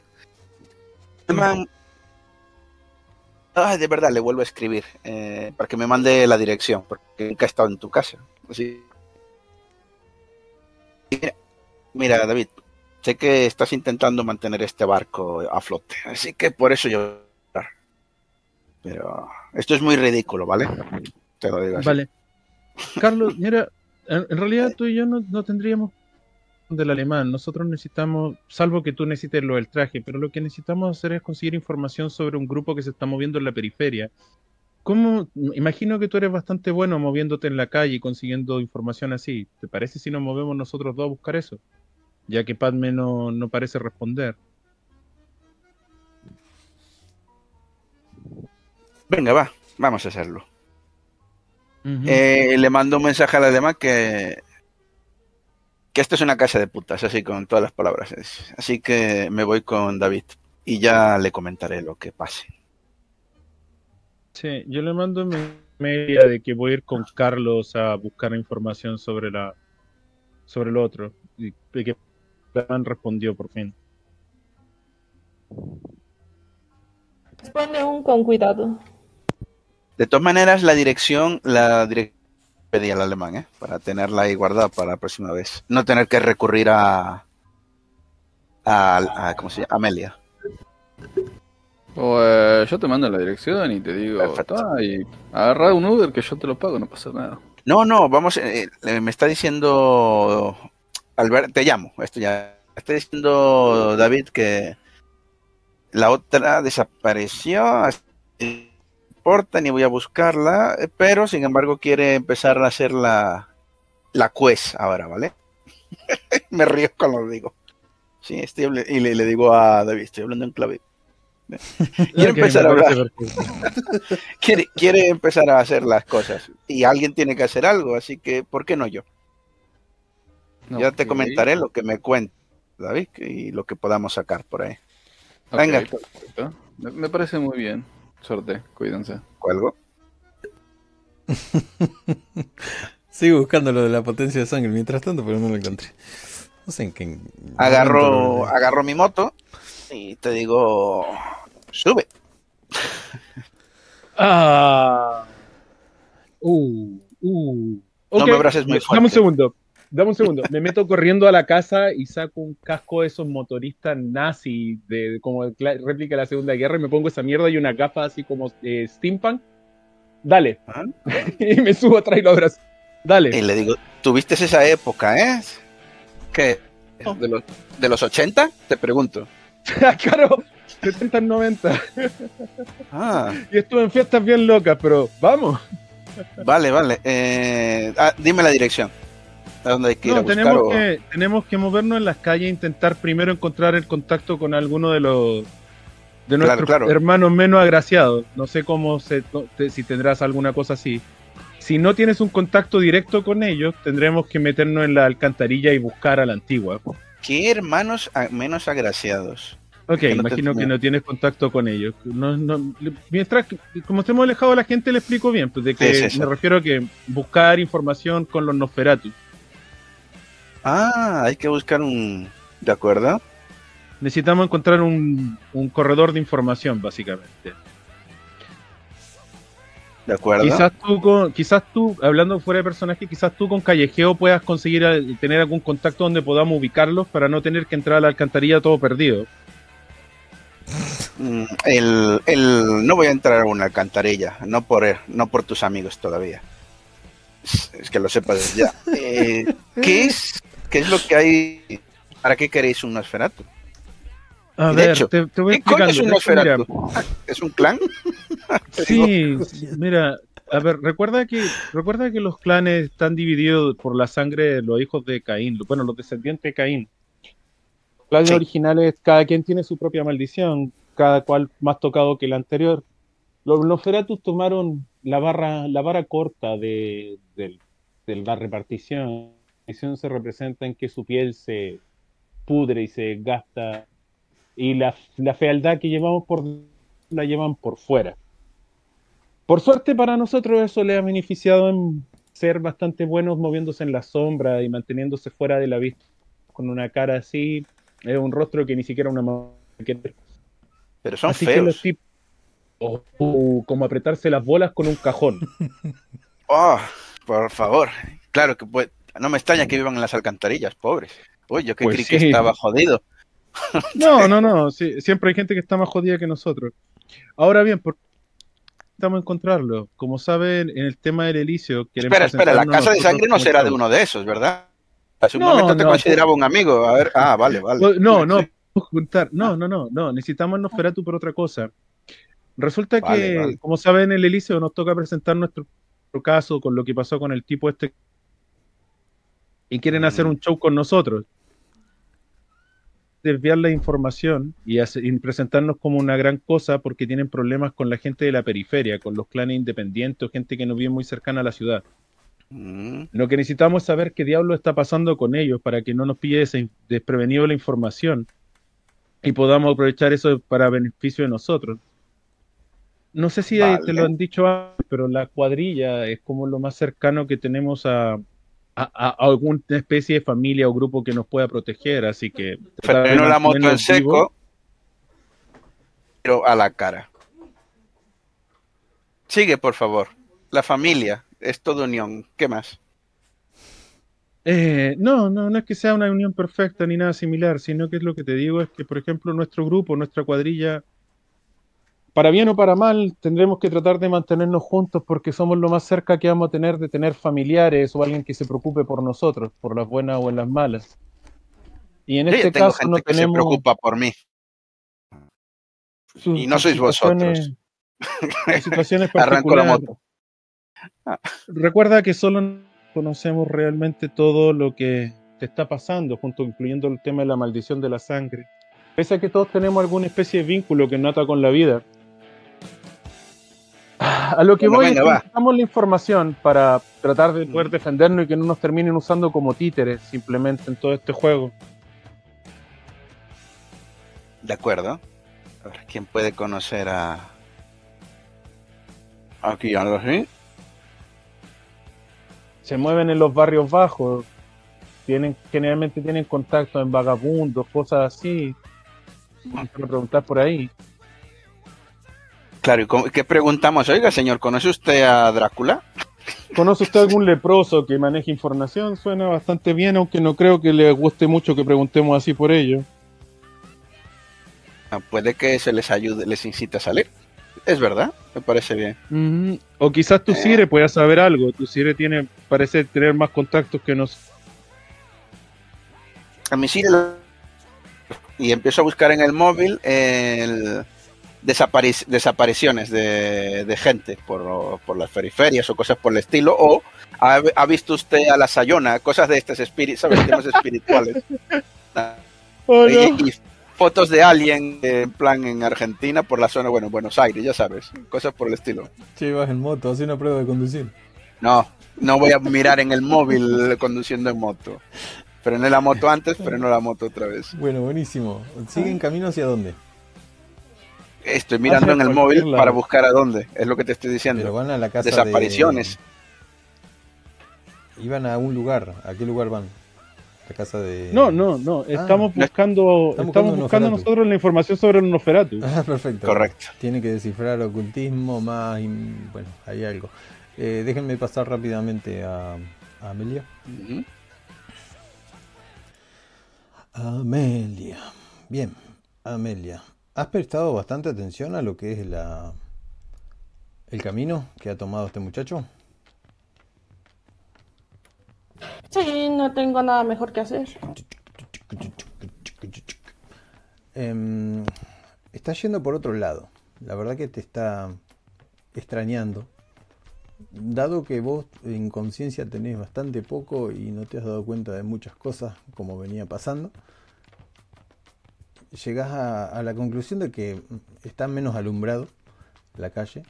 Ay, de verdad, le vuelvo a escribir eh, para que me mande la dirección, porque nunca he estado en tu casa. Así. Mira, David, sé que estás intentando mantener este barco a flote, así que por eso yo. Pero esto es muy ridículo, ¿vale? Te lo digo. Vale. Carlos, mira, en, en realidad tú y yo no, no tendríamos del alemán. Nosotros necesitamos, salvo que tú necesites lo del traje, pero lo que necesitamos hacer es conseguir información sobre un grupo que se está moviendo en la periferia. ¿Cómo? Imagino que tú eres bastante bueno moviéndote en la calle y consiguiendo información así. ¿Te parece si nos movemos nosotros dos a buscar eso? Ya que Padme no, no parece responder. Venga, va, vamos a hacerlo. Eh, le mando un mensaje al alemán que que esto es una casa de putas, así con todas las palabras. Así que me voy con David y ya le comentaré lo que pase. Sí, yo le mando mi media de que voy a ir con Carlos a buscar información sobre la sobre lo otro y de que Plan respondió por fin. Responde un con cuidado. De todas maneras, la dirección, la dirección pedí al alemán, ¿eh? Para tenerla ahí guardada para la próxima vez. No tener que recurrir a a, a- ¿cómo se llama? Amelia. Pues yo te mando la dirección y te digo, Perfecto. "Ta, y agarra un Uber que yo te lo pago, no pasa nada. No, no, vamos, eh, eh, me está diciendo Albert, te llamo, esto ya, está diciendo David que la otra desapareció, así importa, ni voy a buscarla, eh, pero sin embargo quiere empezar a hacer la, la quest ahora, ¿vale? me río cuando lo digo. Sí, estoy y le, le digo a David, estoy hablando en clave. Quiere empezar a hablar. Quiere, quiere empezar a hacer las cosas y alguien tiene que hacer algo, así que ¿por qué no yo? Ya te Ok, comentaré lo que me cuenta David y lo que podamos sacar por ahí. Venga. Me, me parece muy bien. Suerte, cuídense. ¿Cuelgo? Sigo buscando lo de la potencia de sangre mientras tanto, pero no lo encontré. No sé en qué. Agarro, agarro mi moto y te digo, sube. Ah. Uh, uh. No Ok, me abraces muy Dame un fuerte. segundo. Dame un segundo. Me meto corriendo a la casa y saco un casco de esos motoristas nazi, de, como réplica de la Segunda Guerra, y me pongo esa mierda y una gafa así como eh, steampunk. Dale. Ah. y me subo atrás y lo abrazo. Dale. Y le digo, ¿tuviste esa época, eh? ¿Qué? ¿De los, de los 80? Te pregunto. claro, 70, 90. Ah, Y estuve en fiestas bien locas, pero vamos. vale, vale. Eh, ah, dime la dirección. ¿A dónde hay que ir a No, buscar? tenemos, o- que, tenemos que movernos en las calles e intentar primero encontrar el contacto con alguno de los de nuestros claro. hermanos menos agraciados. No sé cómo se, si tendrás alguna cosa así. Si no tienes un contacto directo con ellos, tendremos que meternos en la alcantarilla y buscar a la antigua. ¿Qué hermanos menos agraciados? Ok, que no te imagino que no tienes contacto con ellos. No, no- mientras, como estemos alejados de la gente, le explico bien. Pues de que Sí, sí, sí. me refiero a que buscar información con los Nosferatu. Ah, hay que buscar un... ¿De acuerdo? Necesitamos encontrar un, un corredor de información, básicamente. ¿De acuerdo? Quizás tú, con, quizás tú, hablando fuera de personaje, quizás tú con Callejeo puedas conseguir tener algún contacto donde podamos ubicarlos para no tener que entrar a la alcantarilla todo perdido. Mm, El, el- no voy a entrar a una alcantarilla, no por, no por tus amigos todavía. Es, que lo sepas ya. Eh, ¿qué, es, ¿Qué es lo que hay? ¿Para qué queréis un Nosferatu? A de ver, hecho, te, te voy ¿Qué coño explicando. es un Nosferatu? ¿Es un clan? Sí, mira, a ver, recuerda que recuerda que los clanes están divididos por la sangre de los hijos de Caín, bueno, los descendientes de Caín. Los clanes Sí. originales, cada quien tiene su propia maldición, cada cual más tocado que el anterior. Los Nosferatus tomaron la barra, la vara corta de, del- de la repartición. La repartición se representa en que su piel se pudre y se gasta, y la, la fealdad que llevamos por la llevan por fuera. Por suerte para nosotros eso le ha beneficiado en ser bastante buenos moviéndose en la sombra y manteniéndose fuera de la vista con una cara así, es un rostro que ni siquiera una mano. Pero son Así que los oh, oh, como apretarse las bolas con un cajón. Oh, por favor. Claro que puede... No me extraña que vivan en las alcantarillas, pobres. Uy, yo que Pues creí que estaba jodido. No, no, no, sí, siempre hay gente que está más jodida que nosotros. Ahora bien, ¿por qué necesitamos encontrarlo? Como saben, en el tema del Elicio, Espera, espera, la casa de sangre no será de uno de esos, ¿verdad? Hace un No, momento te no, consideraba un amigo. A ver, ah, vale, vale. Pues, No, no, podemos juntar. No, no, no, no. Necesitamos Nosferatu por otra cosa. Resulta Vale, que, vale. como saben, en el Eliseo nos toca presentar nuestro caso con lo que pasó con el tipo este. Y quieren hacer Mm. un show con nosotros. Desviar la información y, hacer- y presentarnos como una gran cosa porque tienen problemas con la gente de la periferia, con los clanes independientes gente que no vive muy cercana a la ciudad. Mm, Lo que necesitamos es saber qué diablo está pasando con ellos para que no nos pille desprevenido la información y podamos aprovechar eso para beneficio de nosotros. No sé si eh, Vale. te lo han dicho antes, pero la cuadrilla es como lo más cercano que tenemos a, a- a- a alguna especie de familia o grupo que nos pueda proteger, así que... Freno la moto en seco, pero a la cara. Sigue, por favor. La familia es toda unión. ¿Qué más? Eh, no, no, no es que sea una unión perfecta ni nada similar, sino que es lo que te digo es que, por ejemplo, nuestro grupo, nuestra cuadrilla, para bien o para mal, tendremos que tratar de mantenernos juntos porque somos lo más cerca que vamos a tener de tener familiares o alguien que se preocupe por nosotros, por las buenas o en las malas. Y en ya este tengo caso gente no que se tenemos preocupa por mí. y no sois situaciones- sus situaciones Arranco la moto. Recuerda que solo conocemos realmente todo lo que te está pasando, junto incluyendo el tema de la maldición de la sangre. Pese a que todos tenemos alguna especie de vínculo que nota con la vida. A lo que Bueno, voy venga, es que necesitamos la información para tratar de poder defendernos y que no nos terminen usando como títeres simplemente en todo este juego. De acuerdo. A ver, ¿quién puede conocer a. Aquí algo así? se mueven en los barrios bajos, tienen generalmente tienen contacto en vagabundos, cosas así. Vamos a preguntar por ahí. Claro, ¿y qué preguntamos? Oiga, señor, ¿conoce usted a Drácula? ¿Conoce usted algún leproso que maneje información? Suena bastante bien, aunque no creo que le guste mucho que preguntemos así por ello. Ah, Puede que se les ayude, les incite a salir. Es verdad, me parece bien. Ujú. O quizás tu Sire pueda saber algo. Tu Sire tiene, parece tener más contactos que nos. A mí sí le- y empiezo a buscar en el móvil el desapari- desapariciones de, de gente por, por las periferias o cosas por el estilo. O ha, ha visto usted a la Sayona, cosas de estos espíritus, ¿sabes? Temas espirituales. Oh, y, no. y fotos de alguien eh, en plan en Argentina por la zona, bueno, Buenos Aires, ya sabes, cosas por el estilo. Che, vas en moto, hace una prueba de conducir. No, no voy a mirar en el móvil conduciendo en moto. Frené la moto antes, freno la moto otra vez. Bueno, buenísimo. ¿Siguen camino hacia dónde? Estoy mirando en el móvil lado. para buscar a dónde, es lo que te estoy Pero diciendo. van a la casa Desapariciones. de... Iban a un lugar. ¿A qué lugar van? La casa de... No, no, no. Estamos no. buscando, Estamos estamos buscando nosotros la información sobre el Nosferatu. Ah, perfecto. Correcto. Tiene que descifrar ocultismo más... y- Bueno, hay algo. Eh, déjenme pasar rápidamente a, a Amelia. Ujú. Amelia. Bien, Amelia. ¿Has prestado bastante atención a lo que es la el camino que ha tomado este muchacho? Sí, no tengo nada mejor que hacer. Em, está yendo por otro lado. La verdad que te está extrañando. Dado que vos en conciencia tenés bastante poco y no te has dado cuenta de muchas cosas como venía pasando, llegás a, a la conclusión de que está menos alumbrado la calle.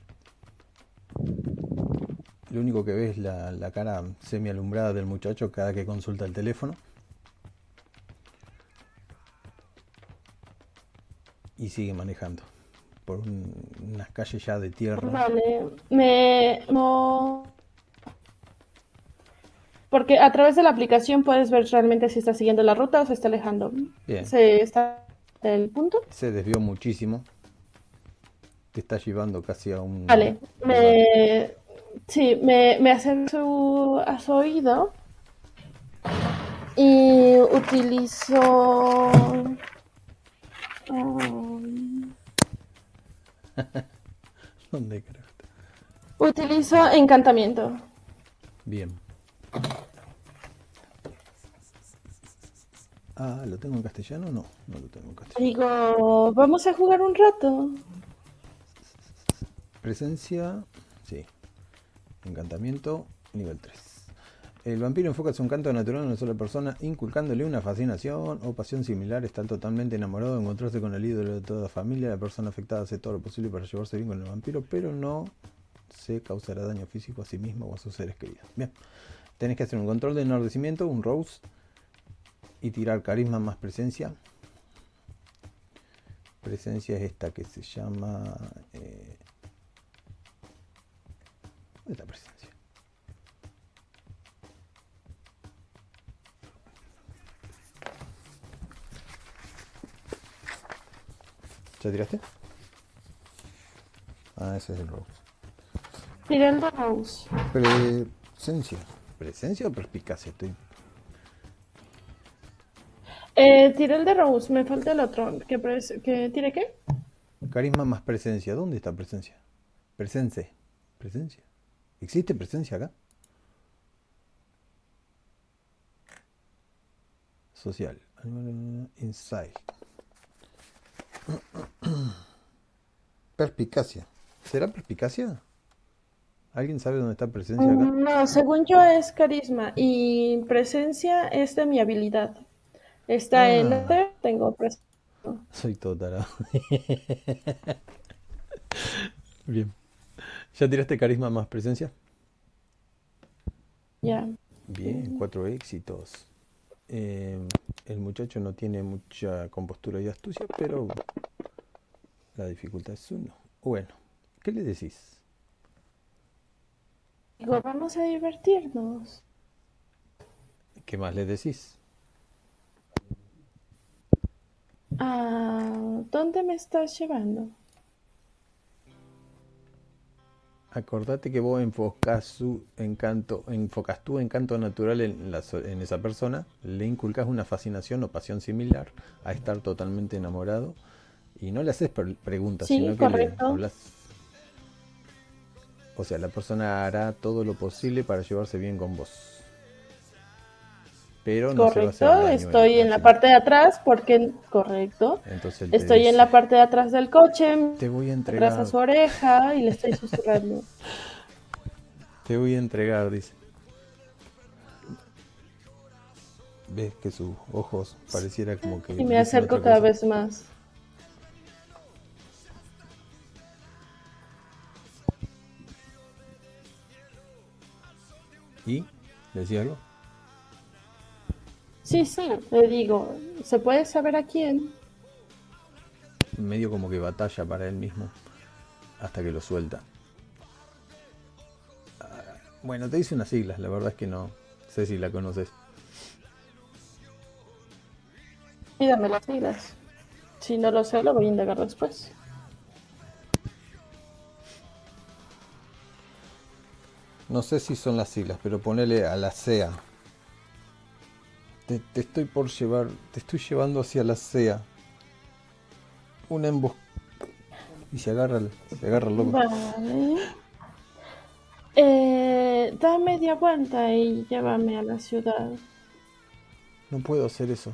Lo único que ves es la, la cara semi alumbrada del muchacho cada que consulta el teléfono. Y sigue manejando por un- unas calles ya de tierra. Vale, me... no- Porque a través de la aplicación puedes ver realmente si está siguiendo la ruta o se está alejando. Bien. ¿Se está el punto? Se desvió muchísimo. Te está llevando casi a un... Vale, me... Sí, me, me acerco a su, oído y utilizo... ¿Dónde está? utilizo encantamiento. Bien. Ah, ¿lo tengo en castellano? No, no lo tengo en castellano. Digo, vamos a jugar un rato. Presencia, sí. Encantamiento, nivel 3. El vampiro enfoca su encanto natural en una sola persona, inculcándole una fascinación o pasión similar. Está totalmente enamorado de encontrarse con el ídolo de toda la familia. La persona afectada hace todo lo posible para llevarse bien con el vampiro, pero no se causará daño físico a sí mismo o a sus seres queridos. Bien, tenés que hacer un control de enardecimiento, un rose, y tirar carisma más presencia. Presencia es esta que se llama... eh, ¿Dónde está presencia? ¿Ya tiraste? Ah, ese es el rose. De Rose. Presencia. ¿Presencia o perspicacia? Estoy... Eh, tiré el de Rose, me falta el otro. ¿Qué, pres- qué? Carisma más presencia. ¿Dónde está presencia? Presencia. Presencia. ¿Existe presencia acá? Social. Inside. Perspicacia. ¿Será perspicacia? ¿Alguien sabe dónde está presencia acá? Mm, No, según yo es carisma y presencia es de mi habilidad. Está en Ah. Ether, tengo presencia. Soy tarado. Bien. ¿Ya tiraste carisma más presencia? Ya. Bien, cuatro éxitos. Eh, el muchacho no tiene mucha compostura y astucia, pero la dificultad es uno. Bueno, ¿qué le decís? Digo, vamos a divertirnos. ¿Qué más le decís? Ah, ¿Dónde me estás llevando? Acordate que vos enfocás su encanto, enfocas tu encanto natural en, la en esa persona, le inculcas una fascinación o pasión similar a estar totalmente enamorado y no le haces pre- preguntas, Sí, sino que correcto. le hablas. O sea, la persona hará todo lo posible para llevarse bien con vos. Pero no se va a hacer Correcto, estoy en la parte de atrás porque, correcto, Entonces estoy en la parte de atrás del coche, Te voy a atrás entregar, a su oreja y le estoy susurrando. te voy a entregar, dice. Ves que sus ojos pareciera como que Y me acerco cada vez más. ¿Y? ¿Decía algo? Sí, sí, le digo, ¿se puede saber a quién? Medio como que batalla para él mismo. Hasta que lo suelta. Ah, Bueno, te dice unas siglas, la verdad es que no sé si la conoces. Y dame las siglas. Si no lo sé, lo voy a indagar después. No sé si son las siglas, pero ponele a la CEA. Te, te estoy por llevar, te estoy llevando hacia la CEA. Una embos... Y se agarra, el- se agarra el loco. Vale. Eh, da media vuelta y llévame a la ciudad. No puedo hacer eso.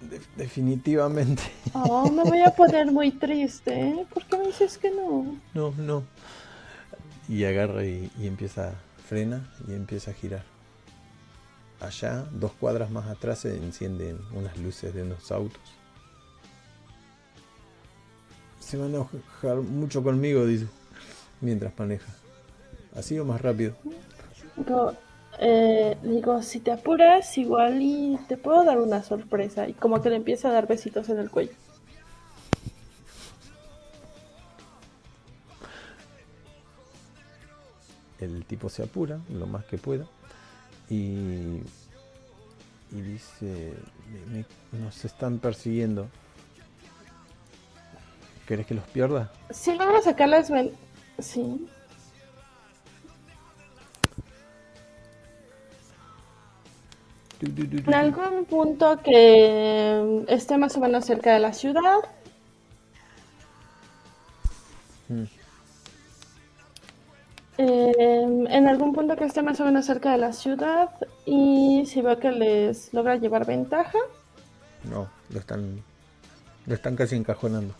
De- definitivamente. Oh, me voy a poner muy triste, ¿eh? ¿Por qué me dices que no? No, no. Y agarra y, y empieza, frena y empieza a girar. Allá, dos cuadras más atrás, se encienden unas luces de unos autos. Se van a enojar mucho conmigo, dice, mientras maneja. Así o más rápido. Digo, eh, digo, si te apuras, igual y te puedo dar una sorpresa. Y como que le empieza a dar besitos en el cuello. El tipo se apura lo más que pueda y, y dice, "Me- me- nos están persiguiendo. ¿Querés que los pierda? Si logro sacar las ven... Sí. En algún punto que esté más o menos cerca de la ciudad, Mm. Eh, en algún punto que esté más o menos cerca de la ciudad y si veo que les logra llevar ventaja, No, lo están, lo están casi encajonando.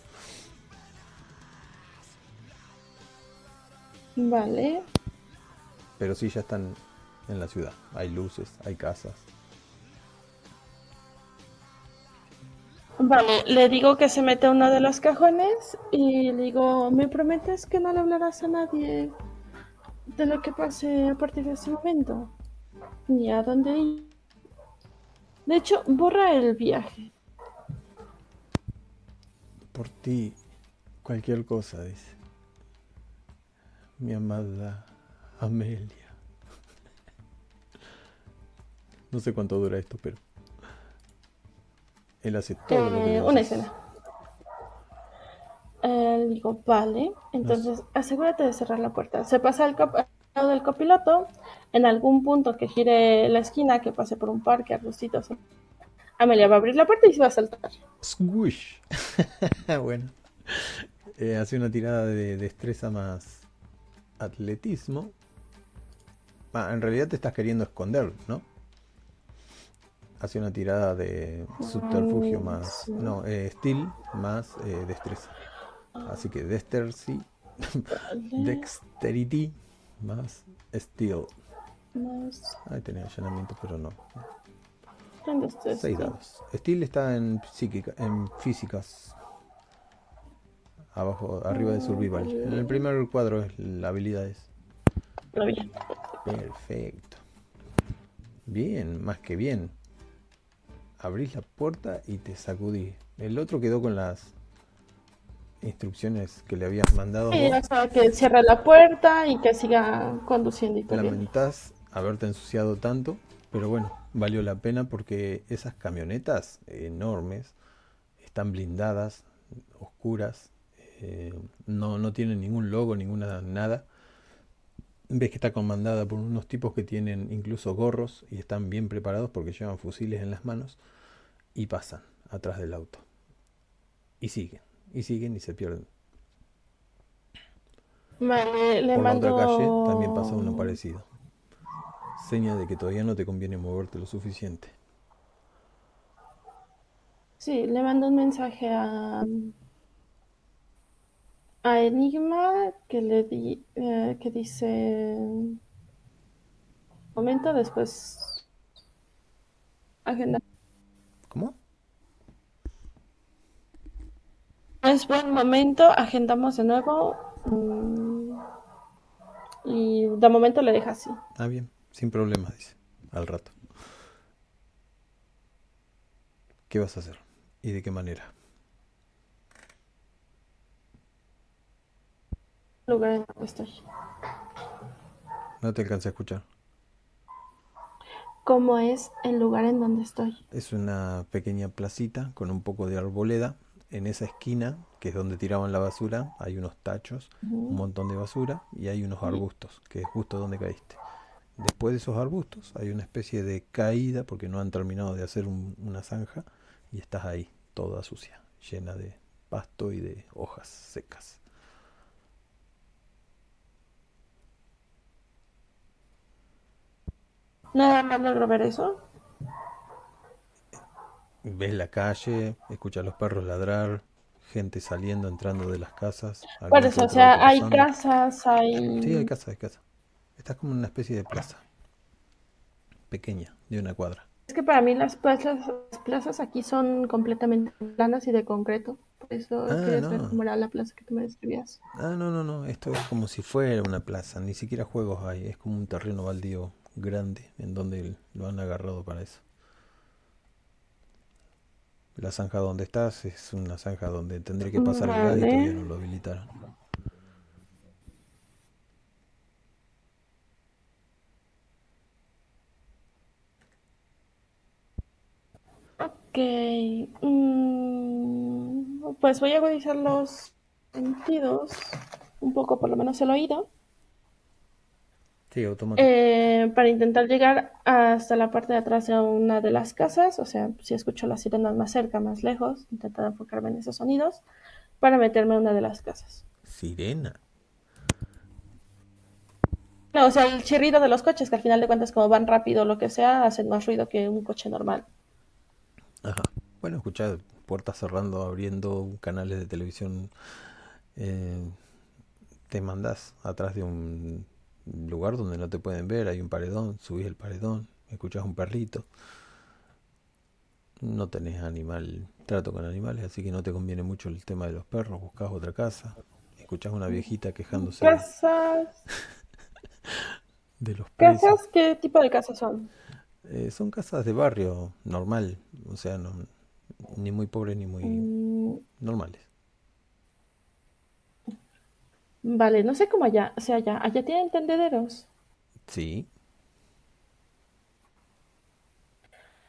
vale. Pero sí ya están en la ciudad. Hay luces, hay casas. Vale, le digo que se mete a uno de los cajones y le digo, ¿me prometes que no le hablarás a nadie de lo que pase a partir de ese momento? Ni a dónde ir. De hecho, borra el viaje. Por ti, cualquier cosa, dice. Mi amada Amelia. No sé cuánto dura esto, pero. Él hace todo lo que Eh, una escena. Eh, digo, vale, entonces asegúrate de cerrar la puerta. Se pasa al, lado del copiloto, en algún punto que gire la esquina, que pase por un parque, arbustitos. Amelia va a abrir la puerta y se va a saltar. Squish. bueno. Eh, hace una tirada de destreza más atletismo. Ah, en realidad te estás queriendo esconder, ¿no? Hace una tirada de subterfugio más. No, eh, steel más eh, destreza. Así que dexterity, dexterity más steel. más- Ahí tenía allanamiento, pero no. ¿dónde está Seis esto? dados. Steel está en psíquica, en físicas. Abajo, arriba de survival. En el primer cuadro es la habilidades. Lo vi. Perfecto. Bien, más que bien. Abrís la puerta y te sacudí. El otro quedó con las instrucciones que le habías mandado. Sí, vos. o sea, que cierre la puerta y que siga conduciendo y. Lamentás haberte ensuciado tanto, pero bueno, valió la pena porque esas camionetas enormes están blindadas, oscuras, eh, no, no tienen ningún logo, ninguna nada. Ves que está comandada por unos tipos que tienen incluso gorros y están bien preparados porque llevan fusiles en las manos y pasan atrás del auto. Y siguen, y siguen y se pierden. Vale, le Por la otra mando... calle también pasa uno parecido. Seña de que todavía no te conviene moverte lo suficiente. Sí, le mando un mensaje a, a Enigma que le di, eh, que dice momento después agenda. ¿Cómo? Es buen momento, agendamos de nuevo mm, y de momento le deja así. Ah, bien, sin problemas, dice. Al rato. ¿Qué vas a hacer? ¿Y de qué manera? Lugar en el que estoy. No te alcancé a escuchar. ¿Cómo es el lugar en donde estoy? Es una pequeña placita con un poco de arboleda. En esa esquina, que es donde tiraban la basura, hay unos tachos, un montón de basura y hay unos arbustos, que es justo donde caíste. Después de esos arbustos hay una especie de caída porque no han terminado de hacer un- una zanja y estás ahí, toda sucia, llena de pasto y de hojas secas. Nada más logro ver eso. Ves la calle, escuchas los perros ladrar, gente saliendo, entrando de las casas, Por eso, o sea, hay casas, Sí, hay hay... casa, hay casa. Estás como en una especie de plaza, pequeña, de una cuadra. Es que para mí las plazas, las plazas aquí son completamente planas y de concreto. Por eso Ah, quería no. era la plaza que tú me describías. Ah, no, no, no, esto es como si fuera una plaza, ni siquiera juegos hay, es como un terreno baldío grande en donde lo han agarrado para eso. La zanja donde estás es una zanja donde tendría que pasar el gas y Vale. todavía no lo habilitaron. Ok. mm, pues voy a agudizar los sentidos. Un poco, por lo menos el oído. Sí, automático. eh, para intentar llegar hasta la parte de atrás de una de las casas. O sea, si escucho las sirenas más cerca, más lejos, intentar enfocarme en esos sonidos. Para meterme a una de las casas. Sirena. No, o sea, el chirrido de los coches, que al final de cuentas, como van rápido o lo que sea, hacen más ruido que un coche normal. Ajá. Bueno, escuchar puertas cerrando, abriendo, canales de televisión. eh, te mandas atrás de un lugar donde no te pueden ver, hay un paredón, subís el paredón, escuchás un perrito. No tenés animal, trato con animales, así que no te conviene mucho el tema de los perros, buscas otra casa, escuchás una viejita quejándose Casas. de los precios. ¿Casas? ¿Qué tipo de casas son? Eh, son casas de barrio normal, o sea, no, ni muy pobres ni muy Mm, normales. Vale, no sé cómo allá, o sea, allá, allá tienen tendederos. Sí,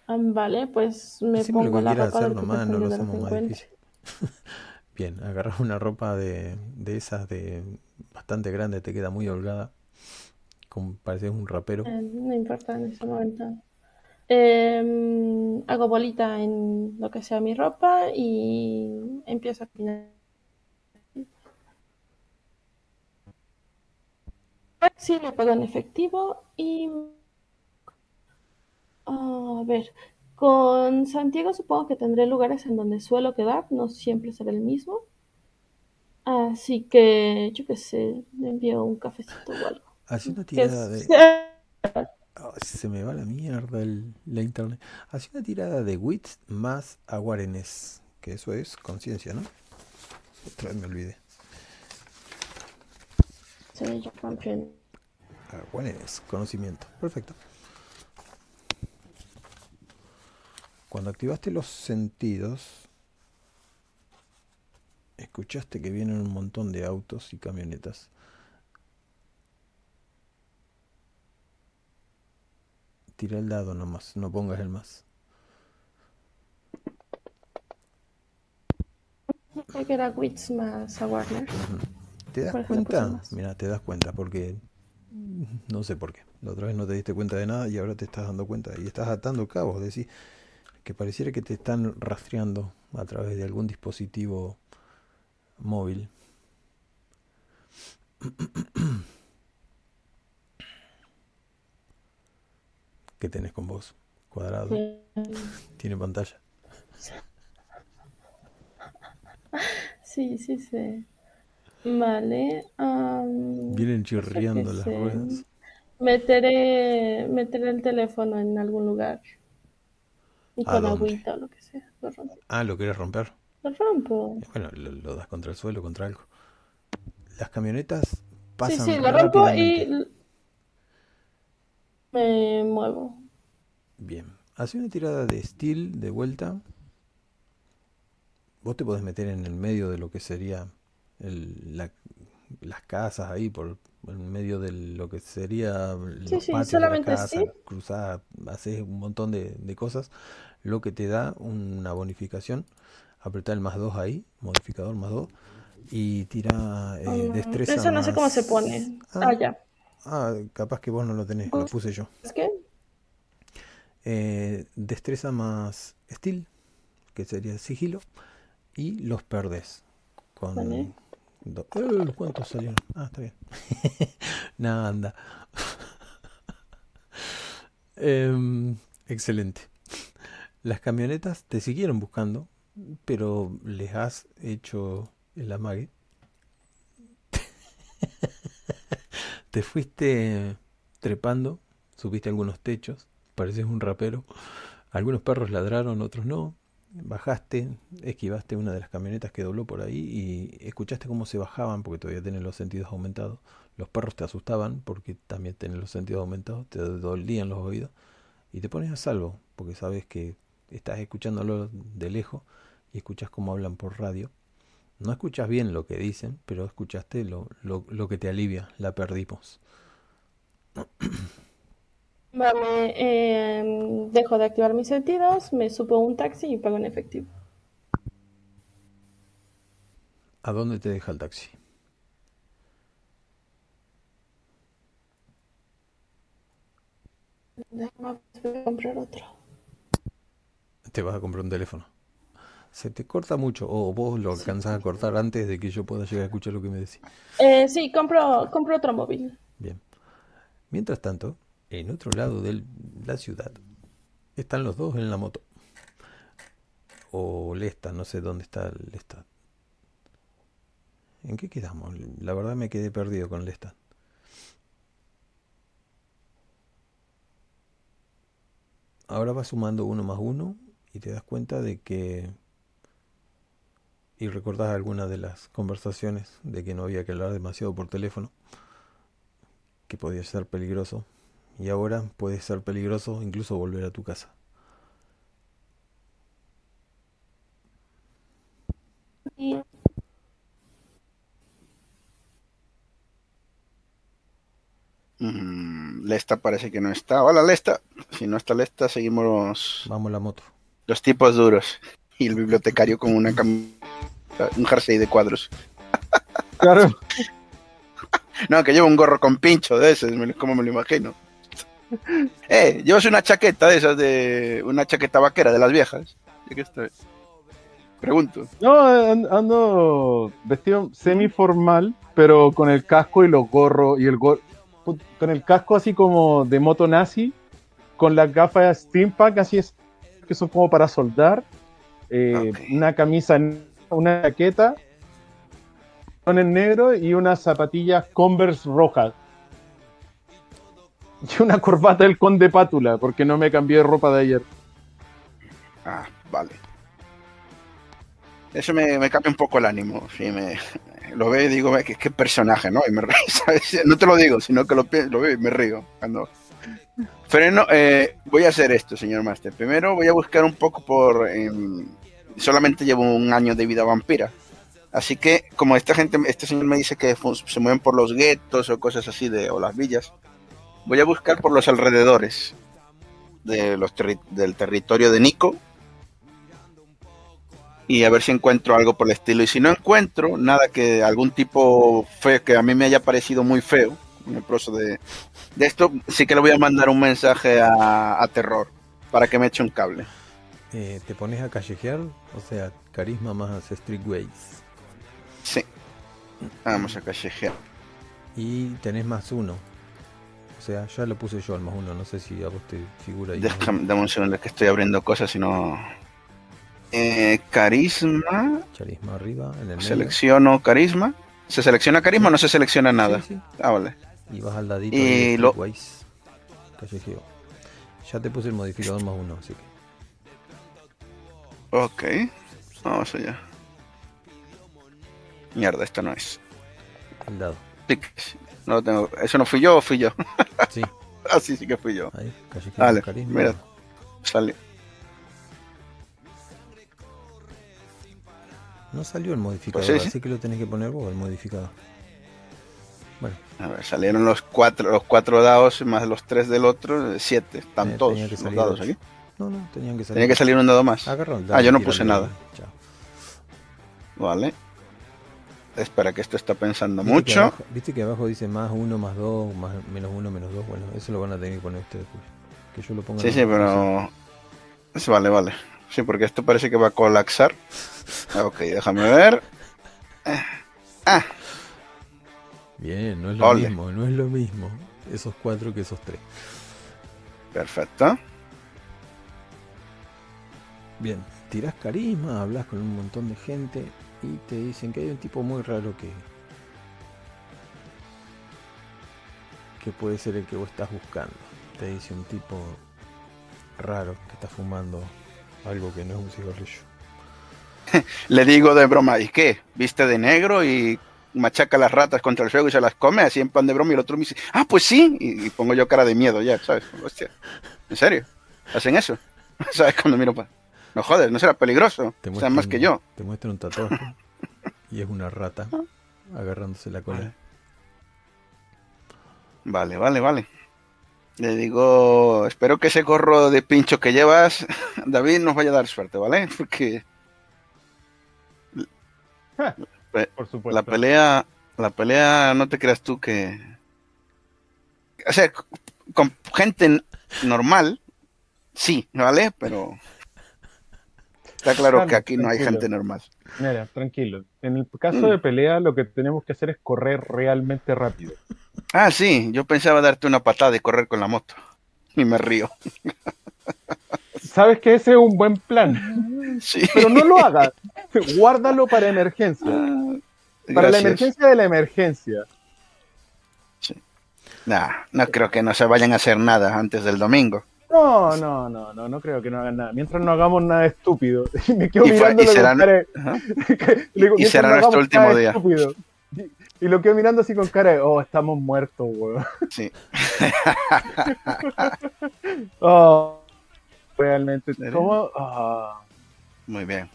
Ah, vale, pues me lo pongo que la quieras ropa hacer del primer nomás, no lo hacemos que más difícil. Bien, agarras una ropa de, de esas de bastante grande, te queda muy holgada, como pareces un rapero. Eh, no importa en ese momento. Em, hago bolita en lo que sea mi ropa y empiezo a caminar. Sí, le pago en efectivo y a ver, con Santiago supongo que tendré lugares en donde suelo quedar, no siempre será el mismo. Así que yo qué sé, le envío un cafecito o algo. Que tirada de... se me va la mierda el- la internet. Hacé una tirada de wits más awareness, que eso es conciencia, ¿no? Otra vez me olvidé. Sí, yo confío en- Awareness, conocimiento. Perfecto. Cuando activaste los sentidos, escuchaste que vienen un montón de autos y camionetas. tira el dado nomás, no pongas el más. Creo que era Wits más a Warner. ¿Te das cuenta? Mira, te das cuenta porque no sé por qué. La otra vez no te diste cuenta de nada y ahora te estás dando cuenta y estás atando cabos. Decís que pareciera que te están rastreando a través de algún dispositivo móvil. ¿Qué tenés con vos? Cuadrado. Tiene pantalla. Sí, sí, sí. Vale. Vienen qué las sé. ruedas. Meteré, meteré el teléfono en algún lugar. Y ¿A con dónde? agüita o lo que sea. Lo. Ah, ¿lo querés romper? Lo rompo. Bueno, lo, lo das contra el suelo, contra algo. Las camionetas Sí, pasan sí, lo rompo y me muevo. Bien. Hace una tirada de steel de vuelta. Vos te podés meter en el medio de lo que sería el- la- las casas ahí, por en medio de lo que sería los Sí, sí, patios de la solamente casa, sí. haces un montón de, de cosas, lo que te da una bonificación. Apretar el más 2 ahí, modificador más 2, y tira eh, Mm, destreza Eso no sé cómo se pone. Ah, Ah, ya. ah, capaz que vos no lo tenés, lo puse yo. ¿Es que? Eh, destreza más steel, que sería sigilo, y los perdés. Con Vale. Do- Eh, ¿Cuántos salieron? Ah, está bien. Nada, anda. Em, excelente. Las camionetas te siguieron buscando, pero les has hecho el amague. Te fuiste trepando, subiste algunos techos, pareces un rapero. Algunos perros ladraron, otros no. Bajaste, esquivaste una de las camionetas que dobló por ahí y escuchaste cómo se bajaban porque todavía tienen los sentidos aumentados. Los perros te asustaban porque también tienen los sentidos aumentados, te dolían los oídos y te pones a salvo porque sabes que estás escuchándolo de lejos y escuchas cómo hablan por radio. No escuchas bien lo que dicen, pero escuchaste lo, lo, lo que te alivia. La perdimos. Vale, em, dejo de activar mis sentidos, me subo a un taxi y pago en efectivo. ¿A dónde te deja el taxi? Déjame voy a comprar otro. Te vas a comprar un teléfono. Se te corta mucho o vos lo alcanzas a cortar antes de que yo pueda llegar a escuchar lo que me decís. Eh, sí, compro, compro otro móvil. Bien. Mientras tanto, en otro lado de la ciudad, están los dos en la moto. O Lesta, no sé dónde está Lesta. ¿En qué quedamos? La verdad me quedé perdido con Lesta. Ahora vas sumando uno más uno y te das cuenta de que... Y recordás algunas de las conversaciones de que no había que hablar demasiado por teléfono que podía ser peligroso y ahora puede ser peligroso incluso volver a tu casa. Mm, Lesta parece que no está. Hola, Lesta. Si no está Lesta, seguimos Vamos la moto. los tipos duros. Y el bibliotecario con una cam- un jersey de cuadros. Claro. No, que lleva un gorro con pincho de ese, como me lo imagino. Eh, llevas una chaqueta de esas de. Una chaqueta vaquera de las viejas. ¿De qué estoy? Pregunto. No, an- ando vestido semi-formal, pero con el casco y los gorros y el gor- put- con el casco así como de moto nazi, con las gafas de steampunk así es que son como para soldar, eh, una camisa, una chaqueta con el negro y unas zapatillas Converse rojas. Y una corbata del conde Pátula, porque no me cambié de ropa de ayer. Ah, vale. Eso me, me cambia un poco el ánimo. Sí, me, lo veo y digo, "Ve, qué, personaje, ¿no? Y me río. No te lo digo, sino que lo, lo veo y me río. Cuando... Freno, eh, voy a hacer esto, señor Master. Primero voy a buscar un poco por... em, solamente llevo un año de vida vampira. Así que, como esta gente, este señor me dice que se mueven por los guetos o cosas así de, o las villas, voy a buscar por los alrededores. de los terri- del territorio de Nico y a ver si encuentro algo por el estilo. Y si no encuentro nada que algún tipo feo que a mí me haya parecido muy feo, en el proceso de, de esto, sí que le voy a mandar un mensaje a, a Terror para que me eche un cable. Eh, te pones a callejear, o sea, carisma más streetways. Sí. Vamos a callejear. Y tenés más uno. O sea, ya lo puse yo al más uno, no sé si a vos te figura ahí. Déjame, dame un segundo que estoy abriendo cosas y no. Eh, carisma. Charisma arriba, en el medio. Selecciono carisma. ¿Se selecciona carisma o no se selecciona nada? Sí, sí. Ah, vale. Y vas al ladito Y de lo-. Callejeo. Ya te puse el modificador más uno, así que. Ok. Vamos allá. Mierda, esto no es. Al lado. No lo tengo. ¿Eso no fui yo o fui yo? Sí, ah, sí, sí que fui yo. ahí, callejeo, Vale, carisma. mira. Sale. No salió el modificador, Pues sí, sí. así que lo tenés que poner vos, el modificador. Bueno, A ver, salieron los cuatro, los cuatro dados más los tres del otro, eh, siete. Están Eh, todos que los dados aquí. no, no, tenían que salir. Tenía que salir un dado más. El Ah, yo no puse nada. Chao. Vale. Espera, que esto está pensando ¿Viste que mucho. abajo- Viste que abajo dice más uno, más dos, más menos uno, menos dos. Bueno, eso lo van a tener que poner ustedes. Que yo lo ponga. Sí, sí, pero. Sí, Vale, vale. Sí, porque esto parece que va a colapsar. Ah, Ok, déjame ver. Ah, Bien, no es lo Ole. mismo, no es lo mismo. Esos cuatro que esos tres. perfecto. Bien, tirás carisma, hablas con un montón de gente y te dicen que hay un tipo muy raro que. que puede ser el que vos estás buscando. Te dice un tipo raro que está fumando algo que no es un cigarrillo. Le digo de broma, ¿y qué? ¿Viste de negro y machaca las ratas contra el fuego y se las come? Así en pan de broma y el otro me dice, ah, pues sí. Y, pongo yo cara de miedo ya, ¿sabes? Hostia, ¿en serio? ¿Hacen eso? ¿Sabes? Cuando miro para... No joder, no será peligroso. Te O sea, más que yo. Te muestran un tatuaje y es una rata agarrándose la cola. Vale, vale, vale. Le digo, espero que ese gorro de pincho que llevas, David, nos vaya a dar suerte, ¿vale? Porque Por supuesto. la pelea, la pelea, no te creas tú que... O sea, con gente normal, sí, ¿vale? Pero está claro que aquí no hay Tranquilo. gente normal. Mira, tranquilo. En el caso Mm. de pelea, lo que tenemos que hacer es correr realmente rápido. Ah, sí, yo pensaba darte una patada y correr con la moto. Y me río. Sabes que ese es un buen plan, Sí. pero no lo hagas. Guárdalo para emergencia. Para la emergencia de la emergencia. Nah, no creo que no se vayan a hacer nada antes del domingo. No, no, no, no, no creo que no hagan nada. Mientras no hagamos nada estúpido. Y me quedo Y fue- y mirándolo será- con cara de- digo, y será no nuestro último día. estúpido. Y, y lo quedo mirando así con cara de, oh, estamos muertos, weón. Sí. Oh, realmente. ¿Cómo? Ah. Muy bien.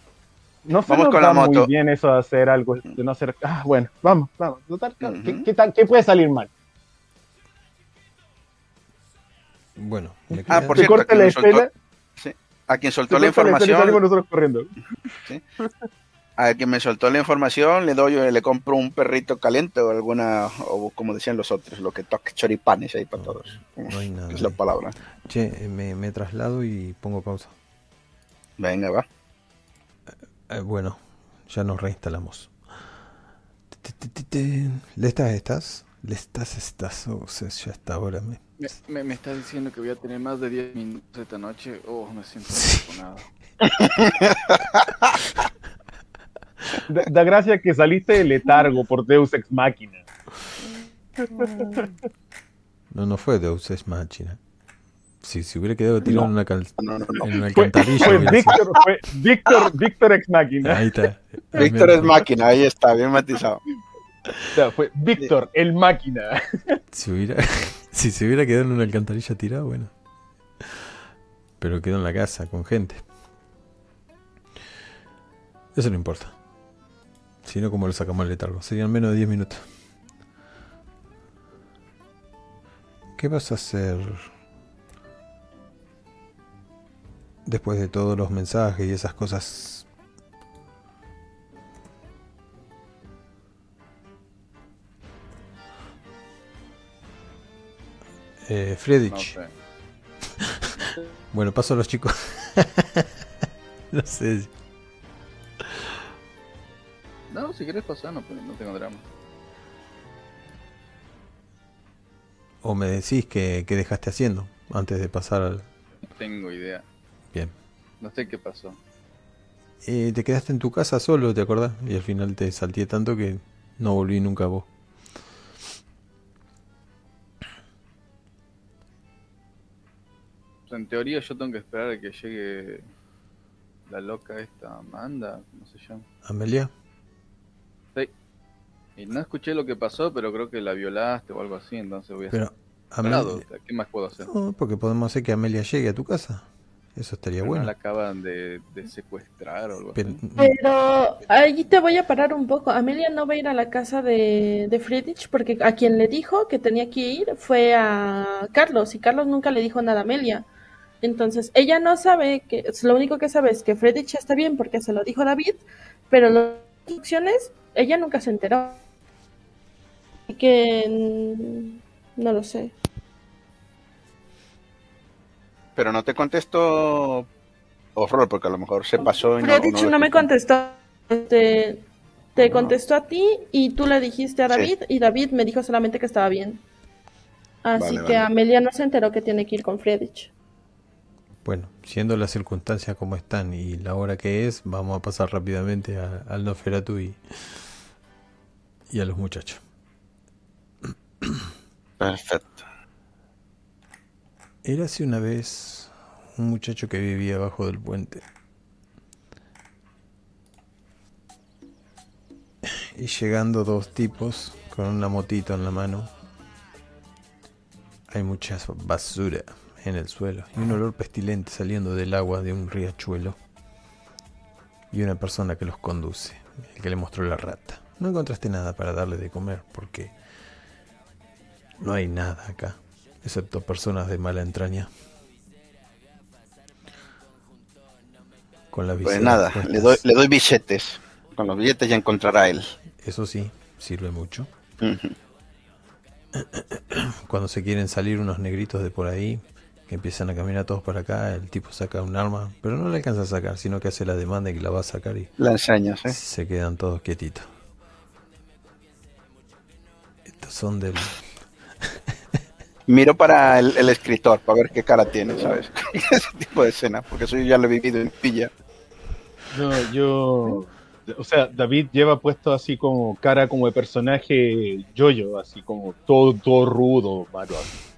No se Vamos nos con la da muy moto. bien eso de hacer algo, de no hacer... Ah, bueno, vamos, vamos. Total, ¿qué- Ujú. ¿qué, tal- qué puede salir mal? Bueno, me Ah, por cierto, corta la me soltó- escena, A quien soltó la información, nosotros corriendo. a quien me soltó la información, le doy, le compro un perrito caliente o alguna, o como decían los otros, lo que toque choripanes ahí para todos. no hay nada Es la palabra. Che, eh, me, me traslado y pongo pausa. Venga, va. Eh, bueno, ya nos reinstalamos. ¿Le estás, estás? ¿Le estás, estás? Oh, se- ya está ahora. Me... Me, me, me estás diciendo que voy a tener más de 10 minutos esta noche. Oh, me siento Sí. afortunado. Da, da gracia que saliste de letargo por Deus Ex Machina. No, no fue Deus Ex Machina. Si se hubiera quedado tirado en una, cal- No, no, no. en una Fue, alcantarilla. fue Víctor, fue Víctor, Víctor Ex Machina. Ahí está. Víctor es máquina, ahí está, bien matizado. O sea, fue Víctor, el máquina. Si, se hubiera quedado en una alcantarilla tirado, bueno. Pero quedó en la casa con gente. Eso no importa. Si no, ¿cómo lo sacamos al letargo? Serían menos de 10 minutos. ¿Qué vas a hacer? Después de todos los mensajes y esas cosas. Eh, No Friedrich. sé. Bueno, paso a los chicos. no sé. No, si querés pasar, no, pues, no tengo drama. O me decís que, que dejaste haciendo antes de pasar al. No tengo idea. Bien. No sé qué pasó. Eh, te quedaste en tu casa solo, ¿te acordás? Y al final te salté tanto que no volví nunca a vos. En teoría yo tengo que esperar a que llegue la loca esta Amanda, ¿cómo se llama? Amelia. Sí. Y no escuché lo que pasó, pero creo que la violaste o algo así, entonces voy a Pero ser Amelia. ¿Qué más puedo hacer? No, porque podemos hacer que Amelia llegue a tu casa. Eso estaría Pero bueno. No la acaban de, de secuestrar o algo Pero- así. Pero ahí te voy a parar un poco. Amelia no va a ir a la casa de, de Friedrich porque a quien le dijo que tenía que ir fue a Carlos y Carlos nunca le dijo nada a Amelia. Entonces ella no sabe que lo único que sabe es que Friedrich está bien porque se lo dijo David, pero las instrucciones ella nunca se enteró. Así que mm, no lo sé. Pero no te contesto horror, porque a lo mejor se pasó y no, Friedrich lo no me contestó. Te, te No. contestó a ti y tú le dijiste a Sí. David y David me dijo solamente que estaba bien. Así Vale, que vale. Amelia no se enteró que tiene que ir con Friedrich. Bueno, siendo las circunstancias como están y la hora que es, vamos a pasar rápidamente a- al Noferatu y, y a los muchachos. Perfecto. Érase una vez un muchacho que vivía abajo del puente. Y llegando dos tipos con una motito en la mano. Hay mucha basura en el suelo y un olor pestilente saliendo del agua de un riachuelo. Y una persona que los conduce, el que le mostró la rata. No encontraste nada para darle de comer porque no hay nada acá, excepto personas de mala entraña. Con la Pues nada, puestas. le doy, le doy billetes. Con los billetes ya encontrará él. Eso sí, sirve mucho. Cuando se quieren salir unos negritos de por ahí, que empiezan a caminar todos para acá, el tipo saca un arma, pero no le alcanza a sacar, sino que hace la demanda y que la va a sacar y La enseñas, ¿eh? se quedan todos quietitos. Estos son del... Miro para el, el escritor, para ver qué cara tiene, ¿sabes? Ese tipo de escena, porque eso yo ya lo he vivido en pilla. No, yo. O sea, David lleva puesto así como cara como de personaje yoyo, así como todo, todo rudo, malo. así.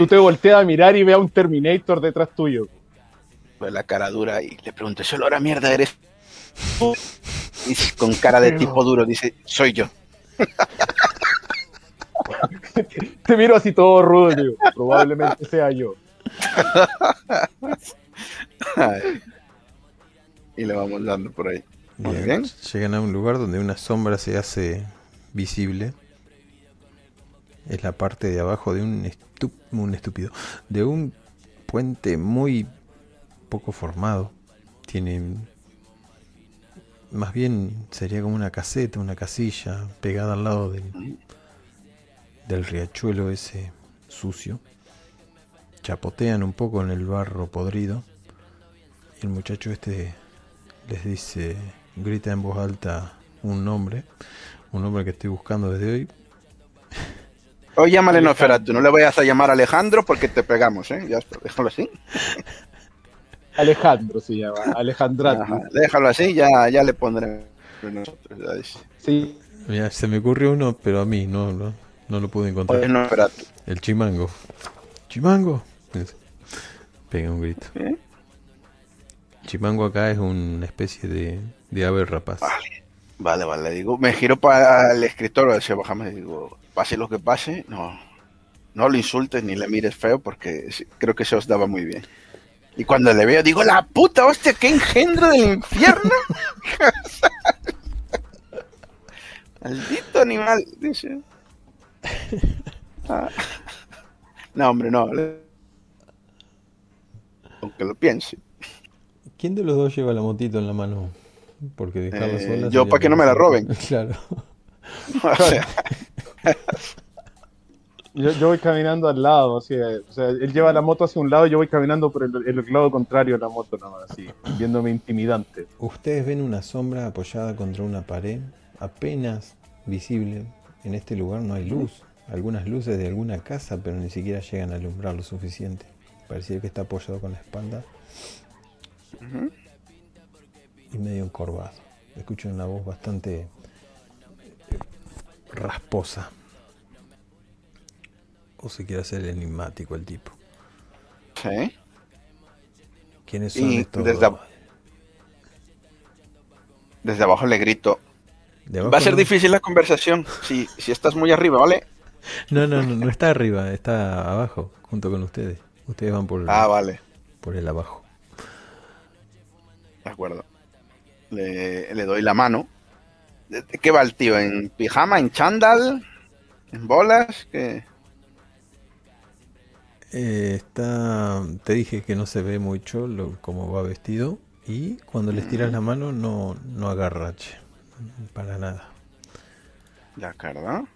Tú te volteas a mirar y ve a un Terminator detrás tuyo. La cara dura y le pregunto, ¿eso hora mierda eres tú?" Y con cara de tipo duro dice, soy yo. Te miro así todo rudo, digo, probablemente sea yo. Ay. Y le vamos dando por ahí. Muy Bien, bien. Llegan a un lugar donde una sombra se hace visible. Es la parte de abajo de un, un estúpido, de un puente muy poco formado. Tiene, más bien sería como una caseta, una casilla pegada al lado del, del riachuelo ese sucio. Chapotean un poco en el barro podrido. Y el muchacho este les dice, grita en voz alta un nombre, un nombre que estoy buscando desde hoy. Hoy llámale Noferatu, no le vayas a llamar Alejandro porque te pegamos, ¿eh? Ya está, déjalo así. Alejandro se llama, Alejandrati. Ajá, déjalo así, ya, ya le pondremos nosotros. Sí, Mira, se me ocurrió uno, pero a mí no, no, no lo pude encontrar. Noferatu. El chimango. Chimango. Pega un grito. ¿Eh? Chimango acá es una especie de, de ave rapaz. Vale, vale, le digo, me giro para el escritor, se bajame y digo, pase lo que pase, no, no lo insultes ni le mires feo porque creo que se os daba muy bien. Y cuando le veo, digo, la puta hostia, qué engendro del infierno. Maldito animal, dice. Ah. No, hombre, no. aunque lo piense. ¿Quién de los dos lleva la motito en la mano? Porque dejarla Eh, sola. yo sería pa' que no me la roben. Claro. O sea, Yo, yo voy caminando al lado, así, eh, o sea, él lleva la moto hacia un lado y yo voy caminando por el, el lado contrario de la moto, nada más, así, viéndome intimidante. Ustedes ven una sombra apoyada contra una pared, apenas visible. En este lugar no hay luz. Algunas luces de alguna casa, pero ni siquiera llegan a alumbrar lo suficiente. Parecía que está apoyado con la espalda y medio encorvado. Escucho una voz bastante rasposa. O se quiere hacer enigmático el tipo. Sí. ¿Quiénes son Y estos? desde ab- Desde abajo le grito. ¿De abajo Va a ser no? difícil la conversación si, si estás muy arriba, ¿vale? No, no, no, no está arriba, está abajo, junto con ustedes. Ustedes van por, Ah, vale. por el abajo. De acuerdo. Le, le doy la mano. ¿De de qué va el tío? ¿En pijama? ¿En chándal? ¿En bolas? ¿Qué? Eh, está, te dije que no se ve mucho lo, cómo va vestido y cuando les tiras la mano no, no agarrache, para nada. De acuerdo.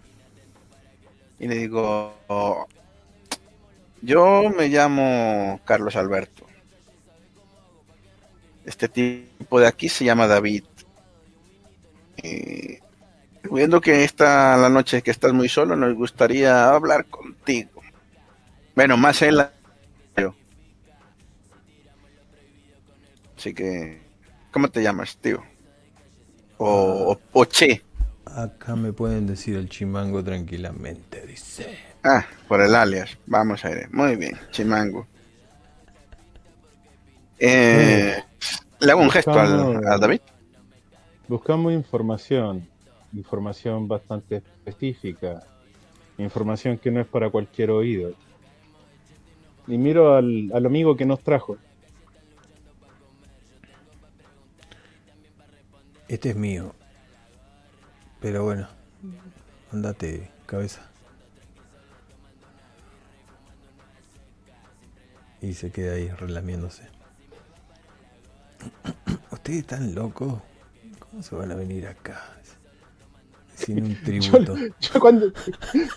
Y le digo, yo me llamo Carlos Alberto. Este tipo de aquí se llama David. Y viendo que esta la noche que estás muy solo, nos gustaría hablar contigo. Bueno, más él. yo. Así que, ¿cómo te llamas, tío? O, o, o Che. Acá me pueden decir el chimango tranquilamente, dice. Ah, por el alias. Vamos a ver. Muy bien, Chimango. Eh, le hago un gesto al, a David. Buscamos información, información bastante específica, información que no es para cualquier oído. Y miro al, al amigo que nos trajo. Este es mío. Pero bueno, andate, cabeza. Y se queda ahí relamiéndose. ¿Ustedes están locos? ¿Cómo se van a venir acá? Sin un tributo. Yo cuando,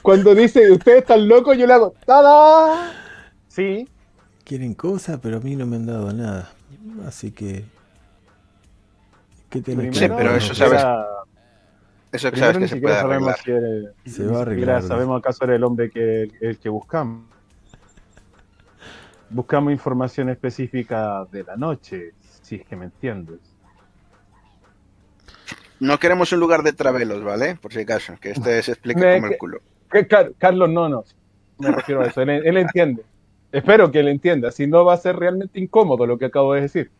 cuando dice ustedes están locos, yo le hago ¡Tada! Sí, Quieren cosas, pero a mí no me han dado nada. Así que... ¿Qué tienen Sí, que pero eso sabes- Eso que sabes ni que se puede sabemos arreglar. si eres- Se va a arreglar. sabemos acaso era el hombre que el que buscamos. Buscamos información específica de la noche, si es que me entiendes. No queremos un lugar de travelos, ¿vale? Por si acaso, que este se explique Me- como el culo. Que Carlos, no, no. Me refiero a eso. Él, él entiende. Espero que él entienda. Si no, va a ser realmente incómodo lo que acabo de decir.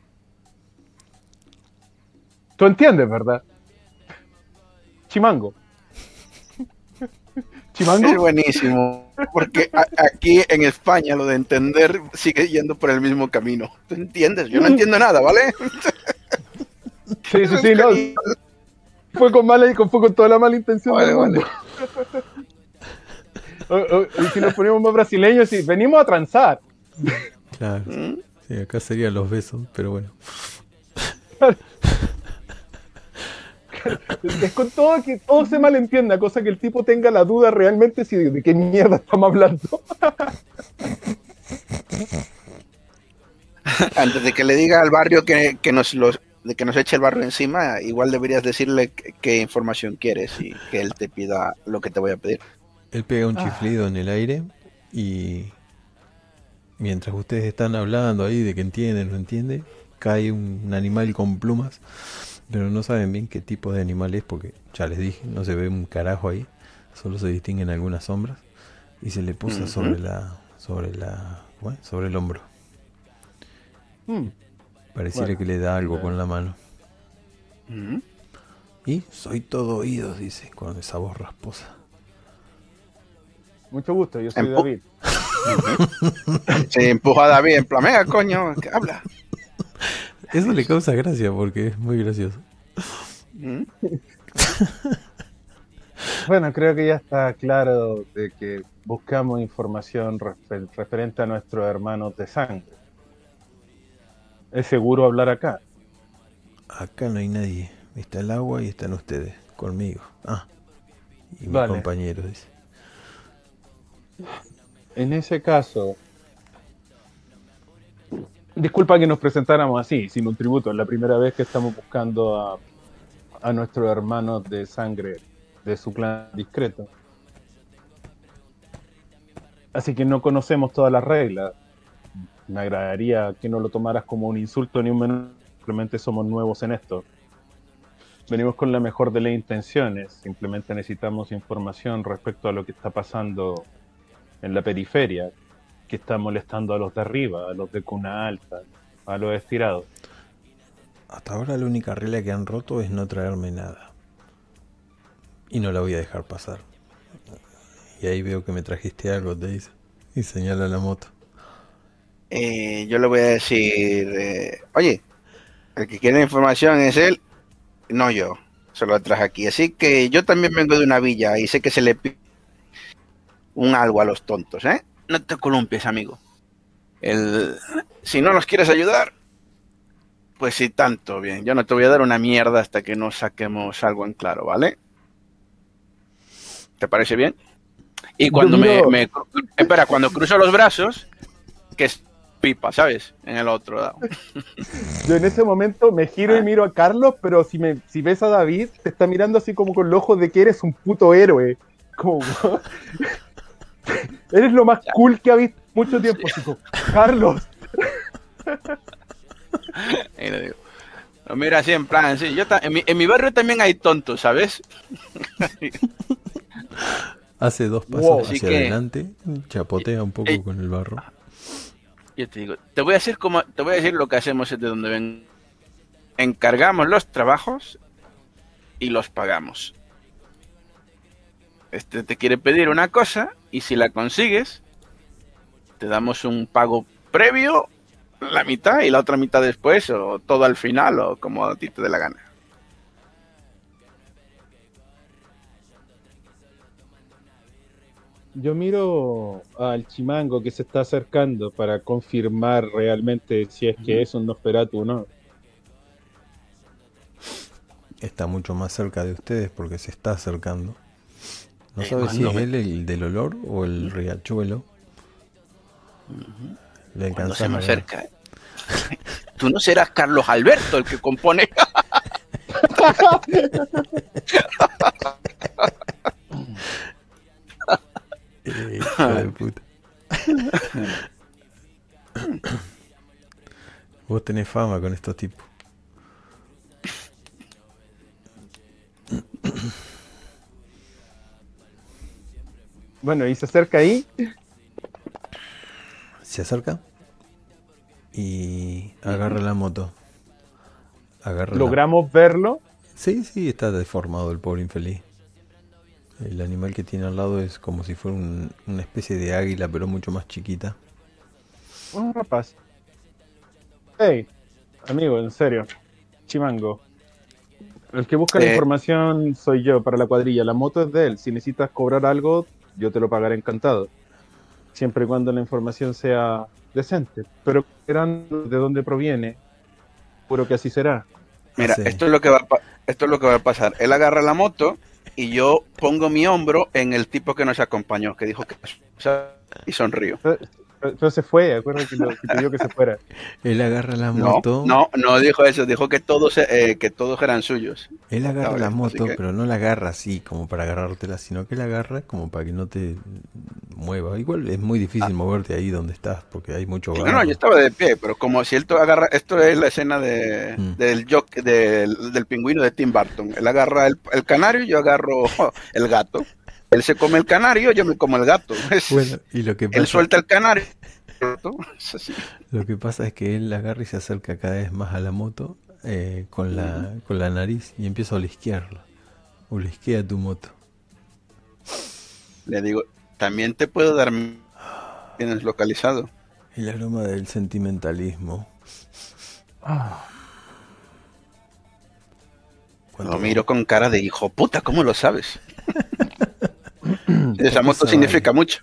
Tú entiendes, ¿verdad? Chimango. Es Chimango. buenísimo, porque a- aquí en España lo de entender sigue yendo por el mismo camino. ¿Tú entiendes? Yo no entiendo nada, ¿vale? Sí, sí, sí, no. Fue con mala y con, fue con toda la mala intención Vale, del mundo. O- o- y si nos ponemos más brasileños, sí, venimos a transar. Claro. ¿Mm? Sí, acá serían los besos, pero bueno. Es con todo que todo se malentienda, cosa que el tipo tenga la duda realmente si de, de qué mierda estamos hablando. Antes de que le diga al barrio que, que nos los de que nos eche el barro encima, igual deberías decirle qué, información quieres y que él te pida lo que te voy a pedir. Él pega un chiflido en el aire y mientras ustedes están hablando ahí de que entiende, no entiende, cae un animal con plumas, pero no saben bien qué tipo de animal es porque ya les dije, no se ve un carajo ahí, solo se distinguen algunas sombras y se le Ujú. sobre la sobre la bueno, sobre el hombro. Hmm. Pareciera Bueno, que le da algo con la mano. ¿Mm? Y soy todo oídos, dice, con esa voz rasposa. Mucho gusto, yo soy Empu- David. Se empuja a David en plan, "Venga, coño, que habla. Eso le causa gracia porque es muy gracioso. ¿Mm? Bueno, creo que ya está claro de que buscamos información refer- referente a nuestros hermanos de sangre. ¿Es seguro hablar acá? Acá no hay nadie. Está el agua y están ustedes, conmigo. Ah, y mis Vale. compañeros, dice. En ese caso, disculpa que nos presentáramos así, sin un tributo. Es la primera vez que estamos buscando a, a nuestros hermanos de sangre de su clan discreto. Así que no conocemos todas las reglas. Me agradaría que no lo tomaras como un insulto ni un menor. Simplemente somos nuevos en esto. Venimos con la mejor de las intenciones. Simplemente necesitamos información respecto a lo que está pasando en la periferia, que está molestando a los de arriba, a los de cuna alta, a los estirados. Hasta ahora la única regla que han roto es no traerme nada. Y no la voy a dejar pasar. Y ahí veo que me trajiste algo, te dice. Y señala la moto. Eh, yo le voy a decir, eh, oye, el que quiere información es él, no yo. Se lo traje aquí. Así que yo también vengo de una villa y sé que se le pide un algo a los tontos, ¿eh? No te columpies, amigo. El, si no nos quieres ayudar, pues sí, tanto bien. Yo no te voy a dar una mierda hasta que no saquemos algo en claro, ¿vale? ¿Te parece bien? Y cuando me, Espera, cuando cruzo los brazos, que es pipa, ¿sabes? En el otro lado. Yo en ese momento me giro y miro a Carlos, pero si me si ves a David, te está mirando así como con los ojos de que eres un puto héroe. Como eres lo más cool que ha visto mucho tiempo. así como, Carlos, Y le digo, "No, mira, así en plan, sí, yo en, mi, en mi barrio también hay tontos, ¿sabes? Hace dos pasos Wow. hacia Así que- adelante, chapotea un poco Eh, con el barro. Yo te digo, te voy a decir cómo, te voy a decir lo que hacemos de donde ven. Encargamos los trabajos y los pagamos. Este te quiere pedir una cosa y si la consigues, te damos un pago previo, la mitad y la otra mitad después, o todo al final, o como a ti te dé la gana. Yo miro al chimango que se está acercando para confirmar realmente si es que es un Nosferatu o no. Está mucho más cerca de ustedes porque se está acercando. No Eh, sabe si es me- él el del olor o el riachuelo. Le Cuando alcanzas se me acerca. ¿eh? Tú no serás Carlos Alberto el que compone. Eh, hijo de puta. Vos tenés fama con estos tipos. Bueno, y se acerca ahí. Se acerca y agarra la moto. Agarra la- Logramos verlo. Sí, sí, está deformado el pobre infeliz. El animal que tiene al lado es como si fuera un- una especie de águila, pero mucho más chiquita. Un rapaz. Hey, amigo, en serio. Chimango. El que busca la Eh. información soy yo para la cuadrilla. La moto es de él. Si necesitas cobrar algo, yo te lo pagaré encantado. Siempre y cuando la información sea decente. Pero verán de dónde proviene. Juro que así será. Mira, Sí. esto es lo que va a esto es lo que va a pasar. Él agarra la moto y yo pongo mi hombro en el tipo que nos acompañó, que dijo que y sonrío. Pero, pero se fue, acuérdate que, lo- que pidió que se fuera. Él agarra la No, moto. no, no dijo eso, dijo que todos eh, que todos eran suyos. Él agarra Ahora, la moto, que- pero no la agarra así como para agarrártela, sino que la agarra como para que no te mueva. Igual es muy difícil moverte ahí donde estás, porque hay mucho No, barro. no, yo estaba de pie, pero como si él to- agarra, esto es la escena de, Mm. del, jock- del del pingüino de Tim Burton. Él agarra el, el canario, yo agarro el gato. Él se come el canario, yo me como el gato. Bueno, y lo que él suelta el canario. Lo que pasa es que él agarra y se acerca cada vez más a la moto eh, con, la, con la nariz y empieza a olisquearla. Olisquea tu moto. Le digo, también te puedo dar. Tienes localizado. El aroma del sentimentalismo. Lo miro con cara de hijo puta, ¿cómo lo sabes? Esa moto significa mucho.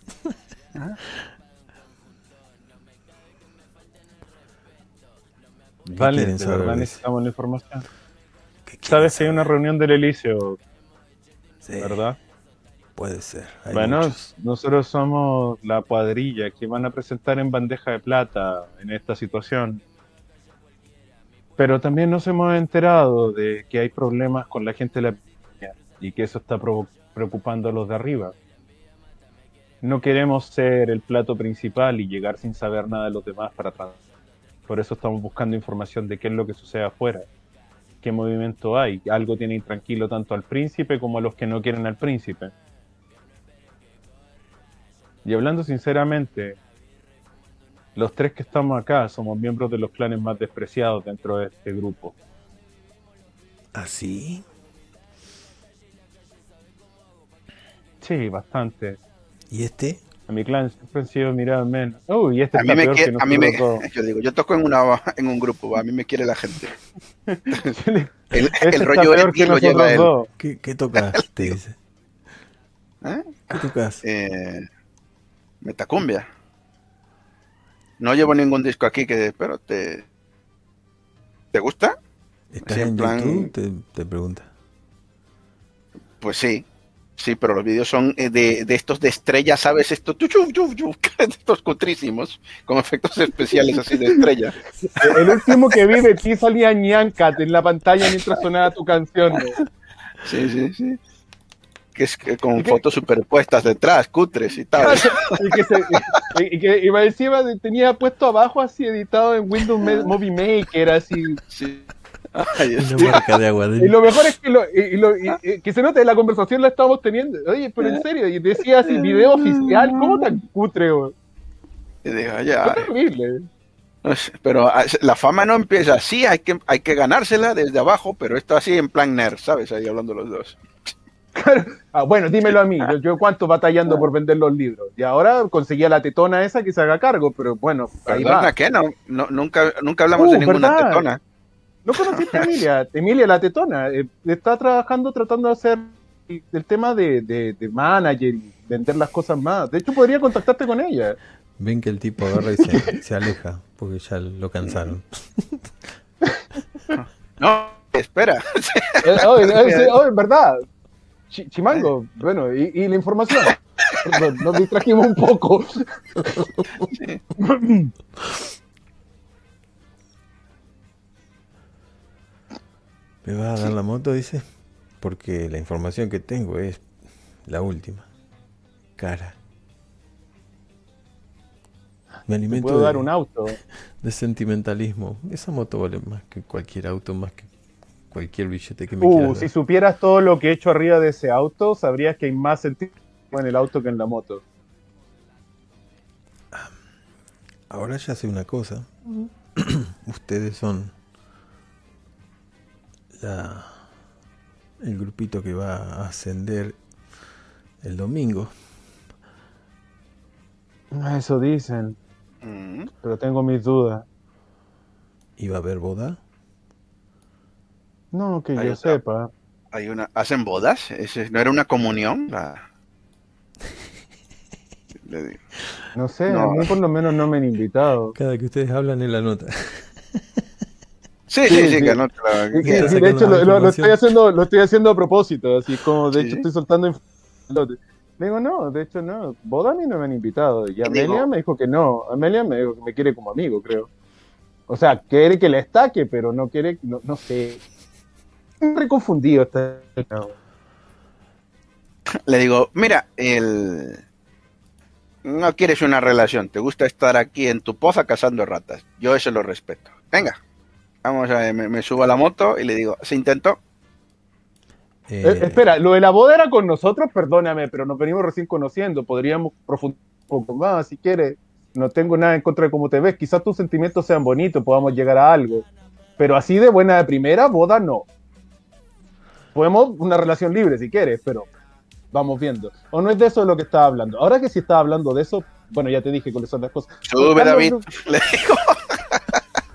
¿Qué Vale, de verdad necesitamos la información. ¿Qué quieren Sabes que hay una reunión del Elicio, Sí, ¿verdad? Puede ser. hay Bueno, muchos. nosotros somos la cuadrilla que van a presentar en bandeja de plata en esta situación. Pero también nos hemos enterado de que hay problemas con la gente de la y que eso está provo- preocupando a los de arriba. No queremos ser el plato principal y llegar sin saber nada de los demás para atrás. Por eso estamos buscando información de qué es lo que sucede afuera, qué movimiento hay. Algo tiene intranquilo tanto al príncipe como a los que no quieren al príncipe. Y hablando sinceramente, los tres que estamos acá somos miembros de los clanes más despreciados dentro de este grupo. ¿Ah, sí? Bastante. ¿Y este? A mi clan siempre han sido mirados menos. Uy, este A está mí me peor que quiere, a mí me, yo digo, yo toco en una en un grupo, va, a mí me quiere la gente. El, Este el está rollo peor que lo lleva él. ¿Qué, qué tocas? Te dice. ¿Eh? ¿Qué tocas? Eh, Metacumbia. No llevo ningún disco aquí que, pero te, ¿te gusta? ¿Estás en en plan- YouTube? Te, te pregunta. Pues sí, sí, pero los vídeos son eh, de, de estos de estrella, ¿sabes? Chu, chu, chu, estos cutrísimos, con efectos especiales así de estrella. El último que vi de ti salía Ñancat en la pantalla mientras sonaba tu canción. Sí, sí, sí. Que es que con ¿Y qué? fotos superpuestas detrás, cutres y tal. y que, se, y, y que iba encima tenía puesto abajo así editado en Windows Movie Maker así Sí. Ay, Una este, marca de agua. y lo mejor es que lo, y, y lo- y- y que se nota la conversación la estamos teniendo oye pero en serio y decía así video oficial cómo tan cutre güey? y digo, Qué ya, terrible no sé, pero ah, la fama no empieza así, hay que, hay que ganársela desde abajo, pero esto así en plan nerd, ¿sabes? Ahí hablando los dos. ah, bueno dímelo a mí yo, yo cuánto batallando por vender los libros y ahora conseguía la tetona esa que se haga cargo pero bueno ahí Perdona, va ¿qué? No, no, nunca, nunca hablamos Uh, de ninguna ¿verdad? tetona. ¿No conociste a Emilia? Emilia, la tetona, eh, está trabajando tratando de hacer el tema de, de, de manager y vender las cosas más. De hecho, podría contactarte con ella. Ven que el tipo agarra y se, se aleja porque ya lo cansaron. No, espera. Eh, oh, eh, sí, oh, en verdad. Chi- Chimango, bueno, y, y la información. Perdón, nos distrajimos un poco. ¿Me va a dar la moto? Dice. Porque la información que tengo es la última. Cara. Me Te alimento puedo de, dar un auto. de sentimentalismo. Esa moto vale más que cualquier auto, más que cualquier billete que me Uh, si supieras todo lo que he hecho arriba de ese auto, sabrías que hay más sentido en el auto que en la moto. Ahora ya sé una cosa. Ustedes son la, el grupito que va a ascender el domingo. Eso dicen, Mm, pero tengo mis dudas. ¿Y va a haber boda? No, que yo sepa. Hay una, ¿Hacen bodas? ¿Ese ¿No era una comunión? La- Le digo. No sé, No. a mí por lo menos no me han invitado. Cada que ustedes hablan en la nota. Sí, sí, Sí, que no te la- Sí, sí, Está sí, de hecho lo, lo- lo información. estoy haciendo, lo estoy haciendo a propósito, así como de Sí, hecho estoy soltando. Le digo, no, de hecho no, boda a mí no me han invitado. Y digo- Amelia me dijo que no, Amelia me dijo que me quiere como amigo, creo. O sea, quiere que le estaque, pero no quiere, no, no sé. Estoy confundido. Está... Le digo, mira, el... no quieres una relación, te gusta estar aquí en tu poza cazando ratas. Yo eso lo respeto. Venga, vamos a me, me subo a la moto y le digo, ¿se intentó? Eh, Eh, espera, lo de la boda era con nosotros, perdóname, pero nos venimos recién conociendo. Podríamos profundizar un poco más si quieres. No tengo nada en contra de cómo te ves. Quizás tus sentimientos sean bonitos, podamos llegar a algo. Pero así de buena de primera, boda no. Podemos una relación libre si quieres, pero vamos viendo. O no es de eso de lo que estaba hablando. Ahora que sí estaba hablando de eso, bueno, ya te dije cuáles son las cosas. Sube, David. Le digo,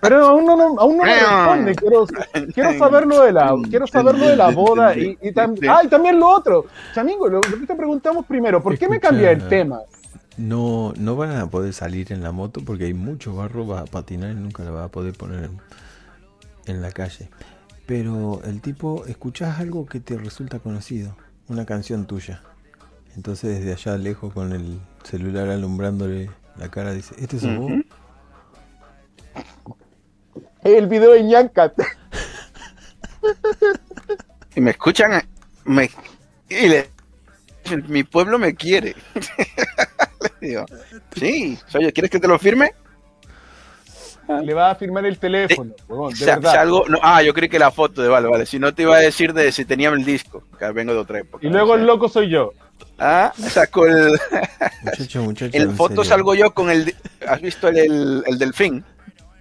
Pero aún no, no- aún no me responde. Quiero, quiero saber lo de la, quiero saber lo de la boda y, y tam- ah, y también lo otro. Chamingo, lo, lo que te preguntamos primero, ¿por qué me cambia el tema? no, no van a poder salir en la moto porque hay mucho barro, vas a patinar y nunca la vas a poder poner en, en la calle. Pero el tipo, escuchás algo que te resulta conocido, una canción tuya. Entonces desde allá lejos con el celular alumbrándole la cara dice, ¿este sos vos? El video de Ñancat. Y me escuchan, me, y le, mi pueblo me quiere. Le digo, sí, oye, ¿quieres que te lo firme? Le va a firmar el teléfono, huevón, de Sa- verdad. salgo- no, ah, yo creí que la foto de vale, vale. Si no te iba a decir de si tenía el disco, que vengo de otra época. Y luego o el loco soy yo. Ah, saco el, Muchacho, muchacho. el en foto serio. salgo yo con el, ¿has visto el, el, el delfín?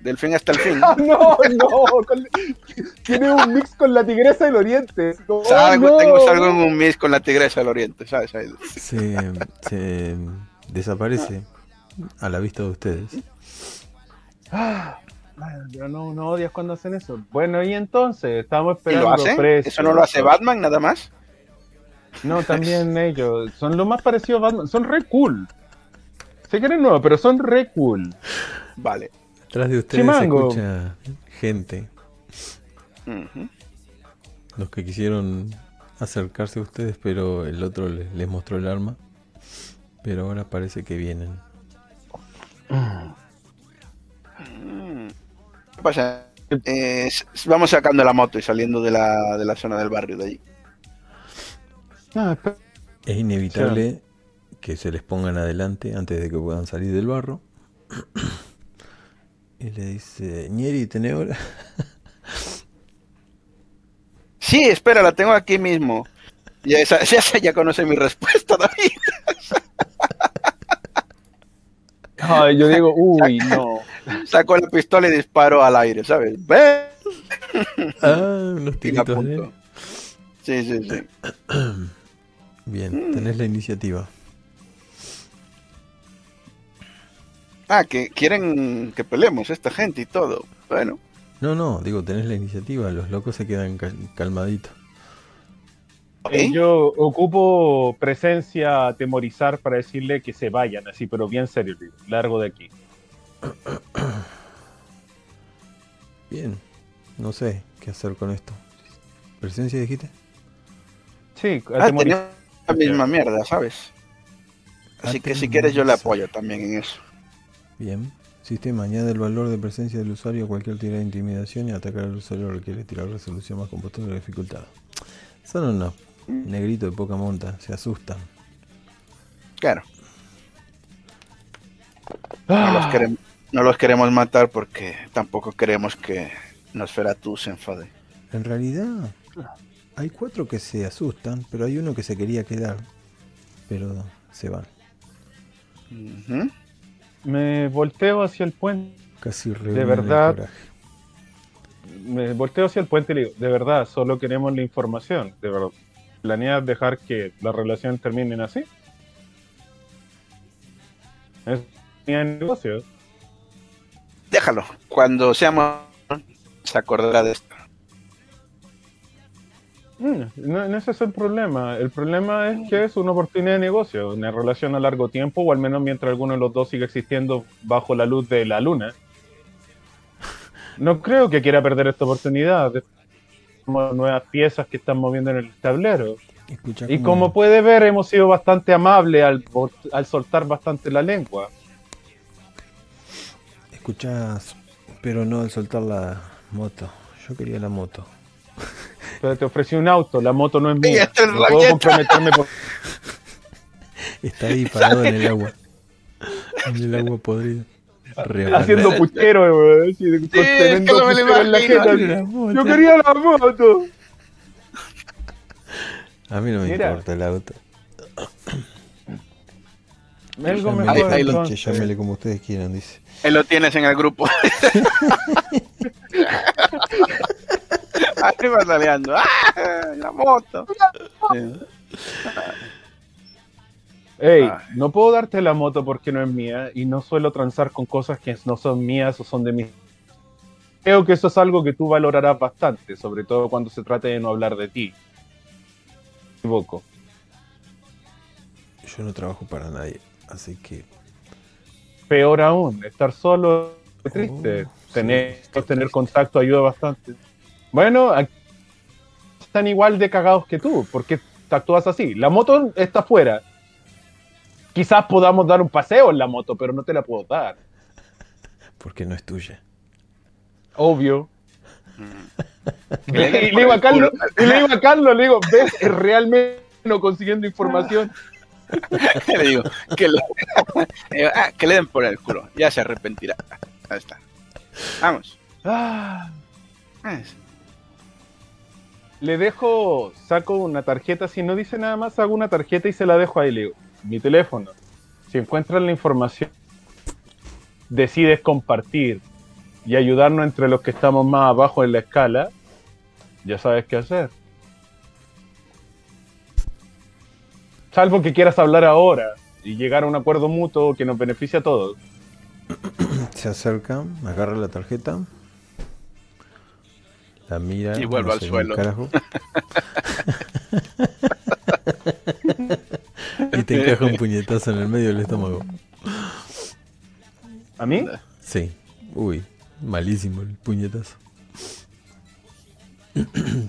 Delfín hasta el fin. Ah, no, no. con- tiene un mix con la tigresa del oriente. No, tengo salgo en un mis con la tigresa del oriente, ¿sabes? Ahí. Se, se desaparece a la vista de ustedes. Ah, yo no, no odias cuando hacen eso. Bueno, y entonces, estamos ¿Y esperando lo hacen? precios. ¿Eso no lo hace Batman nada más? No, también ellos. Son lo más parecido a Batman. Son re cool. Se quieren nuevo, pero son re cool. Vale. Atrás de ustedes Chimango. se escucha gente. Los que quisieron acercarse a ustedes, pero el otro les, les mostró el arma. Pero ahora parece que vienen. Mm. ¿Qué pasa? Eh, vamos sacando la moto y saliendo de la, de la zona del barrio de allí. Ah. Es inevitable que se les pongan adelante antes de que puedan salir del barro. Y le dice, Ñeri, ¿tenés hora? Sí, espera, la tengo aquí mismo. Ya, esa- ya, ya conoce mi respuesta, David. Ay, yo digo, uy, no. Saco la pistola y disparo al aire, ¿sabes? ¡Ve! Ah, unos tiritos de... apunto. Sí, sí, sí. Bien, tenés la iniciativa. Ah, que quieren que peleemos esta gente y todo. Bueno, No, no, digo, tenés la iniciativa. Los locos se quedan ca- calmaditos. Eh, Yo ocupo presencia atemorizar para decirle que se vayan, así, pero bien serio, largo de aquí. Bien, no sé qué hacer con esto. ¿Presencia dijiste? Sí, Ah, atemorizar. tenemos la misma mierda, ¿sabes? Así que si quieres yo le apoyo también en eso. Bien. Sistema añade el valor de presencia del usuario a cualquier tirada de intimidación y atacar al usuario requiere tirar resolución más compuesta de dificultad. Son unos negritos de poca monta, se asustan. Claro. No los, queremos, no los queremos matar porque tampoco queremos que Nosferatu se enfade. En realidad, hay cuatro que se asustan, pero hay uno que se quería quedar. Pero se van. Ujú. Me volteo hacia el puente. Casi el verdad. Me volteo hacia el puente y le digo, de verdad, solo queremos la información. De verdad, ¿planeas dejar que la relación termine así? Es negocio. Déjalo. Cuando seamos se acordará de esto. No, no ese es el problema. El problema es que es una oportunidad de negocio, una relación a largo tiempo, o al menos mientras alguno de los dos siga existiendo bajo la luz de la luna. No creo que quiera perder esta oportunidad. como nuevas piezas que están moviendo en el tablero. Escucha Y cómo- como puede ver, hemos sido bastante amables al, al soltar bastante la lengua. Escuchás, pero no al soltar la moto. Yo quería la moto. Pero te ofrecí un auto, la moto no es mía. No puedo comprometerme por... Está ahí parado en el agua. En el agua podrida. Rebanado. haciendo puchero, que no moto. Yo quería la moto. A mí no me Mira. importa el auto. Mejor ahí lo- llámele como ustedes quieran, dice. Ahí lo tienes en el grupo. Ahí va saliendo. ¡Ah! La moto. Sí. Ey, Ay. no puedo darte la moto porque no es mía y no suelo transar con cosas que no son mías o son de mí. Creo que eso es algo que tú valorarás bastante, sobre todo cuando se trate de no hablar de ti. Me equivoco. Yo no trabajo para nadie, así que Peor aún, estar solo es triste. tener, tener contacto ayuda bastante. Bueno, aquí están igual de cagados que tú, porque te actúas así. La moto está afuera. Quizás podamos dar un paseo en la moto, pero no te la puedo dar. Porque no es tuya. Obvio. Y le digo a Carlos, y le digo a Carlos, le digo, ves, es realmente no consiguiendo información. le digo, que le, digo, ah, que le den por el culo, ya se arrepentirá. Ahí está. Vamos. Ah, Ah, le dejo, saco una tarjeta, si no dice nada más, hago una tarjeta y se la dejo ahí, le digo, mi teléfono. Si encuentras la información, decides compartir y ayudarnos entre los que estamos más abajo en la escala, ya sabes qué hacer. Salvo que quieras hablar ahora y llegar a un acuerdo mutuo que nos beneficie a todos. Se acerca, agarra la tarjeta. La mira. Y vuelve no al suelo. carajo. y te encaja un puñetazo en el medio del estómago. ¿A mí? Sí. Uy, malísimo el puñetazo.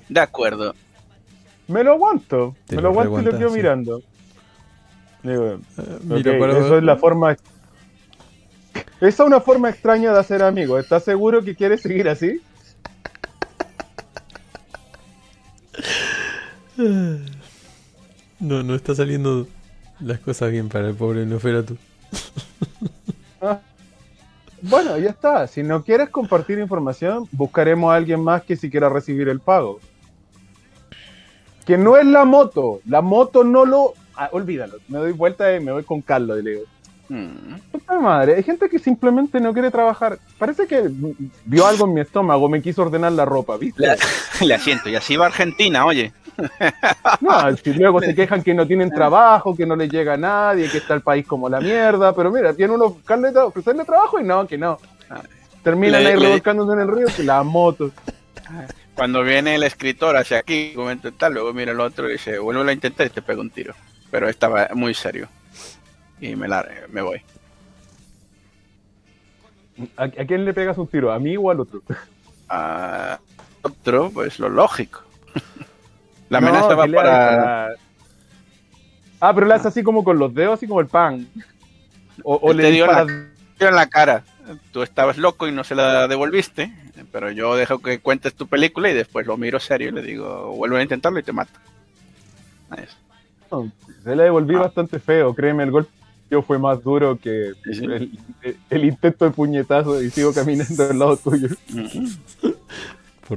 De acuerdo. Me lo aguanto. Te me lo aguanto y lo quedo sí. mirando. Digo, Eh, para eso es la forma. Esa es una forma extraña de hacer amigos. ¿Estás seguro que quieres seguir así? No, no está saliendo las cosas bien para el pobre Noferatu. Ah. Bueno, ya está. Si no quieres compartir información, buscaremos a alguien más que si quiera recibir el pago. Que no es la moto. La moto no lo. Ah, olvídalo. Me doy vuelta y me voy con Carlos y le digo. Mm. Puta madre, hay gente que simplemente no quiere trabajar. Parece que vio algo en mi estómago, me quiso ordenar la ropa, ¿viste? Le, le asiento. Y así va Argentina, oye. No, si luego se quejan que no tienen trabajo, que no les llega a nadie, que está el país como la mierda, pero mira, tiene uno buscarle ofrecerle trabajo y no, que no. Terminan Le- ahí revolcándose en el río que la moto. Cuando viene el escritor hacia aquí, comenta tal, luego mira el otro y dice, vuelve a intentar y te pega un tiro. Pero estaba muy serio. Y me, la, me voy. ¿A, a quién le pegas un tiro? ¿A mí o al otro? A otro, pues lo lógico. La No, amenaza va le haga para... Ah, pero le hace así como con los dedos, así como el pan. O, o le dio la- en la cara. Tú estabas loco y no se la devolviste, pero yo dejo que cuentes tu película y después lo miro serio y le digo, vuelve a intentarlo y te mato. Se la devolví Ah. bastante feo, créeme, el golpe yo fue más duro que sí. el, el intento de puñetazo y sigo caminando al lado tuyo.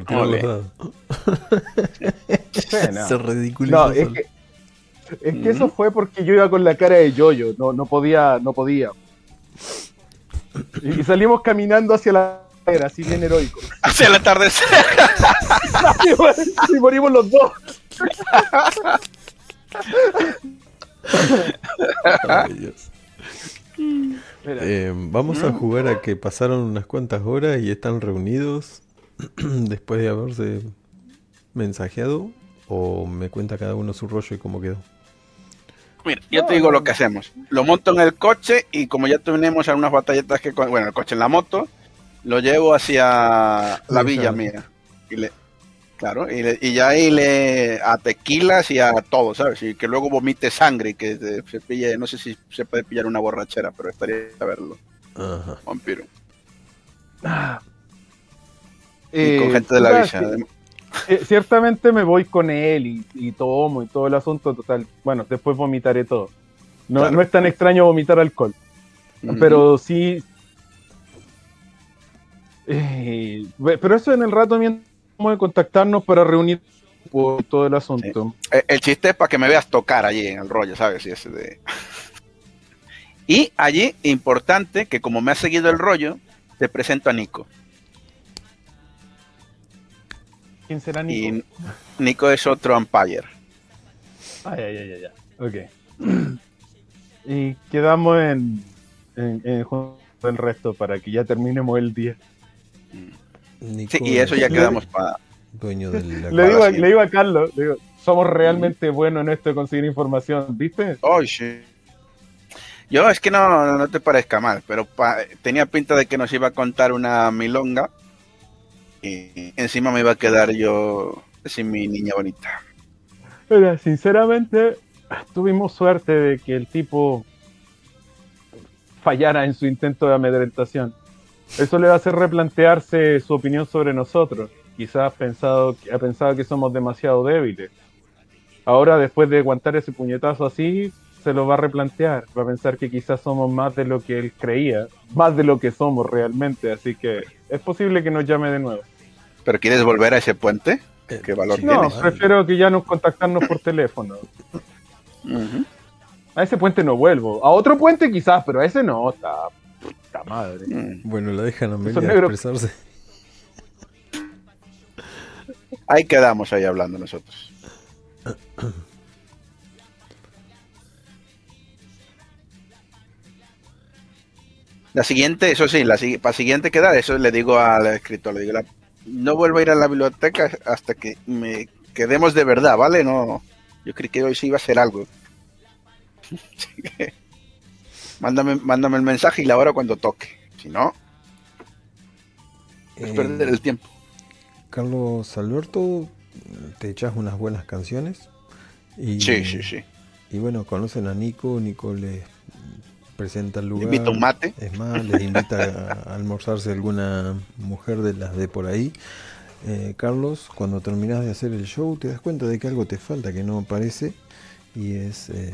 Mm. ¿Por Ole. los dados? Sí, no. Se ridiculizó No, es que, es que eso fue porque yo iba con la cara de yoyo, no, no podía, no podía. Y, y salimos caminando hacia la era, así bien heroico. Hacia el atardecer. y morimos los dos. Ay, Dios. Eh, vamos a jugar a que pasaron unas cuantas horas y están reunidos después de haberse mensajeado. O me cuenta cada uno su rollo y cómo quedó. Mira, yo No, te digo no, lo que hacemos. Lo monto en el coche y como ya tenemos algunas batalletas que... Bueno, el coche en la moto, lo llevo hacia la Sí, villa claro. mía. Y le, claro, y, le- y ya ahí le... A tequilas y a todo, ¿sabes? Y que luego vomite sangre y que se, se pille... No sé si se puede pillar una borrachera, pero estaría a verlo. Ajá. Vampiro. Y eh, con gente de la villa. sí, eh, ciertamente me voy con él y, y tomo y todo el asunto total. Bueno, después vomitaré todo. No, Claro. no es tan extraño vomitar alcohol. Pero sí. Eh, pero eso en el rato mientras de contactarnos para reunir por todo el asunto. Eh, El chiste es para que me veas tocar allí en el rollo, ¿sabes? Y, ese de... y allí, importante, que como me ha seguido el rollo, te presento a Nico. ¿Quién será Nico? Y Nico es otro umpire. Ay, ay, ay, ay. Ok. y quedamos en, en, en junto el resto para que ya terminemos el día. Sí, y eso ya quedamos para... Dueño de la Le digo, a, sí. le digo a Carlos, le digo, somos realmente buenos en esto de conseguir información, ¿viste? ¡Ay, sí! Yo es que no, no te parezca mal, pero pa- tenía pinta de que nos iba a contar una milonga y encima me iba a quedar yo sin mi niña bonita. Sinceramente, tuvimos suerte de que el tipo fallara en su intento de amedrentación. Eso le va a hacer replantearse su opinión sobre nosotros. Quizás pensado, ha pensado que somos demasiado débiles. Ahora, después de aguantar ese puñetazo así, se lo va a replantear. Va a pensar que quizás somos más de lo que él creía, más de lo que somos realmente. Así que es posible que nos llame de nuevo. ¿Pero quieres volver a ese puente? Eh, ¿Qué valor No, tienes? prefiero que ya nos contactarnos por teléfono. A ese puente no vuelvo. A otro puente quizás, pero a ese no. Está puta madre. Mm. Bueno, la dejan a Amelia negros. expresarse. Ahí quedamos ahí hablando nosotros. La siguiente, eso sí, la para siguiente queda, eso le digo al escritor, le digo, la- no vuelvo a ir a la biblioteca hasta que me quedemos de verdad, ¿vale? No, yo creí que hoy sí iba a ser algo. Mándame, mándame el mensaje y la hora cuando toque. Si no, es Eh, perder el tiempo. Carlos Alberto, te echas unas buenas canciones. Y, Sí, sí, sí. Y bueno, conocen a Nico, Nico les presenta el Le lugar. invito un mate. Es más, les invita a almorzarse alguna mujer de las de por ahí. Eh, Carlos, cuando terminas de hacer el show, te das cuenta de que algo te falta, que no aparece. Y es. eh,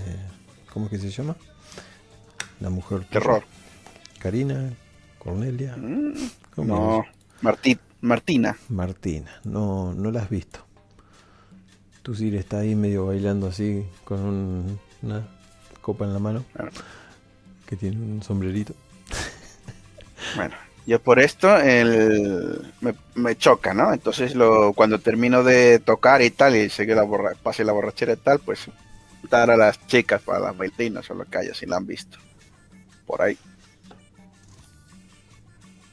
¿Cómo es que se llama? La mujer. Terror. Karina, Cornelia. Mm, ¿cómo No? Martí, Martina. Martina, no, no la has visto. Tu Siri está ahí medio bailando así con un- una copa en la mano Claro. Que tiene un sombrerito. Bueno, yo por esto el, me, me choca, ¿no? Entonces lo, cuando termino de tocar y tal, y sé que la borra, pase la borrachera y tal, pues dar a las chicas para las bailarinas o lo que haya, si la han visto. Por ahí.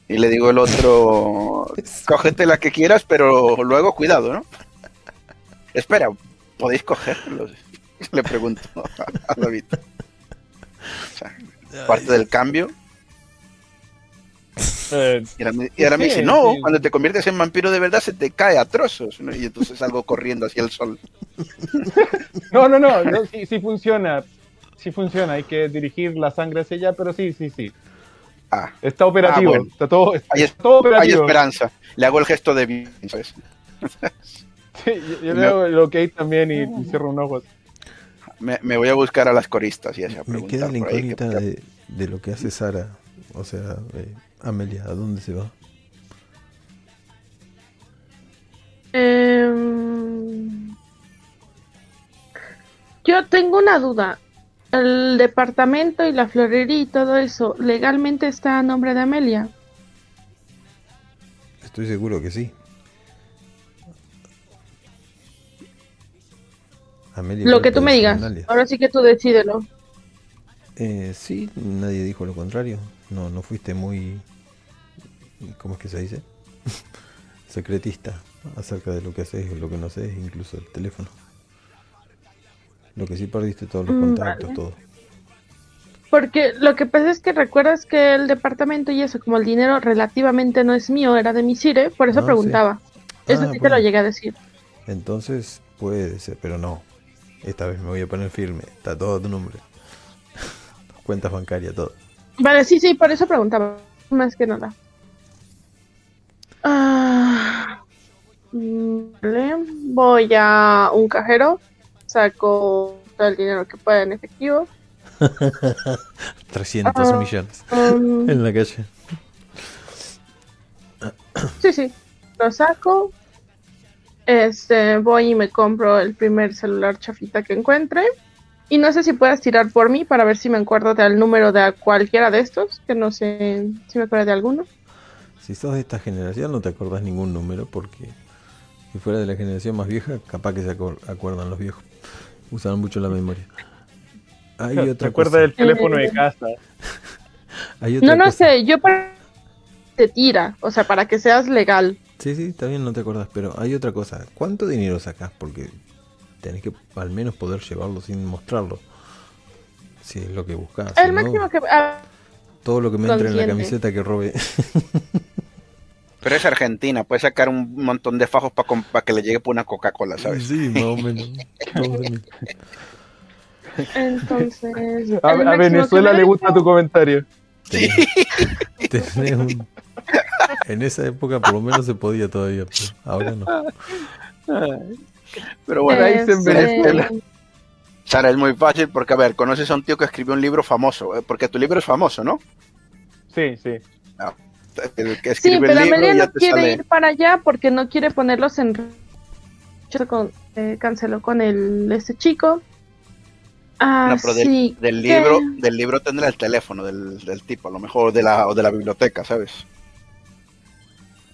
Y le digo el otro, cógete la que quieras, pero luego cuidado, ¿no? Espera, ¿podéis cogerlos? Le pregunto a David. O sea, parte del cambio. Eh, Y ahora me, y ahora me Sí, dice, no, sí. cuando te conviertes en vampiro de verdad se te cae a trozos. ¿no? Y entonces salgo corriendo hacia el sol. no, no, no, no, sí, sí funciona. Sí funciona, hay que dirigir la sangre hacia allá, pero sí, sí, sí. Ah, Está operativo, Ah, bueno. está todo, está Hay es- todo hay operativo. esperanza. Le hago el gesto de bien, ¿sabes? Sí, yo le hago el ok también y, y cierro un ojo. Me, me voy a buscar a las coristas y así a Me queda la incógnita de, de lo que hace Sara. O sea, eh, Amelia, ¿a dónde se va? Em, yo tengo una duda. El departamento y la florería y todo eso, ¿legalmente está a nombre de Amelia? Estoy seguro que sí. Amelia Lo que tú me digas. Ahora sí que tú decídelo. Eh, sí, nadie dijo lo contrario. No, no fuiste muy. ¿Cómo es que se dice? Secretista acerca de lo que haces y lo que no haces, incluso el teléfono. Lo que sí perdiste todos los Mm, contactos, vale. todo. Porque lo que pasa es que recuerdas que el departamento y eso, como el dinero relativamente no es mío, era de mi Sire, por eso Ah, preguntaba. Eso Ah, sí te lo llegué a decir. Entonces puede ser, pero no. Esta vez me voy a poner firme. Está todo tu nombre. Cuentas bancarias, todo. Vale, sí, sí, por eso preguntaba. Más que nada. Ah, vale. Voy a un cajero, saco todo el dinero que pueda en efectivo. 300 Ah. millones Um, en la calle. sí, sí, lo saco. Este, voy y me compro el primer celular chafita que encuentre. Y no sé si puedas tirar por mí para ver si me acuerdo del número de cualquiera de estos, que no sé si me acuerdo de alguno. Si sos de esta generación no te acordás ningún número porque si fuera de la generación más vieja, capaz que se acuerdan los viejos. Usaban mucho la memoria. Hay ¿Te otra acuerdas cosa. del teléfono de Eh, casa? Hay otra No, no cosa. sé, yo para te tira, o sea, para que seas legal. Sí, sí, está bien, no te acordás, pero hay otra cosa. ¿Cuánto dinero sacás? Porque tenés que al menos poder llevarlo sin mostrarlo. Si es lo que buscas. El si no, máximo que... ah, todo lo que me entre en la consciente. camiseta que robe. Pero es Argentina, puede sacar un montón de fajos para que le llegue por una Coca-Cola, ¿sabes? sí, más o menos. Más o menos. entonces... A, Venezuela le me gusta tu comentario. Tenés- tenés un- En esa época por lo menos se podía todavía, pero ahora no. Pero bueno, ahí se Este, Venezuela. Sara, es muy fácil porque, a ver, conoces a un tío que escribió un libro famoso, eh, porque tu libro es famoso, ¿no? Sí, sí. El que Sí, escribe pero el libro Amelia ya no te quiere sale. ir para allá porque no quiere ponerlos en... Con, eh, canceló con el este chico. Ah, No, pero del, sí. del libro, del libro tendrá el teléfono del, del tipo, a lo mejor de la, o de la biblioteca, ¿sabes?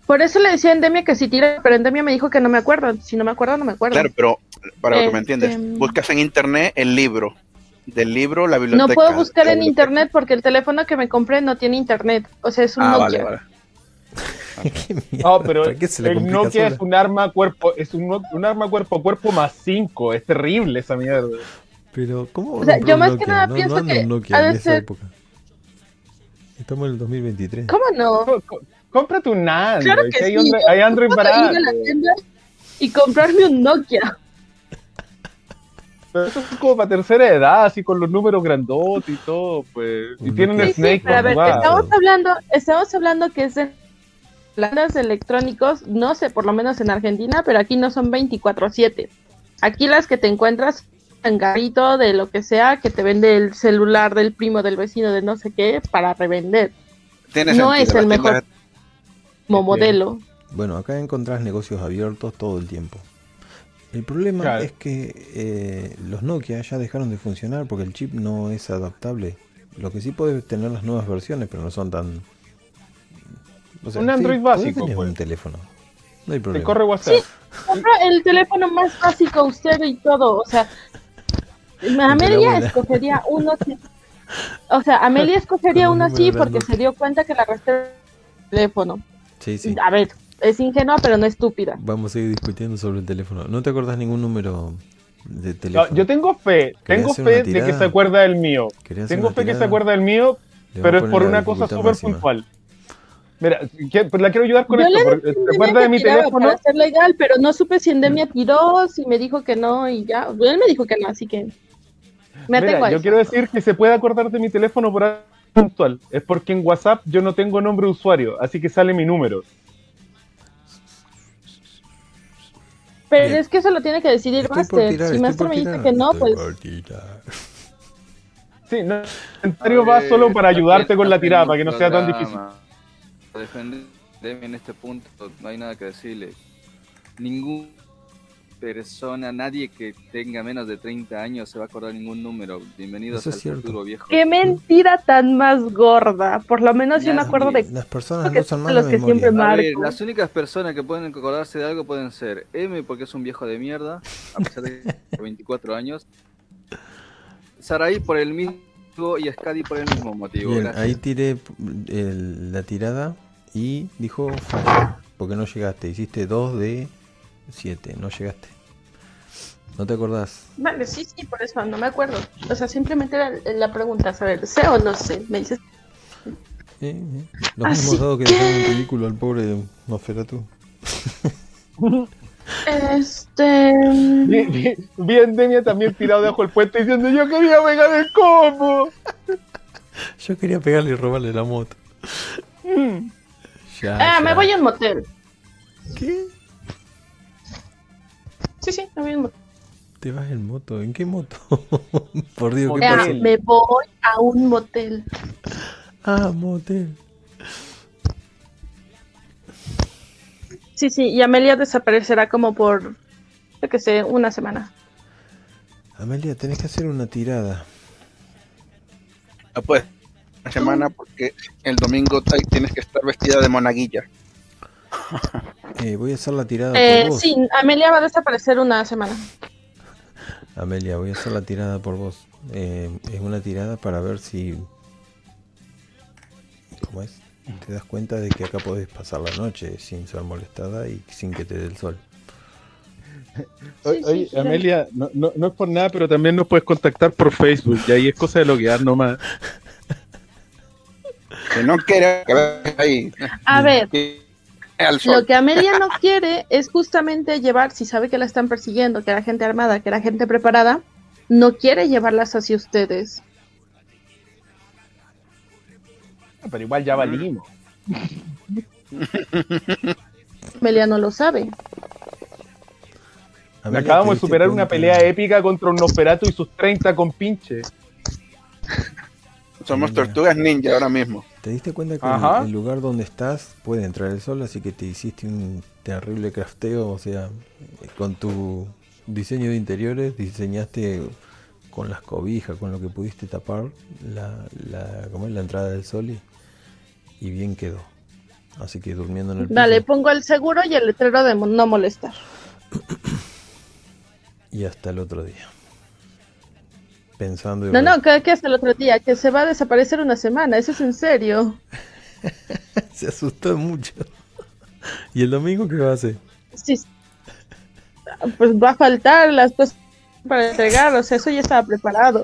Por eso le decía a Endemia que si tira, pero Endemia me dijo que no me acuerdo. Si no me acuerdo, no me acuerdo. Claro, pero para que me Este, entiendes, buscas en internet el libro, del libro la biblioteca. no puedo buscar en internet porque el teléfono que me compré no tiene internet. O sea, es un Ah, Nokia. vale, vale. No, pero ¿Para qué se le el Nokia sola? es un arma cuerpo, es un, un arma cuerpo a cuerpo más 5. Es terrible esa mierda. Pero, ¿cómo? O sea, yo un más que Nokia? nada no, pienso no que Nokia en esa ser- época. Estamos en el 2023. ¿Cómo no? Cómprate un Android. Claro que hay, sí, Android, hay Android Puedo barato. ir a la tienda y comprarme un Nokia. Pero eso es como para tercera edad, así con los números grandotes y todo, pues. Y Un tienen. Sí, Snake sí, pero a ver, jugado. estamos hablando, estamos hablando que es de plantas electrónicos, no sé, por lo menos en Argentina, pero aquí no son 24/7. Aquí las que te encuentras en de lo que sea, que te vende el celular del primo, del vecino, de no sé qué, para revender, Tiene No sentido, es el tienda- mejor. Como modelo. Bueno, acá encontrás negocios abiertos todo el tiempo. El problema Claro. es que eh, los Nokia ya dejaron de funcionar porque el chip no es adaptable. Lo que sí puedes tener las nuevas versiones, pero no son tan... o Un Android básico, tener pues. un teléfono. No hay Te problema. corre WhatsApp. Compra el teléfono más básico usted y todo, o sea, Amelia escogería uno que- o sea, Amelia escogería uno así porque se dio cuenta que la resté el teléfono. Sí, sí. A ver, es ingenua pero no estúpida. Vamos a seguir discutiendo sobre el teléfono. ¿No te acordás ningún número de No, teléfono? yo tengo fe, ¿Querés tengo fe de que se acuerda del mío. ¿Querés hacer Tengo fe que se acuerda del mío, pero es por una cosa súper puntual. Mira, pues la quiero ayudar con Yo esto. le porque dije a ¿Se Endemia acuerda de mi teléfono? Para ser legal, pero no supe si Endemia tiró, si me dijo que no y ya. Él me dijo que no, así que me Mira, yo eso. quiero decir que se puede acordar de mi teléfono por algo puntual. Es porque en WhatsApp yo no tengo nombre de usuario, así que sale mi número. Pero Bien. es que eso lo tiene que decidir Estoy Master. tirar, si Master me dice que no, Estoy pues por tirar. Sí, no, el comentario va solo para ayudarte con la tirada, para que no sea tan difícil. Defender en este punto, no hay nada que decirle. Ninguna persona, nadie que tenga menos de 30 años se va a acordar ningún número. Bienvenidos Eso es al cierto. futuro viejo. qué mentira tan más gorda. Por lo menos yo me acuerdo de Las personas que no son malas los que memoria. siempre A ver, Marco. las únicas personas que pueden acordarse de algo pueden ser M, porque es un viejo de mierda, a pesar de que tiene 24 años. Saraí por el mismo y Skadi por el mismo motivo. Bien, ahí tiré el- la tirada y dijo fallo, porque no llegaste. Hiciste 2 de 7, no llegaste. ¿No te acordás? Vale, sí, sí, por eso no me acuerdo. O sea, simplemente era la pregunta, saber, ¿sé o no sé? Me dices, Eh, eh, Los Así mismos dados que que- dejaron en ridículo al pobre Nosferatu. este... Vi, vi- vi a Endemia también tirado debajo del puente diciendo yo quería pegar el combo. Yo quería pegarle y robarle la moto. Mm. Ya, Ah, ya. me voy a un motel. ¿Qué? Sí, sí, me voy a un motel. ¿Te vas en moto? ¿En qué moto? Por Dios, ¿qué Ah, pasa? me voy a un motel. Ah, motel. Sí, sí, y Amelia desaparecerá como por, yo que sé, una semana. Amelia, tenés que hacer una tirada. No puedes. Una semana porque el domingo tienes que estar vestida de monaguilla. Eh, voy a hacer la tirada Eh, por vos. sí, Amelia va a desaparecer una semana. Amelia, voy a hacer la tirada por vos. Eh, es una tirada para ver si... ¿Cómo es? Te das cuenta de que acá podés pasar la noche sin ser molestada y sin que te dé el sol. O- Sí, sí, Oye, sí. Amelia, no, no, no es por nada, pero también nos puedes contactar por Facebook y ahí es cosa de loguear nomás. Que no quiere que ahí. A ver. Lo que Amelia no quiere es justamente llevar, si sabe que la están persiguiendo, que era gente armada, que era gente preparada, no quiere llevarlas hacia ustedes. Pero igual ya valimos. Amelia no lo sabe. Amelia, Acabamos ¿te de superar una pelea épica contra un Nosferatu y sus 30 compinches. Somos tortugas ninja ahora mismo. ¿Te diste cuenta que el, el lugar donde estás puede entrar el sol, así que te hiciste un terrible crafteo? O sea, con tu diseño de interiores diseñaste con las cobijas, con lo que pudiste tapar la, la, ¿cómo es? la entrada del sol y, y bien quedó. Así que durmiendo en el piso Vale, pongo el seguro y el letrero de no molestar. y hasta el otro día. Pensando No, no, que, que hasta el otro día, que se va a desaparecer una semana, eso es en serio. se asustó mucho. ¿Y el domingo qué va a hacer? Sí. Pues va a faltar las cosas para entregar, o sea, eso ya estaba preparado.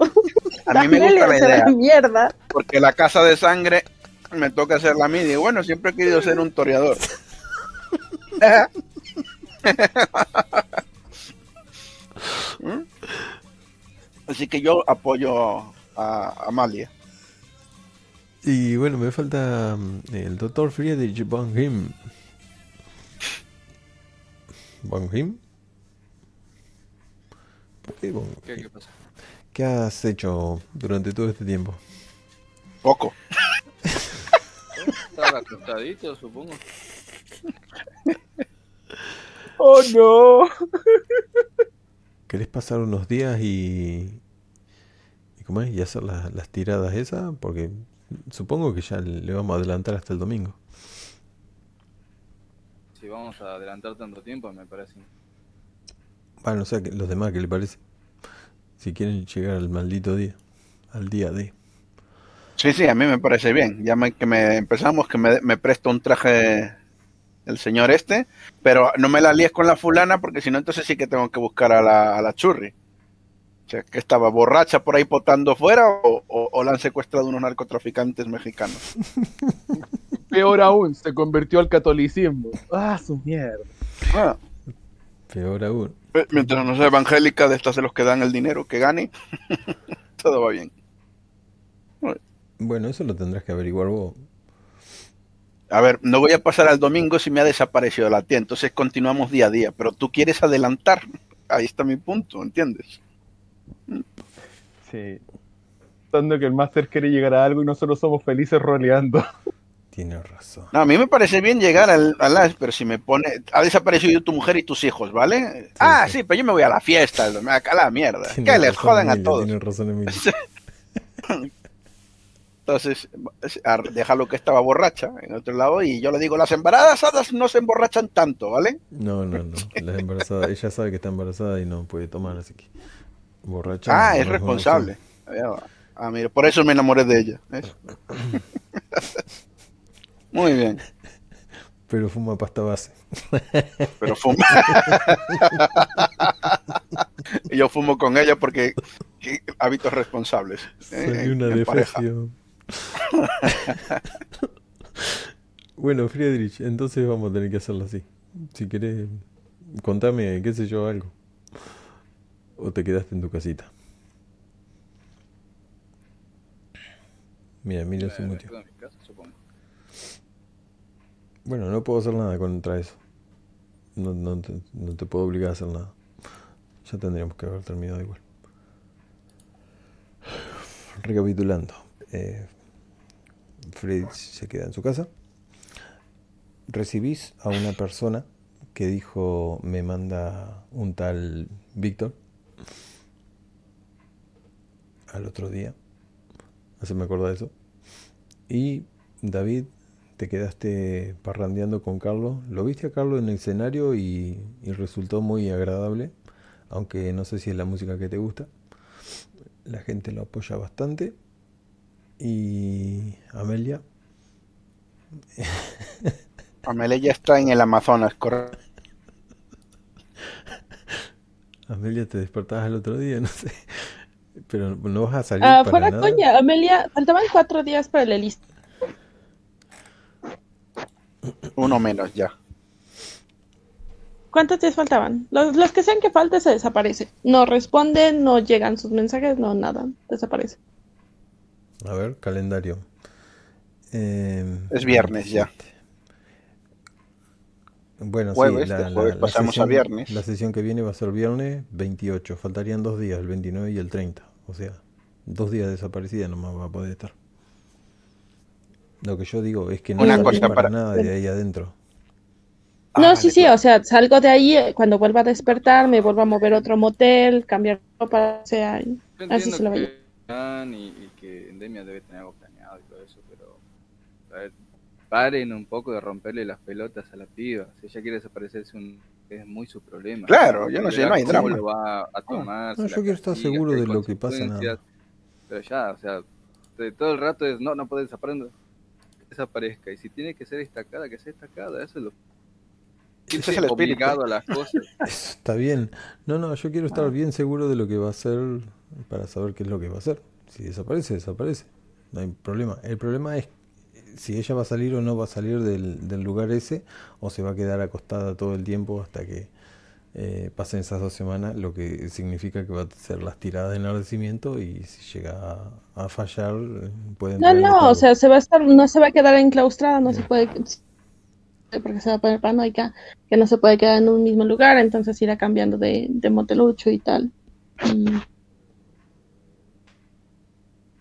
A mí me gusta la idea. mierda. Porque la casa de sangre me toca hacer la mía. Y bueno, siempre he querido ser un toreador. ¿Mm? Así que yo apoyo a Amalia. Y bueno, me falta mm, el doctor Friedrich von Him. ¿Von Him? ¿Por qué von ¿Qué, Him? qué pasa? ¿Qué has hecho durante todo este tiempo? Poco. Estaba acostadito, supongo. ¡Oh, no! ¿Querés pasar unos días y... ¿Y cómo es? ¿Y hacer las, las tiradas esas? Porque supongo que ya le vamos a adelantar hasta el domingo. Si vamos a adelantar tanto tiempo, me parece. Bueno, o sea, que los demás, ¿qué le parece? Si quieren llegar al maldito día. Al día de... Sí, sí, a mí me parece bien. Ya me- que me empezamos, que me, me presta un traje el señor este, pero no me la líes con la fulana porque si no entonces sí que tengo que buscar a la, a la churri. O sea, que estaba borracha por ahí potando fuera o, o- o la han secuestrado unos narcotraficantes mexicanos. Peor aún, se convirtió al catolicismo. ¡Ah, su mierda! Ah, Peor aún. eh, mientras no sea evangélica de estas de los que dan el dinero que gane, todo va bien. Bueno, eso lo tendrás que averiguar vos. A ver, no voy a pasar al domingo si me ha desaparecido la tía, entonces continuamos día a día, pero tú quieres adelantar. Ahí está mi punto, ¿entiendes? Sí. Pensando que el máster quiere llegar a algo y nosotros somos felices roleando. Tienes razón. No, a mí me parece bien llegar al, al pero si me pone. Ha desaparecido tu mujer y tus hijos, ¿vale? ah, sí. sí, pero yo me voy a la fiesta, me acá la mierda. Que les jodan a todos. Tienes razón, Emilia. Entonces, es- a- déjalo que estaba borracha en otro lado y yo le digo: las embarazadas no se emborrachan tanto, ¿vale? No, no, no. La embarazada, ella sabe que está embarazada y no puede tomar, así que. Borracha. Ah, no es responsable. Ah, mira, por eso me enamoré de ella. ¿ves? Muy bien. Pero fuma pasta base. pero fumo. Y yo fumo con ella porque que- hábitos responsables. ¿eh? En- una defecio. bueno, Friedrich, entonces vamos a tener que hacerlo así. Si querés, contame, qué sé yo, algo. O te quedaste en tu casita. Mira, Emilio se me mutió. Bueno, no puedo hacer nada contra eso. No, no te, no te puedo obligar a hacer nada. Ya tendríamos que haber terminado igual. Recapitulando. Eh, Freddy se queda en su casa. Recibís a una persona que dijo me manda un tal Víctor. Al otro día. No me acuerda de eso. Y David, te quedaste parrandeando con Carlos. Lo viste a Carlos en el escenario y resultó muy agradable. Aunque no sé si es la música que te gusta. La gente lo apoya bastante. Y Amelia, Amelia ya está en el Amazonas, correcto. Amelia, te despertabas el otro día, no sé. Pero no vas a salir Ah, para fuera nada. coña, Amelia, faltaban cuatro días para el Elise. Uno menos ya. ¿Cuántos días faltaban? Los, los que sean que falte se desaparece. No responden, no llegan sus mensajes, no nada, desaparece. A ver, calendario. Eh, Es viernes ya. 27. Bueno, Jueves, sí, de jueves pasamos a sesión, viernes. La sesión que viene va a ser viernes 28. Faltarían dos días, el 29 y el 30. O sea, dos días desaparecida nomás va a poder estar. Lo que yo digo es que no Una cosa para, para- nada de ahí adentro. Ah, no, vale, sí, sí, claro. o sea, salgo de ahí, eh, cuando vuelva a despertar, me vuelvo a mover a otro motel, cambiar ropa, o sea, así se lo veía. Y, y que Endemia debe tener algo planeado y todo eso, pero a ver, paren un poco de romperle las pelotas a la piba. Si ella quiere desaparecerse, un, es muy su problema. Claro, yo no sé, no hay drama. lo va a tomar. No, yo quiero estar seguro de lo que pasa, nada. Pero ya, o sea, de- todo el rato es, no, no puede desaparecer, desaparezca. Y si tiene que ser destacada, que sea destacada. Eso es lo Ese es el espíritu. obligado a las cosas. Está bien. No, no, yo quiero Ah. estar bien seguro de lo que va a hacer para saber qué es lo que va a hacer. Si desaparece, desaparece. No hay problema. El problema es si ella va a salir o no va a salir del, del lugar ese o se va a quedar acostada todo el tiempo hasta que eh, pasen esas dos semanas, lo que significa que va a ser las tiradas de enardecimiento y si llega a, a fallar eh, pueden No, no, o sea, se va a estar, no se va a quedar enclaustrada, no se puede, porque se va a poner paranoica, que no se puede quedar en un mismo lugar, entonces irá cambiando de, de motelucho y tal. Y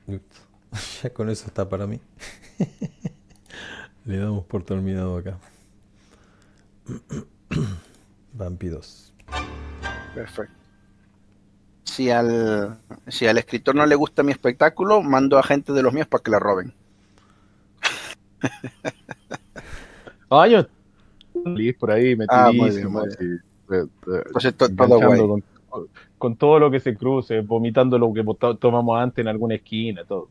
Listo. Ya con eso está para mí. Le damos por terminado acá. Vampiros. Perfecto. Si al, si al escritor no le gusta mi espectáculo, mando a gente de los míos para que la roben. Ah, yo por ahí Ah, muy bien, metidísimo, eh, Entonces, to- todo con, con todo lo que se cruce, vomitando lo que tomamos antes en alguna esquina, todo.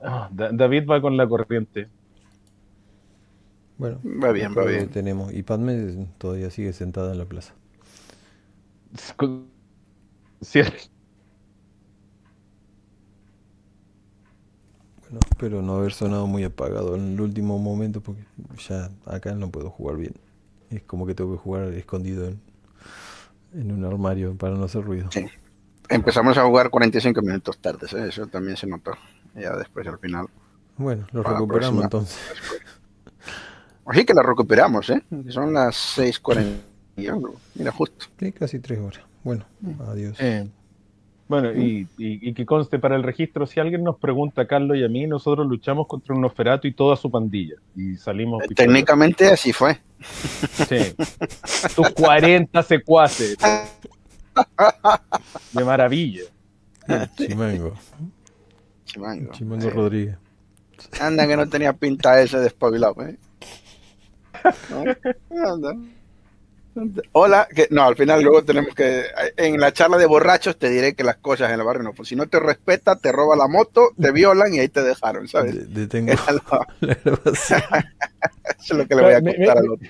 Ah, Da- David va con la corriente. Bueno, Va bien, va bien. tenemos. Y Padme todavía sigue sentada en la plaza. Con- Bueno, espero no haber sonado muy apagado en el último momento porque ya acá no puedo jugar bien. Es como que tengo que jugar escondido en, en un armario para no hacer ruido. Sí. Empezamos a jugar 45 minutos tarde, ¿eh? eso también se notó. Ya después al final. Bueno, lo recuperamos próxima. entonces. Así que la recuperamos, ¿eh? Son las 6.40 y algo. Mira, justo. Sí, casi tres horas. Bueno, adiós. Eh, bueno, y, y- y que conste para el registro, si alguien nos pregunta a Carlos y a mí, nosotros luchamos contra un Nosferatu y toda su pandilla. Y salimos Eh. Técnicamente así fue. Sí. Tus 40 secuaces. De maravilla. Chimango. Chimango. Chimango Eh, Rodríguez. Anda que no tenía pinta ese despabilado, ¿eh? ¿No? Anda. Hola, que no, al final luego tenemos que, en la charla de borrachos te diré que las cosas en el barrio no, pues si no te respeta, te roba la moto, te violan y ahí te dejaron, ¿sabes? Detengo. Eso es lo que le voy a Me- contar me- al otro.